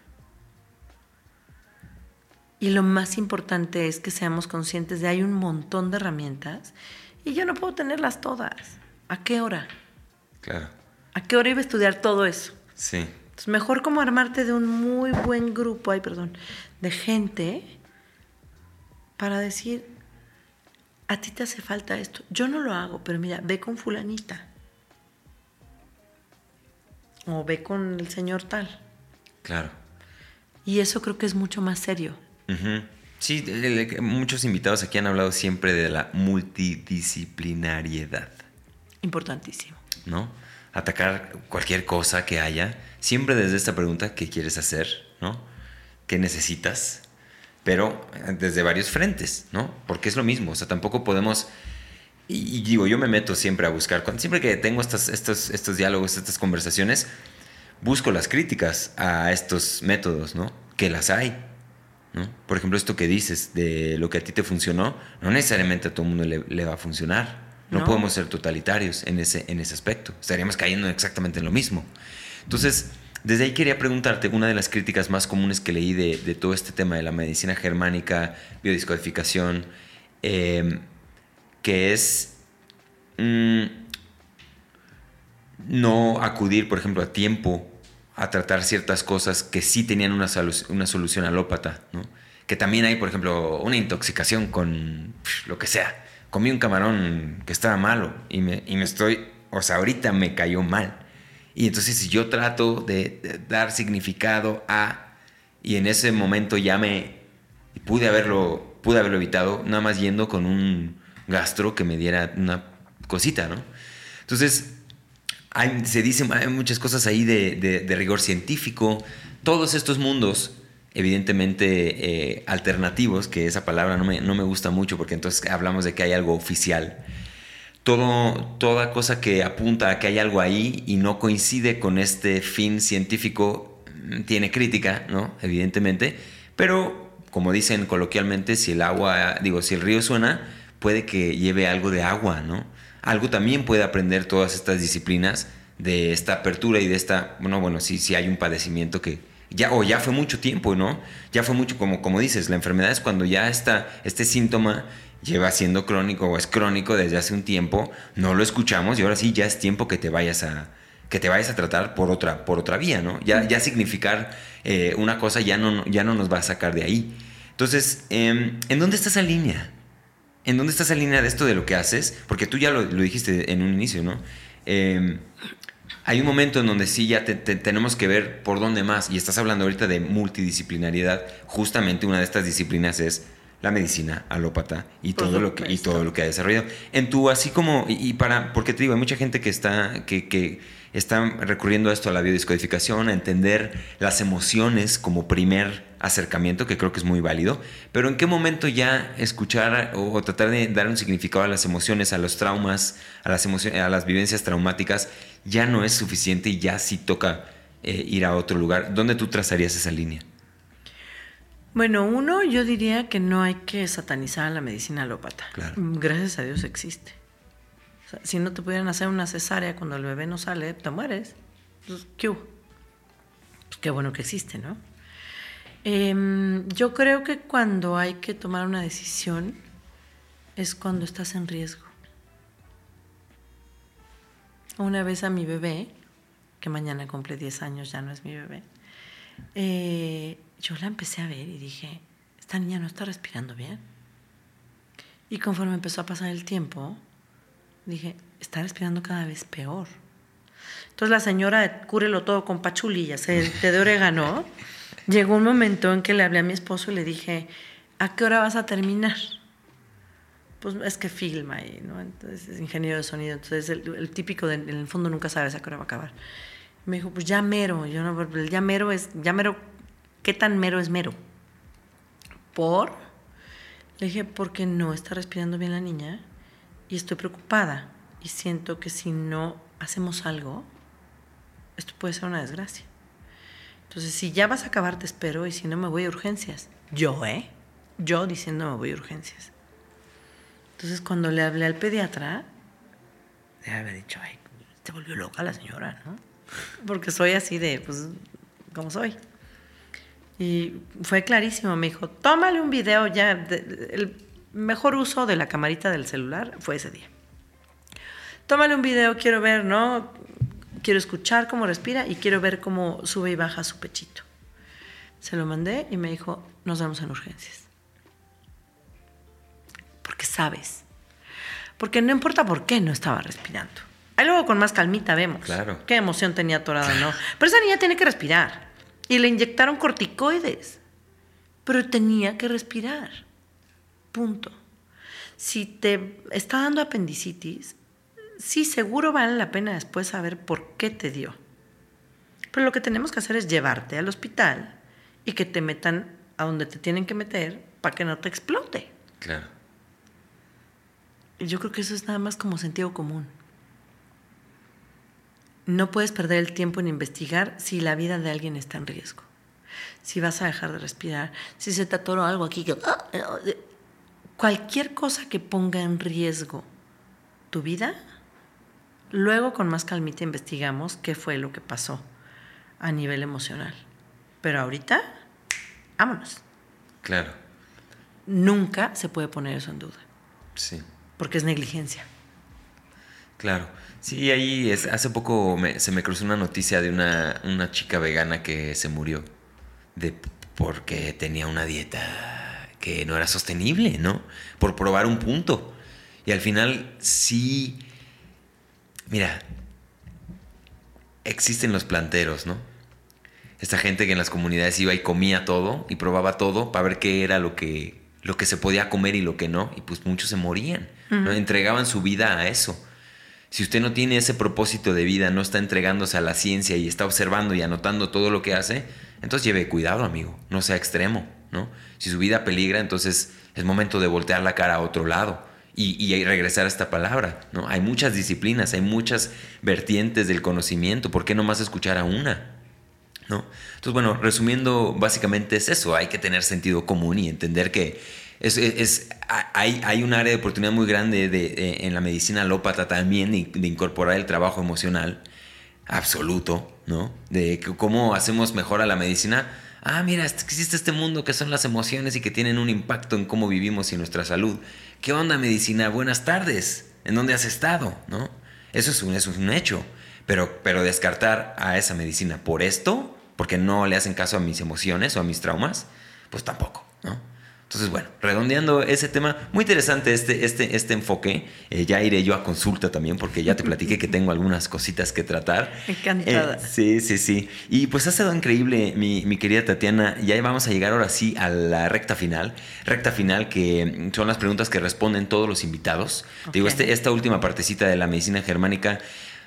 Y lo más importante es que seamos conscientes de hay un montón de herramientas y yo no puedo tenerlas todas. ¿A qué hora? Claro. ¿A qué hora iba a estudiar todo eso? Sí. Es mejor como armarte de un muy buen grupo, ay, perdón, de gente para decir, a ti te hace falta esto. Yo no lo hago, pero mira, ve con fulanita. O ve con el señor tal. Claro. Y eso creo que es mucho más serio. Sí, muchos invitados aquí han hablado siempre de la multidisciplinariedad. Importantísimo. ¿No? Atacar cualquier cosa que haya siempre desde esta pregunta, ¿qué quieres hacer? ¿No? ¿Qué necesitas? Pero eh, desde varios frentes, ¿no? Porque es lo mismo, o sea, tampoco podemos... Y, digo, yo me meto siempre a buscar, siempre que tengo estos, estos, estos diálogos, estas conversaciones, busco las críticas a estos métodos, ¿no? Que las hay, ¿no? Por ejemplo, esto que dices de lo que a ti te funcionó, no necesariamente a todo el mundo le, va a funcionar. No, no, podemos ser totalitarios en ese, en ese aspecto. Estaríamos cayendo exactamente en lo mismo. Entonces, desde ahí quería preguntarte, una de las críticas más comunes que leí de, todo este tema de la medicina germánica, biodiscodificación, em, que es mm, no acudir, por ejemplo, a tiempo a tratar ciertas cosas que sí tenían una, una solución alópata, ¿no? Que también hay, por ejemplo, una intoxicación con lo que sea. Comí un camarón que estaba malo y me, y me estoy, o sea, ahorita me cayó mal. Y entonces yo trato de, dar significado a, y en ese momento ya me pude haberlo, pude haberlo evitado, nada más yendo con un gastro que me diera una cosita, ¿no? Entonces, se dicen hay muchas cosas ahí de, rigor científico, todos estos mundos evidentemente eh, alternativos, que esa palabra no me, no me gusta mucho porque entonces hablamos de que hay algo oficial todo, toda cosa que apunta a que hay algo ahí y no coincide con este fin científico mm, tiene crítica, ¿no? Evidentemente, pero como dicen coloquialmente, si el agua, digo, si el río suena, puede que lleve algo de agua, ¿no? Algo también puede aprender todas estas disciplinas de esta apertura y de esta, bueno, bueno, sí, sí hay un padecimiento que ya, o ya fue mucho tiempo, ¿no? Ya fue mucho, como, como dices, la enfermedad es cuando ya está este síntoma lleva siendo crónico o es crónico desde hace un tiempo, no lo escuchamos y ahora sí ya es tiempo que te vayas a que te vayas a tratar por otra, por otra vía, ¿no? Ya, ya significar eh, una cosa ya no, ya no nos va a sacar de ahí. Entonces, em, ¿en dónde está esa línea? ¿En dónde está esa línea de esto de lo que haces? Porque tú ya lo, dijiste en un inicio, ¿no? Em, hay un momento en donde sí ya tenemos que ver por dónde más, y estás hablando ahorita de multidisciplinariedad, justamente una de estas disciplinas es la medicina alópata y todo lo que y todo lo que ha desarrollado. En tu así como y, para porque te digo, hay mucha gente que está que, que está recurriendo a esto a la biodescodificación, a entender las emociones como primer acercamiento, que creo que es muy válido, pero en qué momento ya escuchar o, tratar de dar un significado a las emociones, a los traumas, a las emociones, a las vivencias traumáticas, ya no es suficiente y ya sí toca eh, ir a otro lugar. ¿Dónde tú trazarías esa línea? Bueno, uno, yo diría que no hay que satanizar a la medicina alópata. Gracias a Dios existe. Si no te pudieran hacer una cesárea cuando el bebé no sale, te mueres. Pues, ¿qué, pues, bueno que existe, ¿no? Em, yo creo que cuando hay que tomar una decisión es cuando estás en riesgo. Una vez a mi bebé, que mañana cumple 10 años, ya no es mi bebé, eh, yo la empecé a ver y dije, esta niña no está respirando bien. Y conforme empezó a pasar el tiempo, dije, está respirando cada vez peor. Entonces la señora, cúrelo todo con pachulillas, té de orégano. Llegó un momento en que le hablé a mi esposo y le dije, ¿a qué hora vas a terminar? Pues es que filma y, ¿no? Entonces es ingeniero de sonido, entonces el, típico, en el fondo nunca sabes a qué hora va a acabar. Me dijo, pues ya mero, yo no, el ya mero es, ya mero ¿Qué tan mero es mero? ¿Por? Le dije, porque no está respirando bien la niña y estoy preocupada. y siento que si no hacemos algo, esto puede ser una desgracia. Entonces, si ya vas a acabar, te espero, y si no, me voy a urgencias. Yo, ¿eh? Yo diciendo me voy a urgencias. Entonces, cuando le hablé al pediatra, le había dicho, ay, te volvió loca la señora, ¿no? Porque soy así de, pues, como soy. Y fue clarísimo, me dijo, tómale un video ya. el mejor uso de la camarita del celular fue ese día. Tómale un video, quiero ver, ¿no? Quiero escuchar cómo respira y quiero ver cómo sube y baja su pechito. Se lo mandé y me dijo, nos vemos en urgencias. Porque sabes. Porque no importa por qué no estaba respirando. Ahí luego con más calmita vemos. Claro. Qué emoción tenía atorada, ¿no? Pero esa niña tiene que respirar. Y le inyectaron corticoides. Pero tenía que respirar. Punto. Si te está dando apendicitis, sí, seguro vale la pena después saber por qué te dio. Pero lo que tenemos que hacer es llevarte al hospital y que te metan a donde te tienen que meter para que no te explote. Claro. Y yo creo que eso es nada más como sentido común. No puedes perder el tiempo en investigar si la vida de alguien está en riesgo. Si vas a dejar de respirar, si se te atoró algo aquí, ah, cualquier cosa que ponga en riesgo tu vida, luego con más calmita investigamos qué fue lo que pasó a nivel emocional. Pero ahorita, vámonos. Claro. Nunca se puede poner eso en duda. Sí. Porque es negligencia. Claro. Sí, ahí es, hace poco se me cruzó una noticia de una, una chica vegana que se murió de, porque tenía una dieta que no era sostenible, ¿no? Por probar un punto. Y al final sí, mira, existen los planteros, ¿no? Esta gente que en las comunidades iba y comía todo y probaba todo para ver qué era lo que, lo que se podía comer y lo que no. Y pues muchos se morían, ¿no? Entregaban su vida a eso. Si usted no tiene ese propósito de vida, no está entregándose a la ciencia y está observando y anotando todo lo que hace, entonces lleve cuidado, amigo, no sea extremo, ¿no? Si su vida peligra, entonces es momento de voltear la cara a otro lado y, regresar a esta palabra, ¿no? Hay muchas disciplinas, hay muchas vertientes del conocimiento, ¿por qué no más escuchar a una? ¿No? Entonces, bueno, resumiendo, básicamente es eso, hay que tener sentido común y entender que es, hay, hay, un área de oportunidad muy grande de, en la medicina alópata también de, incorporar el trabajo emocional absoluto, ¿no? De cómo hacemos mejor a la medicina. Ah, mira, existe este mundo que son las emociones y que tienen un impacto en cómo vivimos y nuestra salud. ¿Qué onda medicina? Buenas tardes. ¿En dónde has estado? ¿No? Eso es un, es un hecho. Pero, pero descartar a esa medicina por esto, porque no le hacen caso a mis emociones o a mis traumas, pues tampoco, ¿no? Entonces, bueno, redondeando ese tema, muy interesante este, este, este enfoque. Eh, ya iré yo a consulta también porque ya te platiqué que tengo algunas cositas que tratar. Encantada. Eh, sí, sí, sí. Y pues ha sido increíble, mi, mi, querida Tatiana. Ya vamos a llegar ahora sí a la recta final. Recta final que son las preguntas que responden todos los invitados. Digo, este, esta última partecita de la medicina germánica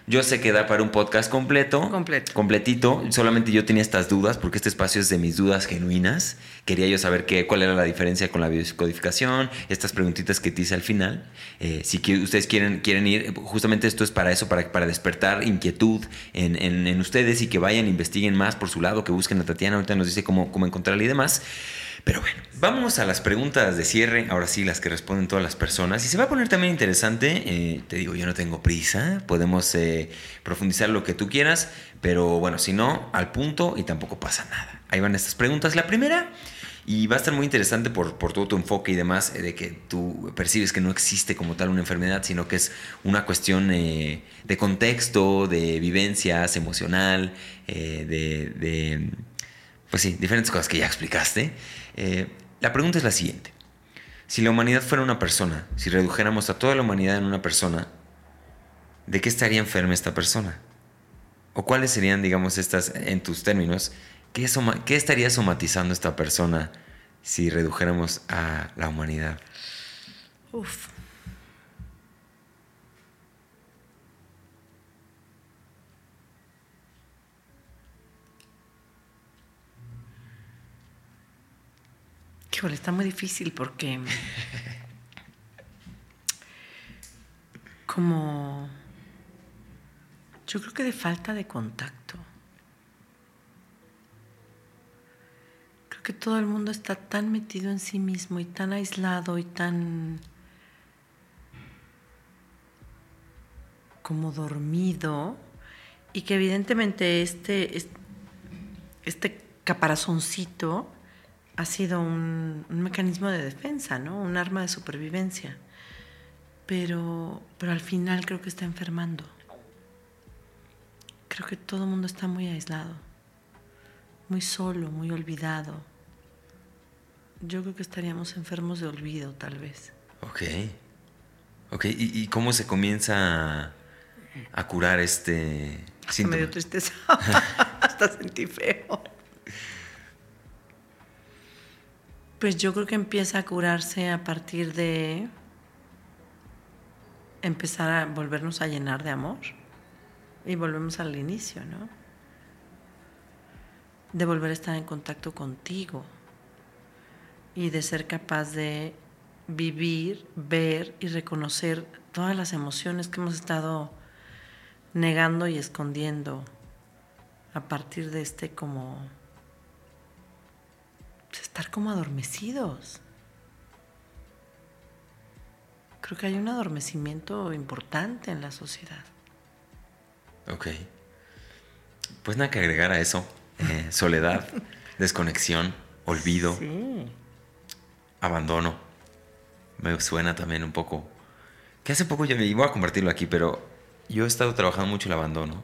yo sé que da para un podcast completo. Completo. Completito. Solamente yo tenía estas dudas, porque este espacio es de mis dudas genuinas. Quería yo saber qué, cuál era la diferencia con la biodescodificación, estas preguntitas que te hice al final. Eh, si ustedes quieren, quieren ir, justamente esto es para eso, para, para despertar inquietud en, en, ustedes y que vayan, investiguen más por su lado, que busquen a Tatiana, ahorita nos dice cómo, cómo encontrarla y demás. Pero bueno, vamos a las preguntas de cierre, ahora sí las que responden todas las personas. Y se va a poner también interesante, eh, te digo, yo no tengo prisa, podemos eh, profundizar lo que tú quieras, pero bueno, si no, al punto y tampoco pasa nada. Ahí van estas preguntas. La primera, y va a estar muy interesante por, todo tu enfoque y demás, eh, de que tú percibes que no existe como tal una enfermedad, sino que es una cuestión de contexto, de vivencias, emocional, de, de, pues sí, diferentes cosas que ya explicaste. Eh, la pregunta es la siguiente. Si la humanidad fuera una persona, si redujéramos a toda la humanidad en una persona, ¿de qué estaría enferma esta persona? ¿O cuáles serían, digamos, estas, en tus términos, qué, qué estaría somatizando esta persona si redujéramos a la humanidad? Uf. Híjole, está muy difícil porque. como, yo creo que de falta de contacto. Creo que todo el mundo está tan metido en sí mismo y tan aislado y tan como dormido y que evidentemente este, este caparazoncito ha sido un, mecanismo de defensa, ¿no? Un arma de supervivencia. Pero, pero al final creo que está enfermando. Creo que todo el mundo está muy aislado, muy solo, muy olvidado. Yo creo que estaríamos enfermos de olvido, tal vez. Ok. Ok, ¿y, y cómo se comienza a curar este síntoma? Me dio tristeza. Hasta sentí feo. Pues yo creo que empieza a curarse a partir de empezar a volvernos a llenar de amor. Y volvemos al inicio, ¿no? De volver a estar en contacto contigo y de ser capaz de vivir, ver y reconocer todas las emociones que hemos estado negando y escondiendo a partir de este como pues, estar como adormecidos. Creo que hay un adormecimiento importante en la sociedad. Ok. Pues nada que agregar a eso. Eh, soledad, desconexión, olvido, abandono. Me suena también un poco. Que hace poco yo me iba a compartirlo aquí, pero yo he estado trabajando mucho el abandono.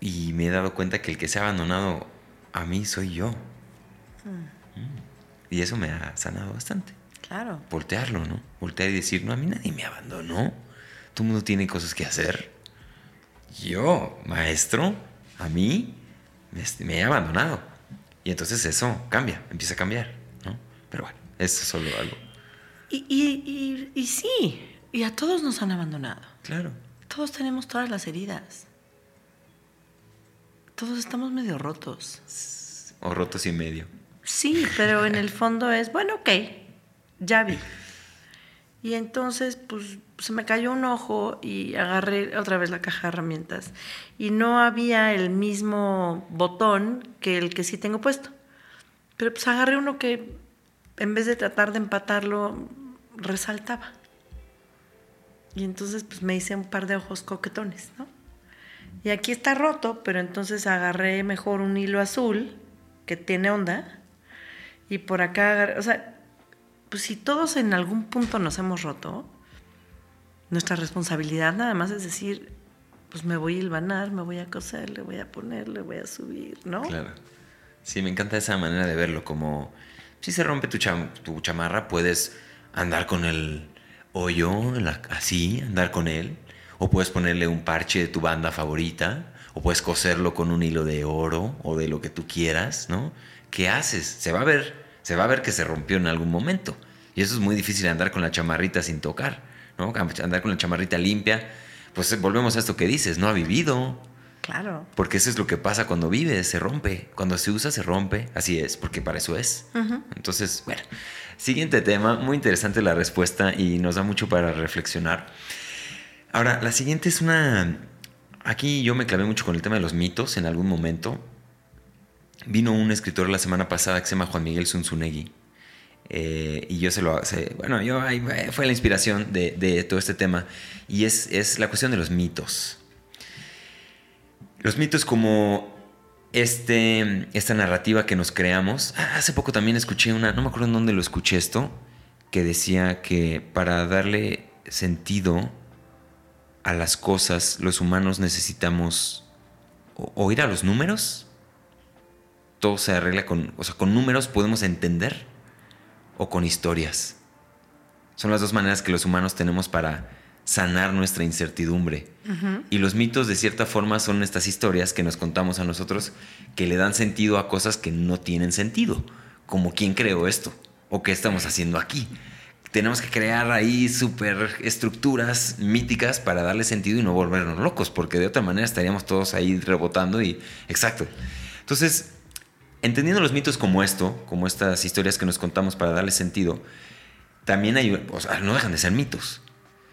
Y me he dado cuenta que el que se ha abandonado a mí soy yo. Mm. Y eso me ha sanado bastante. Claro. Voltearlo, ¿no? Voltear y decir, no, a mí nadie me abandonó. Todo el mundo tiene cosas que hacer. Yo, maestro, a mí me, he abandonado. Y entonces eso cambia, empieza a cambiar, ¿no? Pero bueno, eso es solo algo. Y, y, y, y sí, y a todos nos han abandonado. Claro. Todos tenemos todas las heridas. Todos estamos medio rotos. O rotos y medio. Sí, pero en el fondo es, bueno, ok, ya vi. Y entonces, pues, se me cayó un ojo y agarré otra vez la caja de herramientas. Y no había el mismo botón que el que sí tengo puesto. Pero pues agarré uno que, en vez de tratar de empatarlo, resaltaba. Y entonces, pues, me hice un par de ojos coquetones, ¿no? Y aquí está roto, pero entonces agarré mejor un hilo azul que tiene onda y por acá, o sea, pues si todos en algún punto nos hemos roto, nuestra responsabilidad nada más es decir, pues me voy a hilvanar, me voy a coser, le voy a poner, le voy a subir, ¿no? Claro. Sí, me encanta esa manera de verlo, como si se rompe tu, tu chamarra, puedes andar con el hoyo así, andar con él, o puedes ponerle un parche de tu banda favorita, o puedes coserlo con un hilo de oro o de lo que tú quieras, ¿no? ¿qué haces? Se va a ver, se va a ver que se rompió en algún momento. Y eso es muy difícil andar con la chamarrita sin tocar, ¿no? Andar con la chamarrita limpia. Pues volvemos a esto que dices, no ha vivido. Claro. Porque eso es lo que pasa cuando vive, se rompe. Cuando se usa, se rompe. Así es, porque para eso es. Entonces, bueno. Siguiente tema, muy interesante la respuesta y nos da mucho para reflexionar. Ahora, la siguiente es una... Aquí yo me clavé mucho con el tema de los mitos en algún momento. Vino un escritor la semana pasada que se llama Juan Miguel Zunzunegui. Eh, y yo se lo... bueno, yo ahí fue la inspiración de, todo este tema. Y es, es, la cuestión de los mitos. Los mitos como este, esta narrativa que nos creamos. Ah, hace poco también escuché una... No me acuerdo en dónde lo escuché esto. Que decía que para darle sentido a las cosas, los humanos necesitamos oír a los números todo se arregla con, o sea, con números podemos entender o con historias. Son las dos maneras que los humanos tenemos para sanar nuestra incertidumbre. Y los mitos de cierta forma son estas historias que nos contamos a nosotros que le dan sentido a cosas que no tienen sentido, como quién creó esto o qué estamos haciendo aquí. Tenemos que crear ahí super estructuras míticas para darle sentido y no volvernos locos, porque de otra manera estaríamos todos ahí rebotando y exacto. Entonces, entendiendo los mitos como esto, como estas historias que nos contamos para darle sentido, también hay, o sea, no dejan de ser mitos.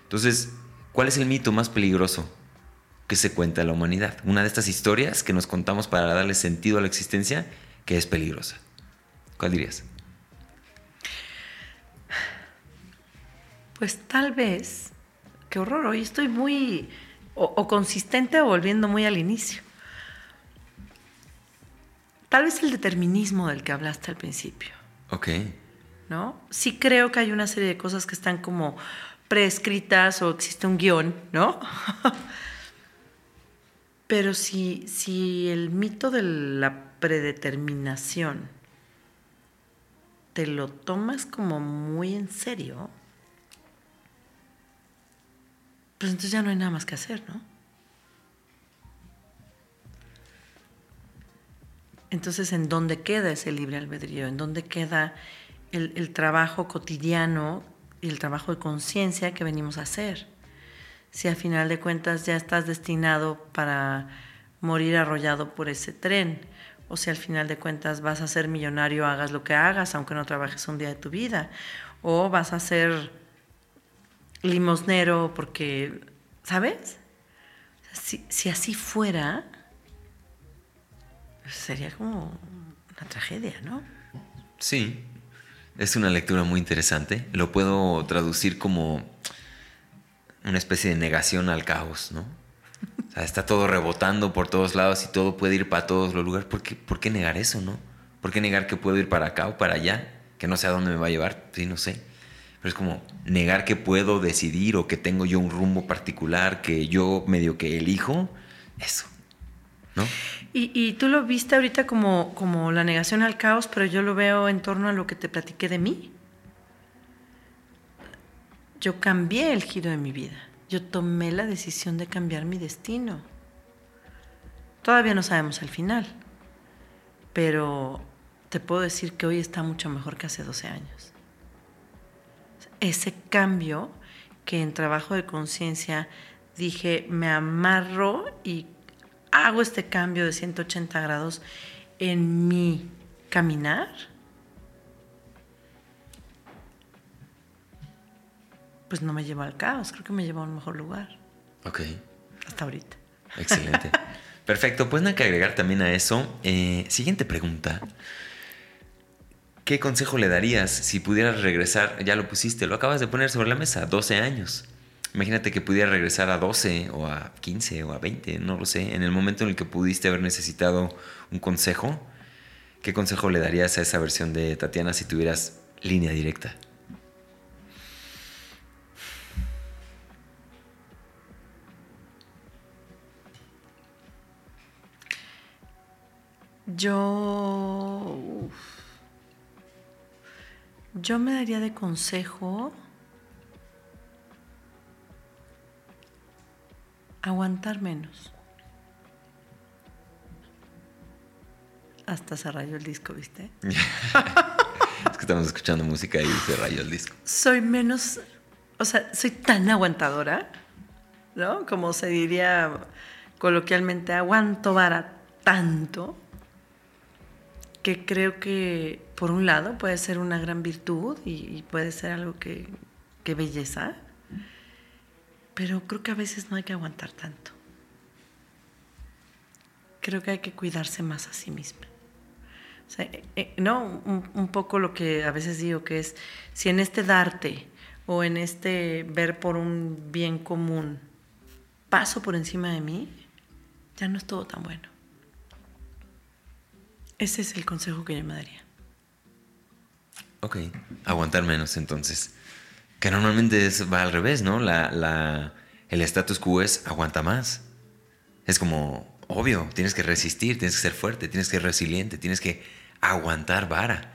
Entonces, ¿cuál es el mito más peligroso que se cuenta en la humanidad? Una de estas historias que nos contamos para darle sentido a la existencia que es peligrosa. ¿Cuál dirías? Pues tal vez, qué horror, hoy estoy muy o, consistente o volviendo muy al inicio. Tal vez el determinismo del que hablaste al principio. Ok. ¿No? Sí creo que hay una serie de cosas que están como preescritas o existe un guion, ¿no? Pero si, si el mito de la predeterminación te lo tomas como muy en serio, pues entonces ya no hay nada más que hacer, ¿no? Entonces, ¿en dónde queda ese libre albedrío? ¿En dónde queda el, trabajo cotidiano y el trabajo de conciencia que venimos a hacer? Si a final de cuentas ya estás destinado para morir arrollado por ese tren, o si al final de cuentas vas a ser millonario, hagas lo que hagas, aunque no trabajes un día de tu vida, o vas a ser limosnero porque, ¿sabes? Si, así fuera, sería como una tragedia, ¿no? Sí, es una lectura muy interesante. Lo puedo traducir como una especie de negación al caos, ¿no? O sea, está todo rebotando por todos lados y todo puede ir para todos los lugares. ¿Por qué, ¿Por qué negar eso, no? ¿Por qué negar que puedo ir para acá o para allá? Que no sé a dónde me va a llevar. Sí, no sé. Pero es como negar que puedo decidir o que tengo yo un rumbo particular que yo medio que elijo. Eso. Y, tú lo viste ahorita como, como la negación al caos, pero yo lo veo en torno a lo que te platiqué de mí. Yo cambié el giro de mi vida. Yo tomé la decisión de cambiar mi destino. Todavía no sabemos el final, pero te puedo decir que hoy está mucho mejor que hace 12 años ese cambio que en trabajo de conciencia dije, me amarro y hago este cambio de 180 grados en mi caminar, pues no me llevó al caos, creo que me llevó a un mejor lugar. Ok. Hasta ahorita. Excelente. Perfecto, pues nada que agregar también a eso. Eh, siguiente pregunta. ¿Qué consejo le darías si pudieras regresar? Ya lo pusiste, lo acabas de poner sobre la mesa, 12 años. Imagínate que pudiera regresar a 12 o a 15 o a 20, no lo sé, en el momento en el que pudiste haber necesitado un consejo. ¿Qué consejo le darías a esa versión de Tatiana si tuvieras línea directa? Yo... Yo me daría de consejo aguantar menos. Hasta se rayó el disco, ¿viste? es que estamos escuchando música y se rayó el disco. Soy menos, o sea, soy tan aguantadora, ¿no? Como se diría coloquialmente, aguanto vara tanto que creo que, por un lado, puede ser una gran virtud y, puede ser algo que, belleza, pero creo que a veces no hay que aguantar tanto. Creo que hay que cuidarse más a sí misma. Eh, eh, no, un, poco lo que a veces digo que es, si en este darte o en este ver por un bien común paso por encima de mí, ya no es todo tan bueno. Ese es el consejo que yo me daría. Ok, aguantar menos entonces. Que normalmente es, va al revés, ¿no? La, el status quo es aguanta más. Es como obvio, tienes que resistir, tienes que ser fuerte, tienes que ser resiliente, tienes que aguantar vara.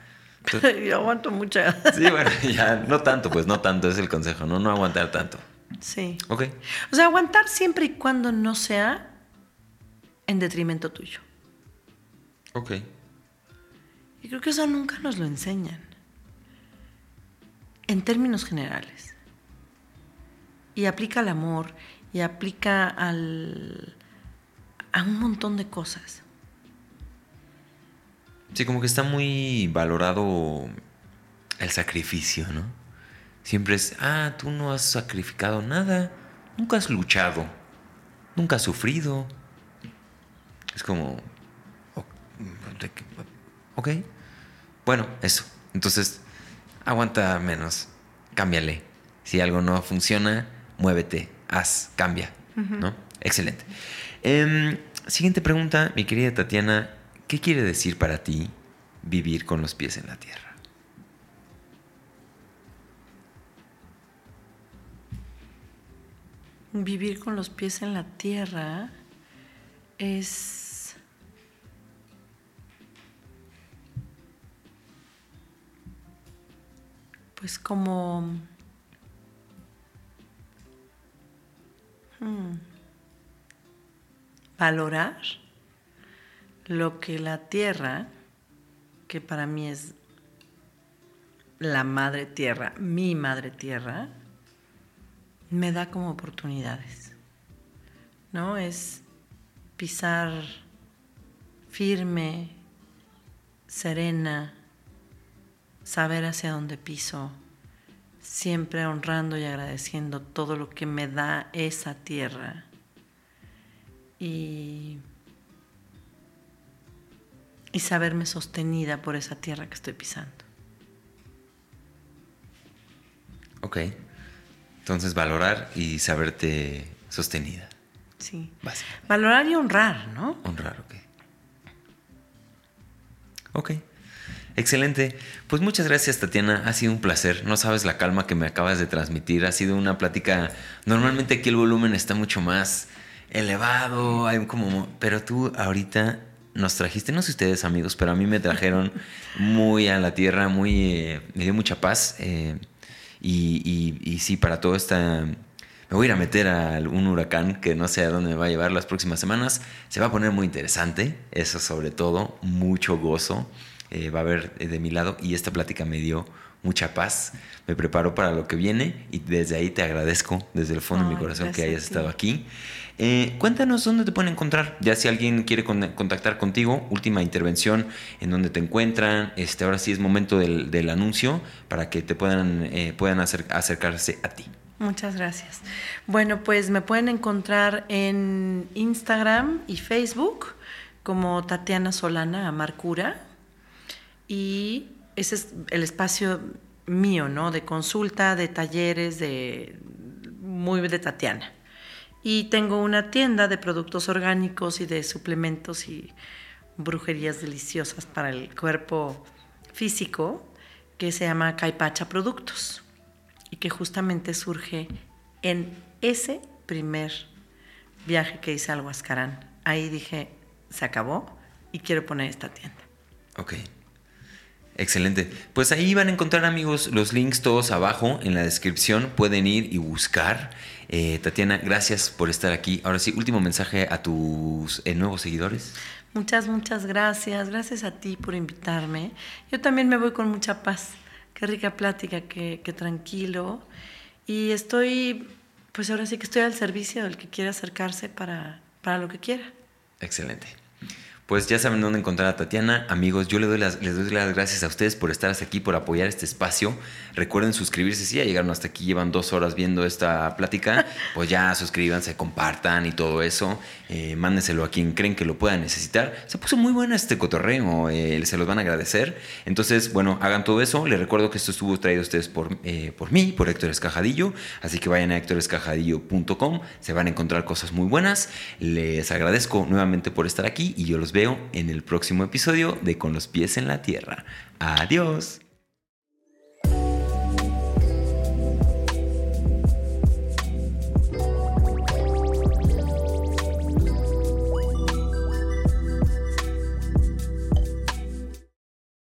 yo aguanto mucho. sí, bueno, ya, no tanto, pues no tanto, es el consejo, ¿no? No aguantar tanto. Sí. Ok. O sea, aguantar siempre y cuando no sea en detrimento tuyo. Ok. Y creo que eso nunca nos lo enseñan. En términos generales. Y aplica al amor, y aplica al, a un montón de cosas. Sí, como que está muy valorado el sacrificio, ¿no? Siempre es, ah, tú no has sacrificado nada, nunca has luchado, nunca has sufrido. Es como, ok, bueno, eso. Entonces, aguanta menos, cámbiale. Si algo no funciona, muévete, haz, cambia, ¿no? Excelente. Em, siguiente pregunta, mi querida Tatiana, ¿qué quiere decir para ti vivir con los pies en la tierra? Vivir con los pies en la tierra es pues como hmm, valorar lo que la tierra, que para mí es la madre tierra, mi madre tierra, me da como oportunidades. ¿No? Es pisar firme, serena, saber hacia dónde piso, siempre honrando y agradeciendo todo lo que me da esa tierra. Y, y saberme sostenida por esa tierra que estoy pisando. Ok. Entonces valorar y saberte sostenida. Sí. Valorar y honrar, ¿no? Honrar, ok. Ok. Excelente. Pues muchas gracias, Tatiana. Ha sido un placer. No sabes la calma que me acabas de transmitir. Ha sido una plática. Normalmente aquí el volumen está mucho más elevado. Hay como. Pero tú ahorita nos trajiste, no sé ustedes amigos, pero a mí me trajeron muy a la tierra, muy. Eh, me dio mucha paz. Eh, y, y, sí, para todo esta... Me voy a ir a meter a un huracán que no sé a dónde me va a llevar las próximas semanas. Se va a poner muy interesante, eso sobre todo, mucho gozo eh, va a haber de mi lado y esta plática me dio mucha paz, me preparo para lo que viene y desde ahí te agradezco desde el fondo de mi corazón que hayas estado aquí. Eh, cuéntanos dónde te pueden encontrar, ya si alguien quiere contactar contigo, última intervención, en dónde te encuentran, este, ahora sí es momento del, anuncio para que te puedan, eh, puedan acercarse a ti. Muchas gracias. Bueno, pues me pueden encontrar en Instagram y Facebook como Tatiana Solana Amarcura y ese es el espacio mío, ¿no? De consulta, de talleres, de muy de Tatiana. Y tengo una tienda de productos orgánicos y de suplementos y brujerías deliciosas para el cuerpo físico que se llama Caipacha Productos y que justamente surge en ese primer viaje que hice al Huascarán. Ahí dije, se acabó y quiero poner esta tienda. Ok. Excelente. Pues ahí van a encontrar amigos los links todos abajo en la descripción. Pueden ir y buscar. Eh, Tatiana, gracias por estar aquí. Ahora sí, último mensaje a tus eh, nuevos seguidores. Muchas, muchas gracias. Gracias a ti por invitarme. Yo también me voy con mucha paz. Qué rica plática, qué, qué tranquilo. Y estoy, pues ahora sí que estoy al servicio del que quiera acercarse para, para lo que quiera. Excelente. Pues ya saben dónde encontrar a Tatiana. Amigos, yo les doy, las, les doy las gracias a ustedes por estar hasta aquí, por apoyar este espacio. Recuerden suscribirse. Si ya llegaron hasta aquí, llevan dos horas viendo esta plática, pues ya suscríbanse, compartan y todo eso. Eh, mándenselo a quien creen que lo pueda necesitar. Se puso muy bueno este cotorreo, eh, se los van a agradecer. Entonces, bueno, hagan todo eso. Les recuerdo que esto estuvo traído a ustedes por, eh, por mí, por Héctor Escajadillo. Así que vayan a héctorescajadillo.com. Se van a encontrar cosas muy buenas. Les agradezco nuevamente por estar aquí y yo los veo en el próximo episodio de Con los pies en la tierra. Adiós.